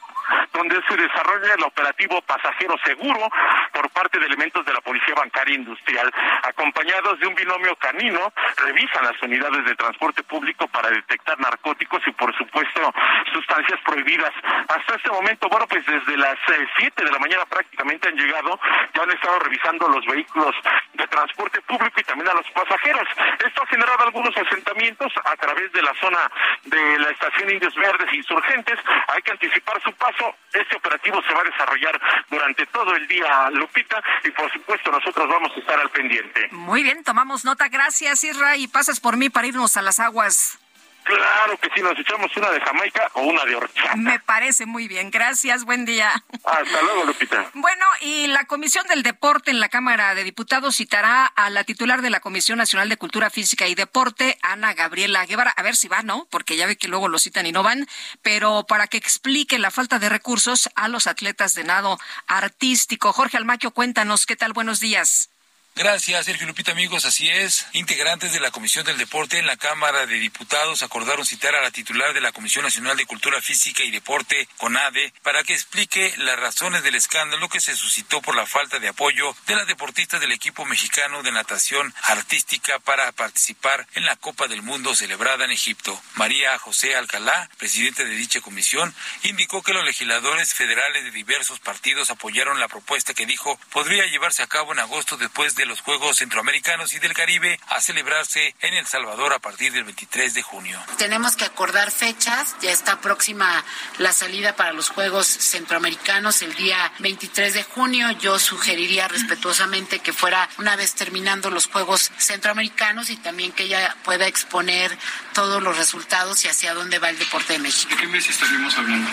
donde se desarrolla el operativo Pasajero Seguro por parte de elementos de la Policía Bancaria Industrial, acompañados de un binomio canino, revisan las unidades de transporte público para detectar narcóticos y, por supuesto, sustancias prohibidas. Hasta este momento, bueno, pues desde las 7 eh, de la mañana prácticamente han llegado, ya han estado revisando los vehículos de transporte público y también a los pasajeros. Esto ha generado algunos asentamientos a través de la zona de la estación Indios Verdes Insurgentes. Hay que anticipar su paso este operativo se va a desarrollar durante todo el día, Lupita, y por supuesto nosotros vamos a estar al pendiente. Muy bien, tomamos nota. Gracias, Isra, y pasas por mí para irnos a las aguas. Claro que sí, nos echamos una de Jamaica o una de horchata. Me parece muy bien. Gracias, buen día. Hasta luego, Lupita. Bueno, y la Comisión del Deporte en la Cámara de Diputados citará a la titular de la Comisión Nacional de Cultura Física y Deporte, Ana Gabriela Guevara. A ver si va, ¿no? Porque ya ve que luego lo citan y no van, pero para que explique la falta de recursos a los atletas de nado artístico. Jorge Almaquio, cuéntanos, ¿qué tal? Buenos días. Gracias, Sergio Lupita, amigos. Así es. Integrantes de la Comisión del Deporte en la Cámara de Diputados acordaron citar a la titular de la Comisión Nacional de Cultura Física y Deporte, CONADE, para que explique las razones del escándalo que se suscitó por la falta de apoyo de las deportistas del equipo mexicano de natación artística para participar en la Copa del Mundo celebrada en Egipto. María José Alcalá, presidente de dicha comisión, indicó que los legisladores federales de diversos partidos apoyaron la propuesta que dijo podría llevarse a cabo en agosto después de los Juegos Centroamericanos y del Caribe a celebrarse en El Salvador a partir del 23 de junio. Tenemos que acordar fechas, ya está próxima la salida para los Juegos Centroamericanos el día 23 de junio. Yo sugeriría respetuosamente que fuera una vez terminando los Juegos Centroamericanos y también que ella pueda exponer todos los resultados y hacia dónde va el deporte de México. ¿De qué mes estaríamos hablando?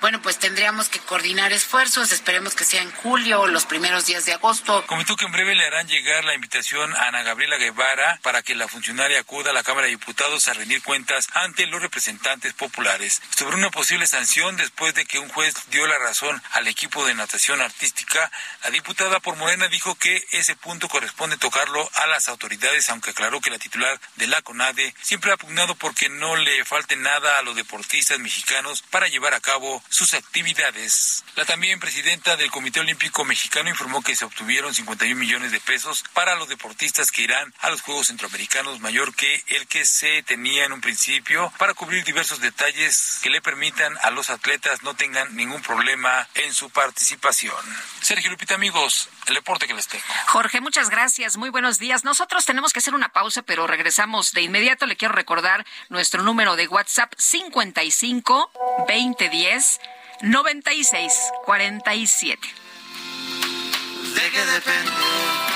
Bueno, pues tendríamos que coordinar esfuerzos, esperemos que sea en julio o los primeros días de agosto. Comentó que en breve le harán llegar la invitación a Ana Gabriela Guevara para que la funcionaria acuda a la Cámara de Diputados a rendir cuentas ante los representantes populares sobre una posible sanción después de que un juez dio la razón al equipo de natación artística. La diputada por Morena dijo que ese punto corresponde tocarlo a las autoridades, aunque aclaró que la titular de la CONADE siempre ha pugnado porque no le falte nada a los deportistas mexicanos para llevar a cabo sus actividades. La también presidenta del Comité Olímpico Mexicano informó que se obtuvieron 51 millones de pesos para los deportistas que irán a los Juegos Centroamericanos, mayor que el que se tenía en un principio, para cubrir diversos detalles que le permitan a los atletas no tengan ningún problema en su participación. Sergio Lupita, amigos, el deporte que les tengo. Jorge, muchas gracias. Muy buenos días. Nosotros tenemos que hacer una pausa, pero regresamos de inmediato. Le quiero recordar nuestro número de WhatsApp 55 2010 96 47. ¿De qué depende?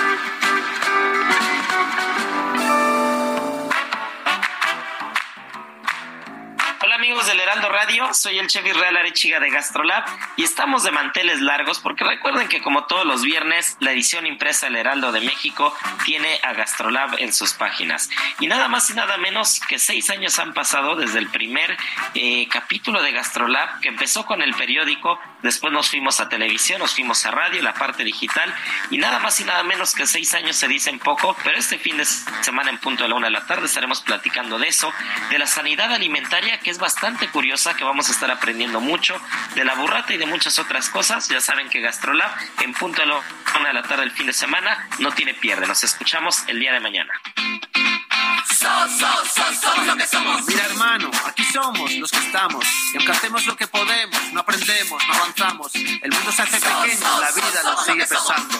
Amigos del Heraldo Radio, soy el chef Israel Arechiga de Gastrolab y estamos de manteles largos porque recuerden que como todos los viernes la edición impresa del Heraldo de México tiene a Gastrolab en sus páginas. Y nada más y nada menos que seis años han pasado desde el primer eh, capítulo de Gastrolab que empezó con el periódico, después nos fuimos a televisión, nos fuimos a radio, la parte digital y nada más y nada menos que seis años se dicen poco, pero este fin de semana en punto de la una de la tarde estaremos platicando de eso, de la sanidad alimentaria que es bastante curiosa, que vamos a estar aprendiendo mucho de la burrata y de muchas otras cosas. Ya saben que Gastrolab en punto de la una de la tarde el fin de semana no tiene pierde. Nos escuchamos el día de mañana. somos lo que somos. Mira, hermano, aquí somos los que estamos. Y aunque hacemos lo que podemos, no aprendemos, no avanzamos. El mundo se hace pequeño, la vida nos sigue pesando.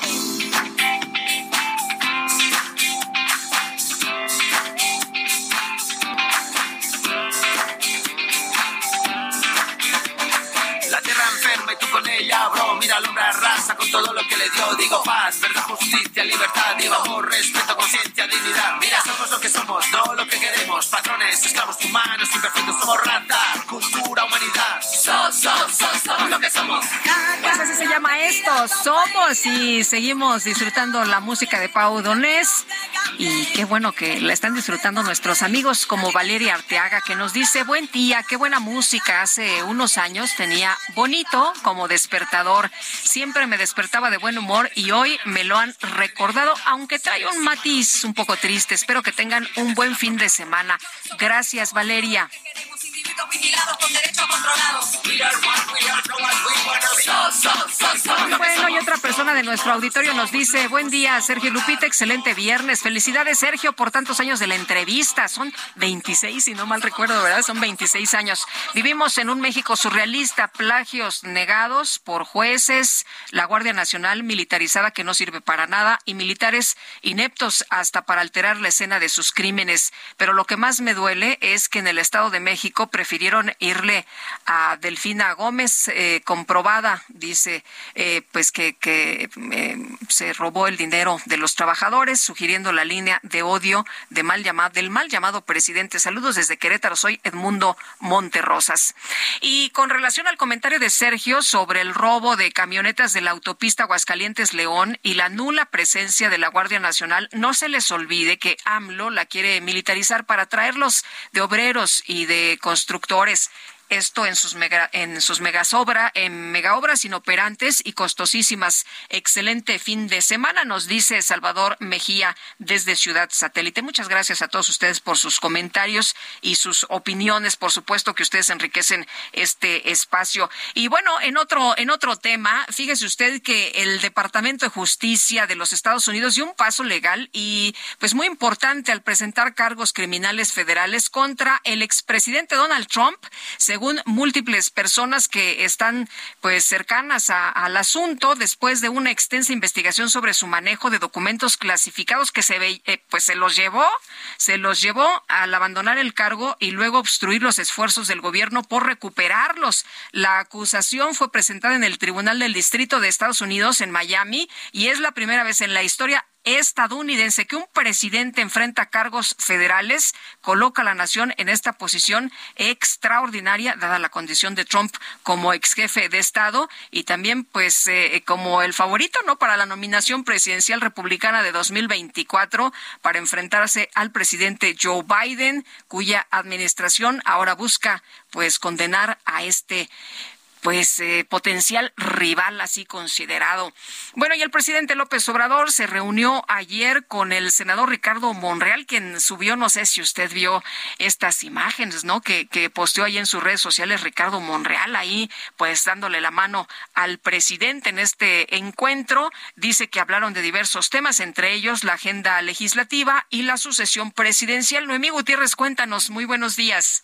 Que le dio. Digo paz, verdad, justicia, libertad. Digo amor, respeto, conciencia, dignidad. Mira, somos lo que somos, no lo somos patrones, esclavos humanos, imperfectos, somos rata, cultura, humanidad. So, so, so, somos lo que somos. Pues se llama esto, somos y seguimos disfrutando la música de Pau Donés y qué bueno que la están disfrutando nuestros amigos como Valeria Arteaga que nos dice, buen día, qué buena música, hace unos años tenía bonito como despertador, siempre me despertaba de buen humor y hoy me lo han recordado, aunque trae un matiz un poco triste, espero que tengan un buen fin de semana. Gracias Valeria. Bueno, y otra persona de nuestro auditorio nos dice, buen día, Sergio Lupita, excelente viernes. Felicidades, Sergio, por tantos años de la entrevista. Son 26, si no mal recuerdo, ¿verdad? Son 26 años. Vivimos en un México surrealista, plagios negados por jueces, la Guardia Nacional militarizada que no sirve para nada y militares ineptos hasta para alterar la escena de sus crímenes. Pero lo que más me duele es que en el Estado de México prefirieron irle Delfina Gómez, eh, comprobada, dice, eh, pues que, que eh, se robó el dinero de los trabajadores, sugiriendo la línea de odio de mal llamado, del mal llamado presidente. Saludos desde Querétaro, soy Edmundo Monterrosas. Y con relación al comentario de Sergio sobre el robo de camionetas de la autopista Aguascalientes-León y la nula presencia de la Guardia Nacional, no se les olvide que AMLO la quiere militarizar para traerlos de obreros y de constructores esto en sus mega, en sus megasobra, en megaobras inoperantes y costosísimas. Excelente fin de semana, nos dice Salvador Mejía desde Ciudad Satélite. Muchas gracias a todos ustedes por sus comentarios y sus opiniones. Por supuesto que ustedes enriquecen este espacio. Y bueno, en otro, en otro tema, fíjese usted que el Departamento de Justicia de los Estados Unidos dio un paso legal y pues muy importante al presentar cargos criminales federales contra el expresidente Donald Trump, según múltiples personas que están pues cercanas al asunto después de una extensa investigación sobre su manejo de documentos clasificados que se eh, pues se los llevó, se los llevó al abandonar el cargo y luego obstruir los esfuerzos del gobierno por recuperarlos. La acusación fue presentada en el Tribunal del Distrito de Estados Unidos en Miami y es la primera vez en la historia estadounidense que un presidente enfrenta cargos federales coloca a la nación en esta posición extraordinaria dada la condición de Trump como ex jefe de estado y también pues eh, como el favorito no para la nominación presidencial republicana de 2024 para enfrentarse al presidente Joe Biden cuya administración ahora busca pues condenar a este pues eh, potencial rival así considerado. Bueno, y el presidente López Obrador se reunió ayer con el senador Ricardo Monreal, quien subió, no sé si usted vio estas imágenes, ¿no? Que, que posteó ahí en sus redes sociales Ricardo Monreal, ahí pues dándole la mano al presidente en este encuentro. Dice que hablaron de diversos temas, entre ellos la agenda legislativa y la sucesión presidencial. Noemí Gutiérrez, cuéntanos, muy buenos días.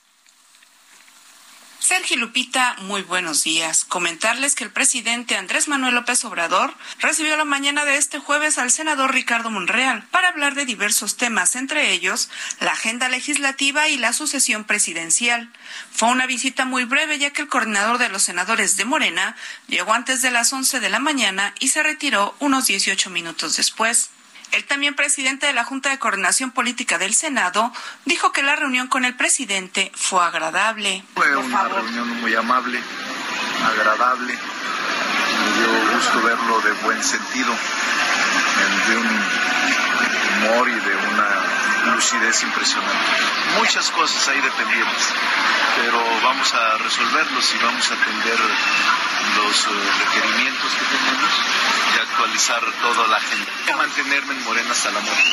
Sergio Lupita, muy buenos días. Comentarles que el presidente Andrés Manuel López Obrador recibió la mañana de este jueves al senador Ricardo Monreal para hablar de diversos temas, entre ellos la agenda legislativa y la sucesión presidencial. Fue una visita muy breve ya que el coordinador de los senadores de Morena llegó antes de las 11 de la mañana y se retiró unos 18 minutos después. El también presidente de la Junta de Coordinación Política del Senado dijo que la reunión con el presidente fue agradable. Fue una reunión muy amable, agradable. Me dio gusto verlo de buen sentido, de un humor y de una lucidez impresionante. Muchas cosas ahí dependientes, pero vamos a resolverlos y vamos a atender los eh, requerimientos que tenemos y actualizar toda la agenda. Mantenerme en Morena hasta la muerte.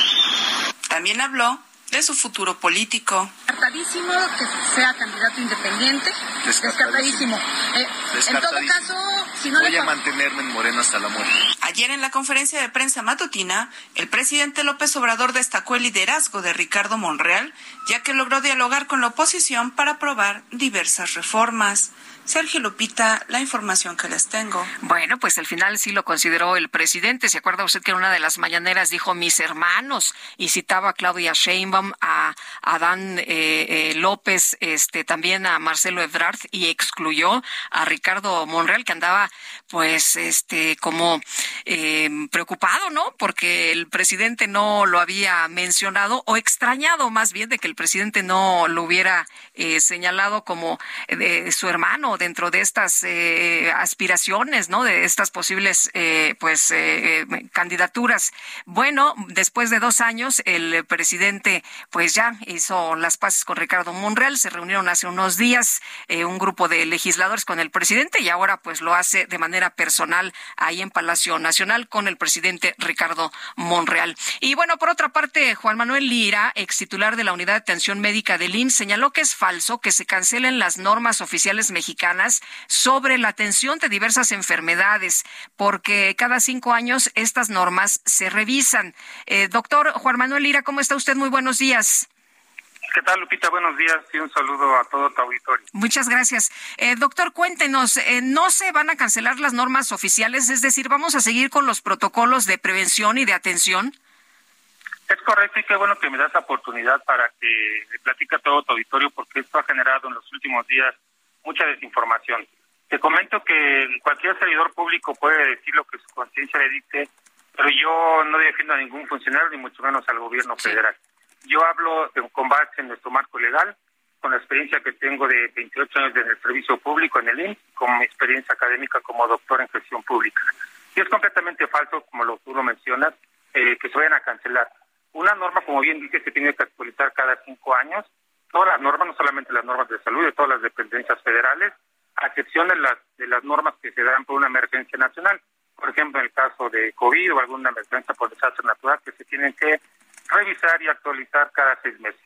También habló de su futuro político. Descartadísimo que sea candidato independiente. Descartadísimo. Eh, en todo caso, si no Voy a mantenerme en Morena hasta la muerte. Ayer en la conferencia de prensa matutina, el presidente López Obrador destacó el liderazgo de Ricardo Monreal, ya que logró dialogar con la oposición para aprobar diversas reformas. Sergio Lupita, la información que les tengo. Bueno, pues al final sí lo consideró el presidente. ¿Se acuerda usted que en una de las mañaneras dijo mis hermanos y citaba a Claudia Sheinbaum, a Adán eh, eh, López, este, también a Marcelo Ebrard y excluyó a Ricardo Monreal que andaba pues este como eh, preocupado, ¿no? Porque el presidente no lo había mencionado o extrañado más bien de que el presidente no lo hubiera señalado como de su hermano dentro de estas eh, aspiraciones, ¿no? De estas posibles, eh, pues, eh, candidaturas. Bueno, después de dos años, el presidente, pues, ya hizo las paces con Ricardo Monreal. Se reunieron hace unos días un grupo de legisladores con el presidente y ahora, pues, lo hace de manera personal ahí en Palacio Nacional con el presidente Ricardo Monreal. Y bueno, por otra parte, Juan Manuel Lira, ex titular de la Unidad de Atención Médica del IMSS, señaló que es falso que se cancelen las normas oficiales mexicanas sobre la atención de diversas enfermedades, porque cada cinco años estas normas se revisan. Eh, doctor Juan Manuel Ira, ¿cómo está usted? Muy buenos días. ¿Qué tal, Lupita? Buenos días y un saludo a todo tu auditorio. Muchas gracias. Eh, doctor, cuéntenos, eh, ¿no se van a cancelar las normas oficiales? Es decir, ¿vamos a seguir con los protocolos de prevención y de atención? Es correcto y qué bueno que me das la oportunidad para que platique a todo tu auditorio porque esto ha generado en los últimos días mucha desinformación. Te comento que cualquier servidor público puede decir lo que su conciencia le dicte, pero yo no defiendo a ningún funcionario, ni mucho menos al gobierno federal. Yo hablo con base en nuestro marco legal, con la experiencia que tengo de 28 años en el servicio público en el INS, con mi experiencia académica como doctor en gestión pública. Y es completamente falso, como lo, tú lo mencionas, eh, que se vayan a cancelar. Una norma, como bien dice, se tiene que actualizar cada cinco años todas las normas, no solamente las normas de salud, de todas las dependencias federales, a excepción de las, de las normas que se dan por una emergencia nacional. Por ejemplo, en el caso de COVID o alguna emergencia por desastre natural que se tienen que revisar y actualizar cada seis meses.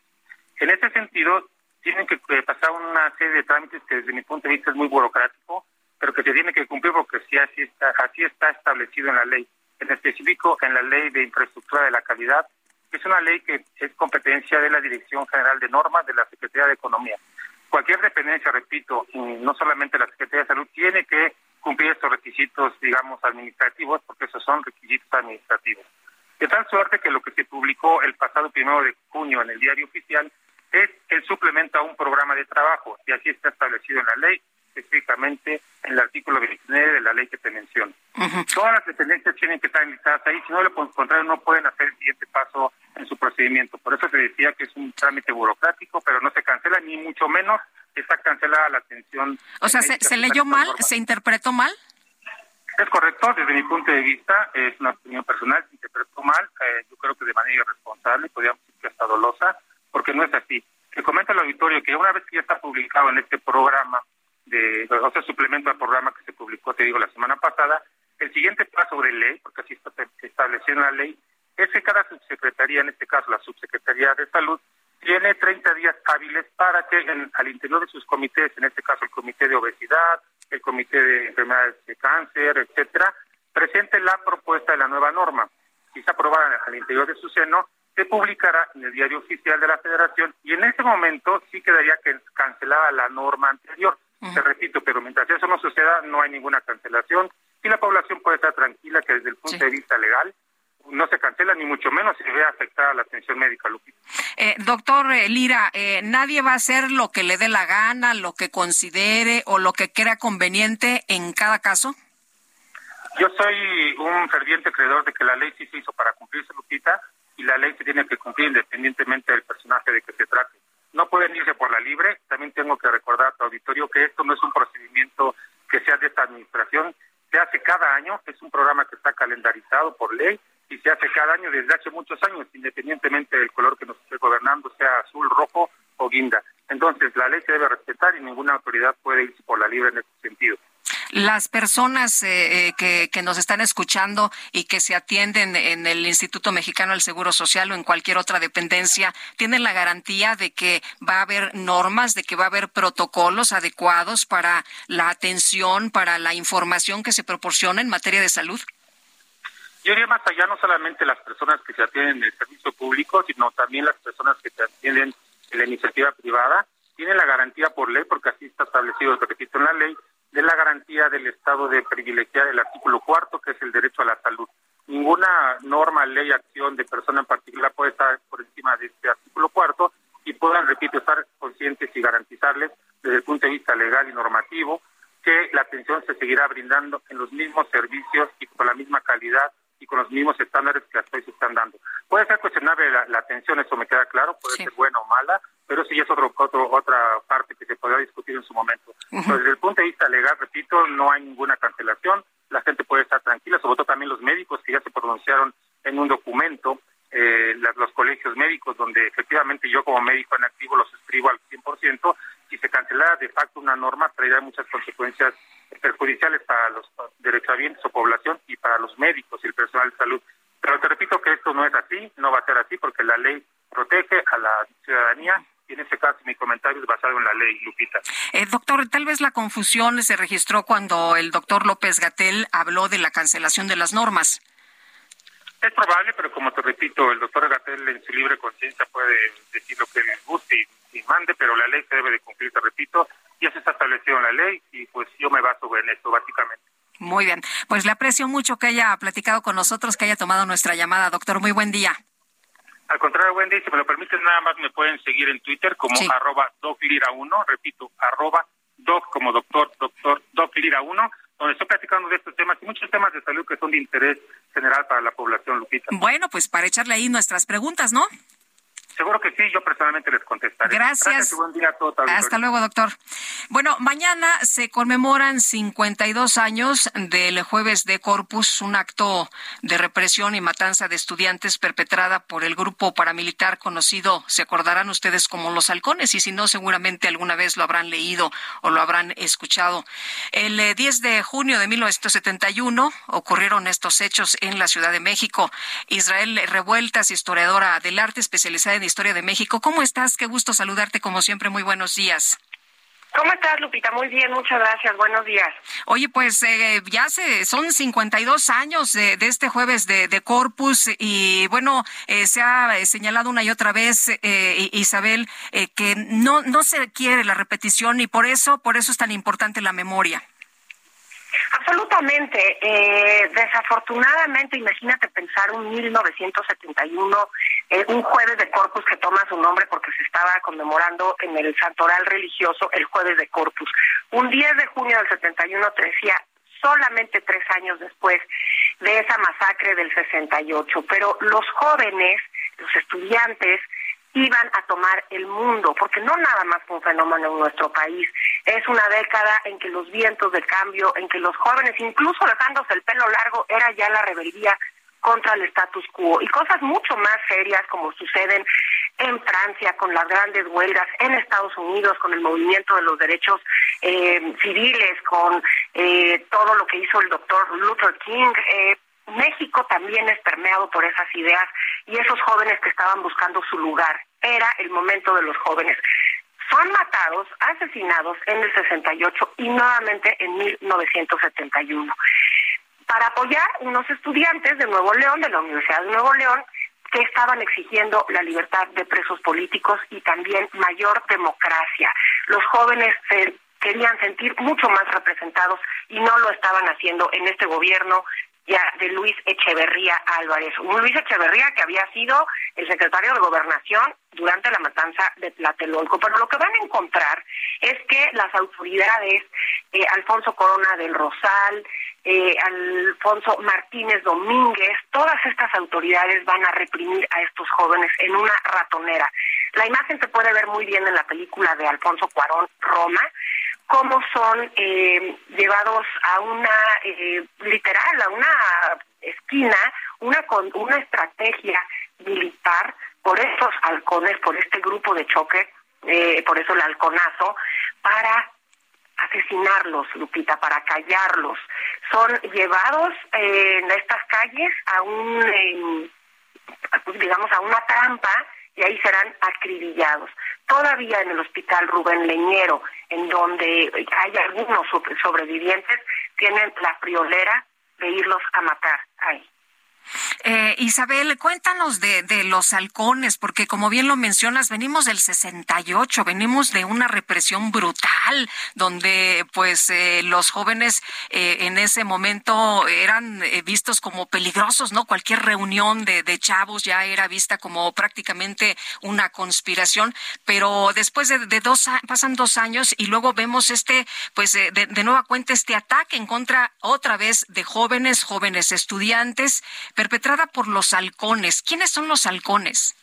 En ese sentido, tienen que eh, pasar una serie de trámites que desde mi punto de vista es muy burocrático, pero que se tiene que cumplir porque sí, así, está, así está establecido en la ley. En específico, en la ley de infraestructura de la calidad, es una ley que es competencia de la Dirección General de Normas de la Secretaría de Economía. Cualquier dependencia, repito, no solamente la Secretaría de Salud, tiene que cumplir estos requisitos, digamos, administrativos, porque esos son requisitos administrativos. De tal suerte que lo que se publicó el pasado primero de junio en el diario oficial es el suplemento a un programa de trabajo, y así está establecido en la ley, específicamente en el artículo 29 de la ley que te menciono. Todas las dependencias tienen que estar listadas ahí, si no, lo contrario, no pueden hacer el siguiente paso en su procedimiento. Por eso se decía que es un trámite burocrático, pero no se cancela, ni mucho menos está cancelada la atención. O sea, ¿se, leyó mal? ¿Se interpretó mal? Es correcto, desde mi punto de vista, es una opinión personal, se interpretó mal, eh, yo creo que de manera irresponsable, podríamos decir que hasta dolosa, porque no es así. Te comento al auditorio que una vez que ya está publicado en este programa, de, o sea, suplemento al programa que se publicó, te digo, la semana pasada, el siguiente paso de ley, porque así está establecido en la ley, es que cada subsecretaría, en este caso la subsecretaría de salud, tiene 30 días hábiles para que al interior de sus comités, en este caso el comité de obesidad, el comité de enfermedades de cáncer, etcétera, presente la propuesta de la nueva norma. Si se aprobada al interior de su seno, se publicará en el diario oficial de la Federación y en ese momento sí quedaría cancelada la norma anterior. Te repito, pero mientras eso no suceda, no hay ninguna cancelación y la población puede estar tranquila que desde el punto de vista legal no se cancela ni mucho menos se ve afectada la atención médica, Lupita. Eh, doctor eh, Lira, eh, nadie va a hacer lo que le dé la gana, lo que considere o lo que crea conveniente en cada caso. Yo soy un ferviente creedor de que la ley sí se hizo para cumplirse, Lupita, y la ley se tiene que cumplir independientemente del personaje de que se trate. No pueden irse por la libre. También tengo que recordar a tu auditorio que esto no es un procedimiento que sea de esta administración, se hace cada año, es un programa que está calendarizado por ley y se hace cada año desde hace muchos años, independientemente del color que nos esté gobernando, sea azul, rojo o guinda. Entonces, la ley se debe respetar y ninguna autoridad puede irse por la libre en ese sentido las personas eh, eh, que, nos están escuchando y que se atienden en el Instituto Mexicano del Seguro Social o en cualquier otra dependencia, tienen la garantía de que va a haber normas, de que va a haber protocolos adecuados para la atención, para la información que se proporciona en materia de salud? Yo iría más allá, no solamente las personas que se atienden en el servicio público, sino también las personas que se atienden en la iniciativa privada tiene la garantía por ley, porque así está establecido, repito, en la ley, de la garantía del Estado de privilegiar el artículo cuarto, que es el derecho a la salud. Ninguna norma, ley, acción de persona en particular puede estar por encima de este artículo cuarto y puedan, repito, estar conscientes y garantizarles desde el punto de vista legal y normativo que la atención se seguirá brindando en los mismos servicios y con la misma calidad y con los mismos estándares que hoy se están dando. Puede ser cuestionable la, atención, eso me queda claro, puede ser buena o mala, pero sí es otro, otra parte que se podrá discutir en su momento. desde el punto de vista legal, repito, no hay ninguna cancelación, la gente puede estar tranquila, sobre todo también los médicos que ya se pronunciaron en un documento, eh, los colegios médicos, donde efectivamente yo como médico en activo los escribo al 100%, si se cancelara de facto una norma traería muchas consecuencias perjudiciales para los derechohabientes o población y para los médicos y el personal de salud. Pero te repito que esto no es así, no va a ser así porque la ley protege a la ciudadanía y en este caso mi comentario es basado en la ley, Lupita. Eh, doctor, tal vez la confusión se registró cuando el doctor López Gatel habló de la cancelación de las normas. Es probable, pero como te repito, el doctor Gatel en su libre conciencia puede decir lo que le guste y, y, mande, pero la ley se debe de cumplir, te repito, y eso está establecido en la ley y pues yo me baso en esto, básicamente. Muy bien, pues le aprecio mucho que haya platicado con nosotros, que haya tomado nuestra llamada, doctor. Muy buen día. Al contrario, Wendy, si me lo permiten, nada más me pueden seguir en Twitter como arroba doclira1, repito, arroba doc como doctor, doctor, doclira1, donde estoy platicando de estos temas y muchos temas de salud que son de interés general para la población, Lupita. Bueno, pues para echarle ahí nuestras preguntas, ¿no? Seguro que sí, yo personalmente les contestaré. Gracias. buen día a todos. Hasta luego, doctor. Bueno, mañana se conmemoran 52 años del jueves de Corpus, un acto de represión y matanza de estudiantes perpetrada por el grupo paramilitar conocido, se acordarán ustedes como los halcones, y si no, seguramente alguna vez lo habrán leído o lo habrán escuchado. El 10 eh, de junio de 1971 ocurrieron estos hechos en la Ciudad de México. Israel Revueltas, historiadora del arte especializada en Historia de México. ¿Cómo estás? Qué gusto saludarte como siempre. Muy buenos días. ¿Cómo estás, Lupita? Muy bien, muchas gracias. Buenos días. Oye, pues eh, ya se, son 52 años de, de este jueves de, de, Corpus y bueno, eh, se ha señalado una y otra vez, eh, Isabel, eh, que no, no se quiere la repetición y por eso, por eso es tan importante la memoria. Absolutamente. Eh, desafortunadamente, imagínate pensar un 1971, eh, un jueves de Corpus que toma su nombre porque se estaba conmemorando en el santoral religioso el jueves de Corpus. Un 10 de junio del 71 decía solamente tres años después de esa masacre del 68. Pero los jóvenes, los estudiantes, iban a tomar el mundo, porque no nada más fue un fenómeno en nuestro país, es una década en que los vientos de cambio, en que los jóvenes, incluso dejándose el pelo largo, era ya la rebeldía contra el status quo y cosas mucho más serias como suceden en Francia con las grandes huelgas, en Estados Unidos con el movimiento de los derechos eh, civiles, con eh, todo lo que hizo el doctor Luther King. Eh, México también es permeado por esas ideas y esos jóvenes que estaban buscando su lugar. Era el momento de los jóvenes. Son matados, asesinados en el 68 y nuevamente en 1971. Para apoyar unos estudiantes de Nuevo León, de la Universidad de Nuevo León, que estaban exigiendo la libertad de presos políticos y también mayor democracia. Los jóvenes se querían sentir mucho más representados y no lo estaban haciendo en este gobierno ya de Luis Echeverría Álvarez. Luis Echeverría que había sido el secretario de Gobernación durante la matanza de Tlatelolco. Pero lo que van a encontrar es que las autoridades, eh, Alfonso Corona del Rosal, eh, Alfonso Martínez Domínguez, todas estas autoridades van a reprimir a estos jóvenes en una ratonera. La imagen se puede ver muy bien en la película de Alfonso Cuarón, Roma, cómo son eh, llevados a una, eh, literal, a una esquina, una, una estrategia militar por estos halcones, por este grupo de choque, eh, por eso el halconazo, para asesinarlos, Lupita, para callarlos. Son llevados en estas calles a un, digamos, a una trampa y ahí serán acribillados. Todavía en el hospital Rubén Leñero, en donde hay algunos sobrevivientes, tienen la friolera de irlos a matar ahí. Eh, Isabel, cuéntanos de, los halcones, porque como bien lo mencionas, venimos del 68, venimos de una represión brutal, donde pues eh, los jóvenes eh, en ese momento eran eh, vistos como peligrosos, ¿no? Cualquier reunión de, chavos ya era vista como prácticamente una conspiración, pero después de, de dos pasan dos años y luego vemos este, pues de nueva cuenta este ataque en contra otra vez de jóvenes, jóvenes estudiantes, perpetrada por los halcones. ¿Quiénes son los halcones?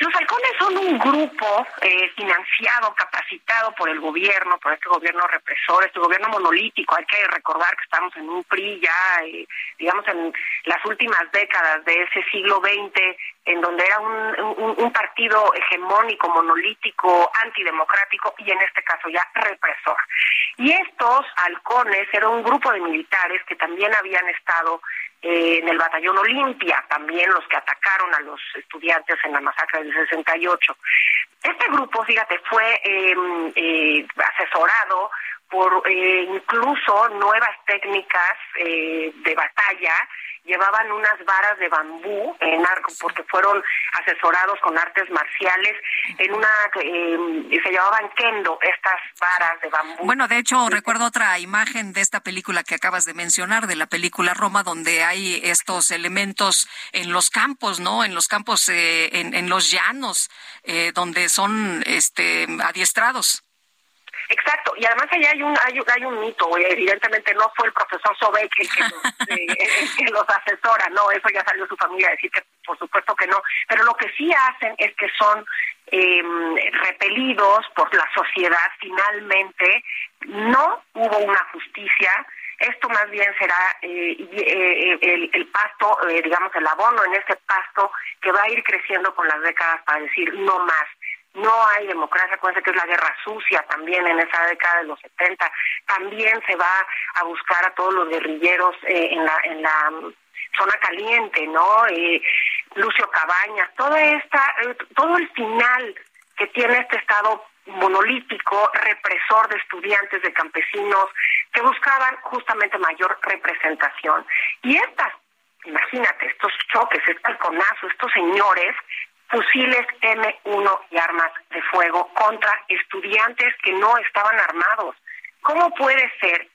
Los halcones son un grupo eh, financiado, capacitado por el gobierno, por este gobierno represor, este gobierno monolítico. Hay que recordar que estamos en un PRI ya, eh, digamos, en las últimas décadas de ese siglo XX, en donde era un, un, un, partido hegemónico, monolítico, antidemocrático y en este caso ya represor. Y estos halcones eran un grupo de militares que también habían estado eh, en el batallón Olimpia, también los que atacaron a los estudiantes en la masacre del 68. Este grupo, fíjate, fue eh, eh, asesorado por eh, incluso nuevas técnicas eh, de batalla llevaban unas varas de bambú en arco porque fueron asesorados con artes marciales en una eh, se llamaban kendo estas varas de bambú. Bueno de hecho recuerdo otra imagen de esta película que acabas de mencionar de la película Roma donde hay estos elementos en los campos no en los campos eh, en, en, los llanos eh, donde son este adiestrados Exacto, y además allá hay un hay, hay un mito, evidentemente no fue el profesor Sobek el que, los, eh, el que los asesora, no, eso ya salió su familia a decir que por supuesto que no, pero lo que sí hacen es que son eh, repelidos por la sociedad finalmente, no hubo una justicia, esto más bien será eh, eh, el, el, pasto, eh, digamos, el abono en este pasto que va a ir creciendo con las décadas para decir no más no hay democracia, acuérdense que es la guerra sucia también en esa década de los 70, también se va a buscar a todos los guerrilleros eh, en la en la mm, zona caliente, ¿no? Eh, Lucio Cabañas, toda esta, eh, todo el final que tiene este estado monolítico, represor de estudiantes, de campesinos, que buscaban justamente mayor representación. Y estas, imagínate, estos choques, este halconazo, estos señores fusiles M1 y armas de fuego contra estudiantes que no estaban armados. ¿Cómo puede ser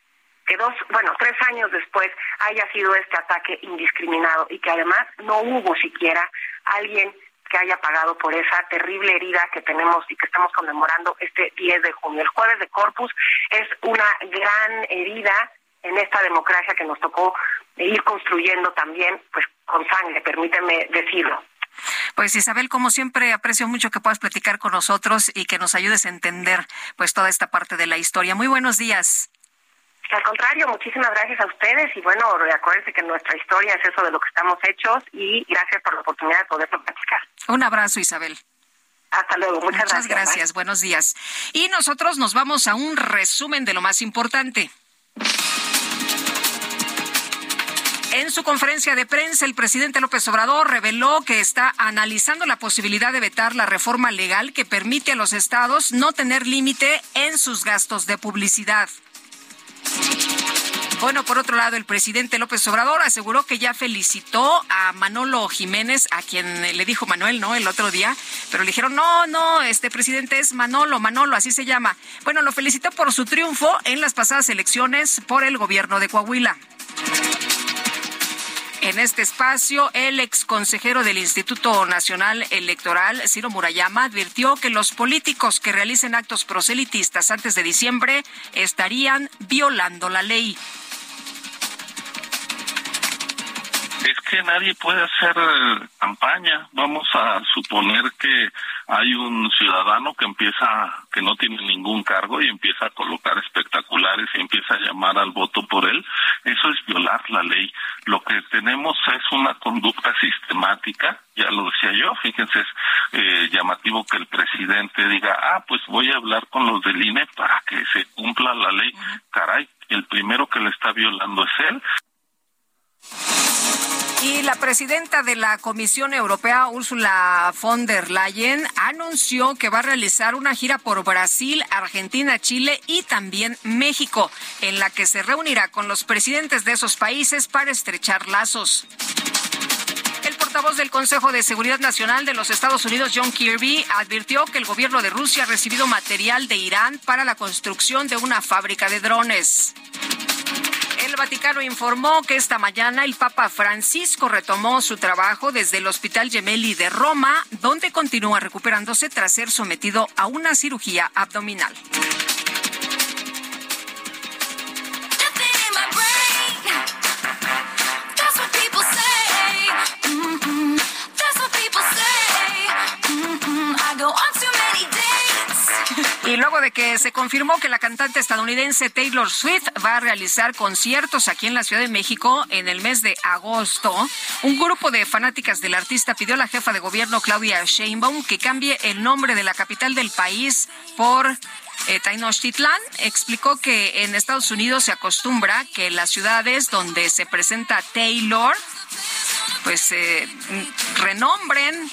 que dos, bueno, tres años después haya sido este ataque indiscriminado y que además no hubo siquiera alguien que haya pagado por esa terrible herida que tenemos y que estamos conmemorando este 10 de junio. El jueves de Corpus es una gran herida en esta democracia que nos tocó ir construyendo también, pues con sangre, permíteme decirlo. Pues Isabel, como siempre, aprecio mucho que puedas platicar con nosotros y que nos ayudes a entender pues toda esta parte de la historia. Muy buenos días. Al contrario, muchísimas gracias a ustedes y bueno, acuérdense que nuestra historia es eso de lo que estamos hechos y gracias por la oportunidad de poderlo platicar. Un abrazo, Isabel. Hasta luego, muchas, muchas gracias. gracias. Buenos días. Y nosotros nos vamos a un resumen de lo más importante. En su conferencia de prensa, el presidente López Obrador reveló que está analizando la posibilidad de vetar la reforma legal que permite a los estados no tener límite en sus gastos de publicidad. Bueno, por otro lado, el presidente López Obrador aseguró que ya felicitó a Manolo Jiménez, a quien le dijo Manuel, ¿no? El otro día, pero le dijeron, no, no, este presidente es Manolo, Manolo, así se llama. Bueno, lo felicitó por su triunfo en las pasadas elecciones por el gobierno de Coahuila. En este espacio, el ex consejero del Instituto Nacional Electoral, Ciro Murayama, advirtió que los políticos que realicen actos proselitistas antes de diciembre estarían violando la ley. Es que nadie puede hacer campaña. Vamos a suponer que hay un ciudadano que empieza, que no tiene ningún cargo y empieza a colocar espectaculares y empieza a llamar al voto por él, eso es violar la ley. Lo que tenemos es una conducta sistemática, ya lo decía yo, fíjense, es eh, llamativo que el presidente diga, ah, pues voy a hablar con los del INE para que se cumpla la ley. Caray, el primero que le está violando es él. Y la presidenta de la Comisión Europea, Ursula von der Leyen, anunció que va a realizar una gira por Brasil, Argentina, Chile y también México, en la que se reunirá con los presidentes de esos países para estrechar lazos. portavoz del Consejo de Seguridad Nacional de los Estados Unidos, John Kirby, advirtió que el gobierno de Rusia ha recibido material de Irán para la construcción de una fábrica de drones. Vaticano informó que esta mañana el Papa Francisco retomó su trabajo desde el Hospital Gemelli de Roma, donde continúa recuperándose tras ser sometido a una cirugía abdominal. Y luego de que se confirmó que la cantante estadounidense Taylor Swift va a realizar conciertos aquí en la Ciudad de México en el mes de agosto, un grupo de fanáticas del artista pidió a la jefa de gobierno Claudia Sheinbaum que cambie el nombre de la capital del país por eh, Tenochtitlán. Explicó que en Estados Unidos se acostumbra que las ciudades donde se presenta Taylor pues se renombren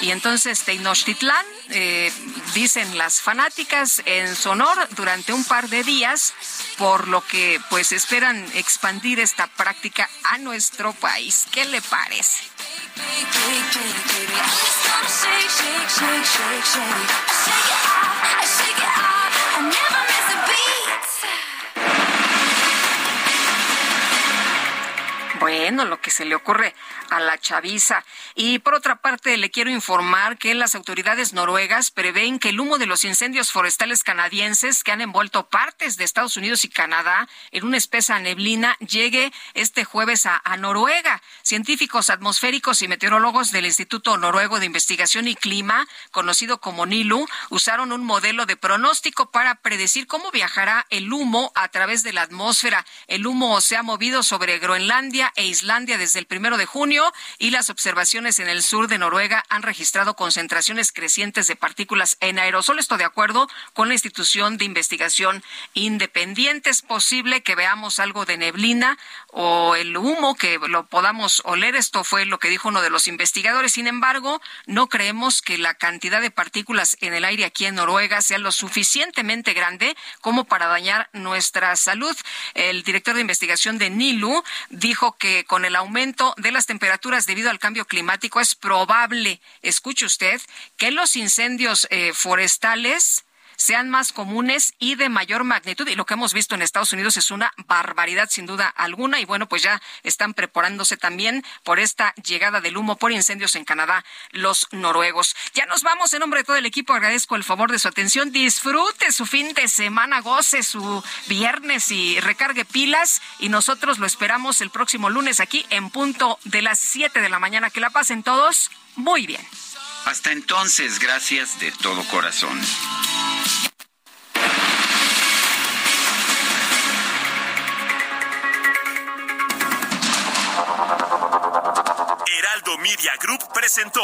y entonces Tenochtitlán, eh, dicen las fanáticas, en su honor durante un par de días, por lo que pues esperan expandir esta práctica a nuestro país. ¿Qué le parece? Bueno, lo que se le ocurre a la chaviza. Y por otra parte, le quiero informar que las autoridades noruegas prevén que el humo de los incendios forestales canadienses que han envuelto partes de Estados Unidos y Canadá en una espesa neblina llegue este jueves a, a Noruega. Científicos atmosféricos y meteorólogos del Instituto Noruego de Investigación y Clima, conocido como NILU, usaron un modelo de pronóstico para predecir cómo viajará el humo a través de la atmósfera. El humo se ha movido sobre Groenlandia e Islandia desde el primero de junio y las observaciones en el sur de Noruega han registrado concentraciones crecientes de partículas en aerosol. Esto de acuerdo con la institución de investigación independiente. Es posible que veamos algo de neblina o el humo que lo podamos oler. Esto fue lo que dijo uno de los investigadores. Sin embargo, no creemos que la cantidad de partículas en el aire aquí en Noruega sea lo suficientemente grande como para dañar nuestra salud. El director de investigación de NILU dijo que con el aumento de las temperaturas debido al cambio climático, es probable, escuche usted, que los incendios eh, forestales sean más comunes y de mayor magnitud. Y lo que hemos visto en Estados Unidos es una barbaridad sin duda alguna. Y bueno, pues ya están preparándose también por esta llegada del humo por incendios en Canadá, los noruegos. Ya nos vamos. En nombre de todo el equipo agradezco el favor de su atención. Disfrute su fin de semana, goce su viernes y recargue pilas. Y nosotros lo esperamos el próximo lunes aquí en punto de las 7 de la mañana. Que la pasen todos muy bien. Hasta entonces, gracias de todo corazón. Heraldo Media Group presentó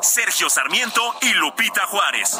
Sergio Sarmiento y Lupita Juárez.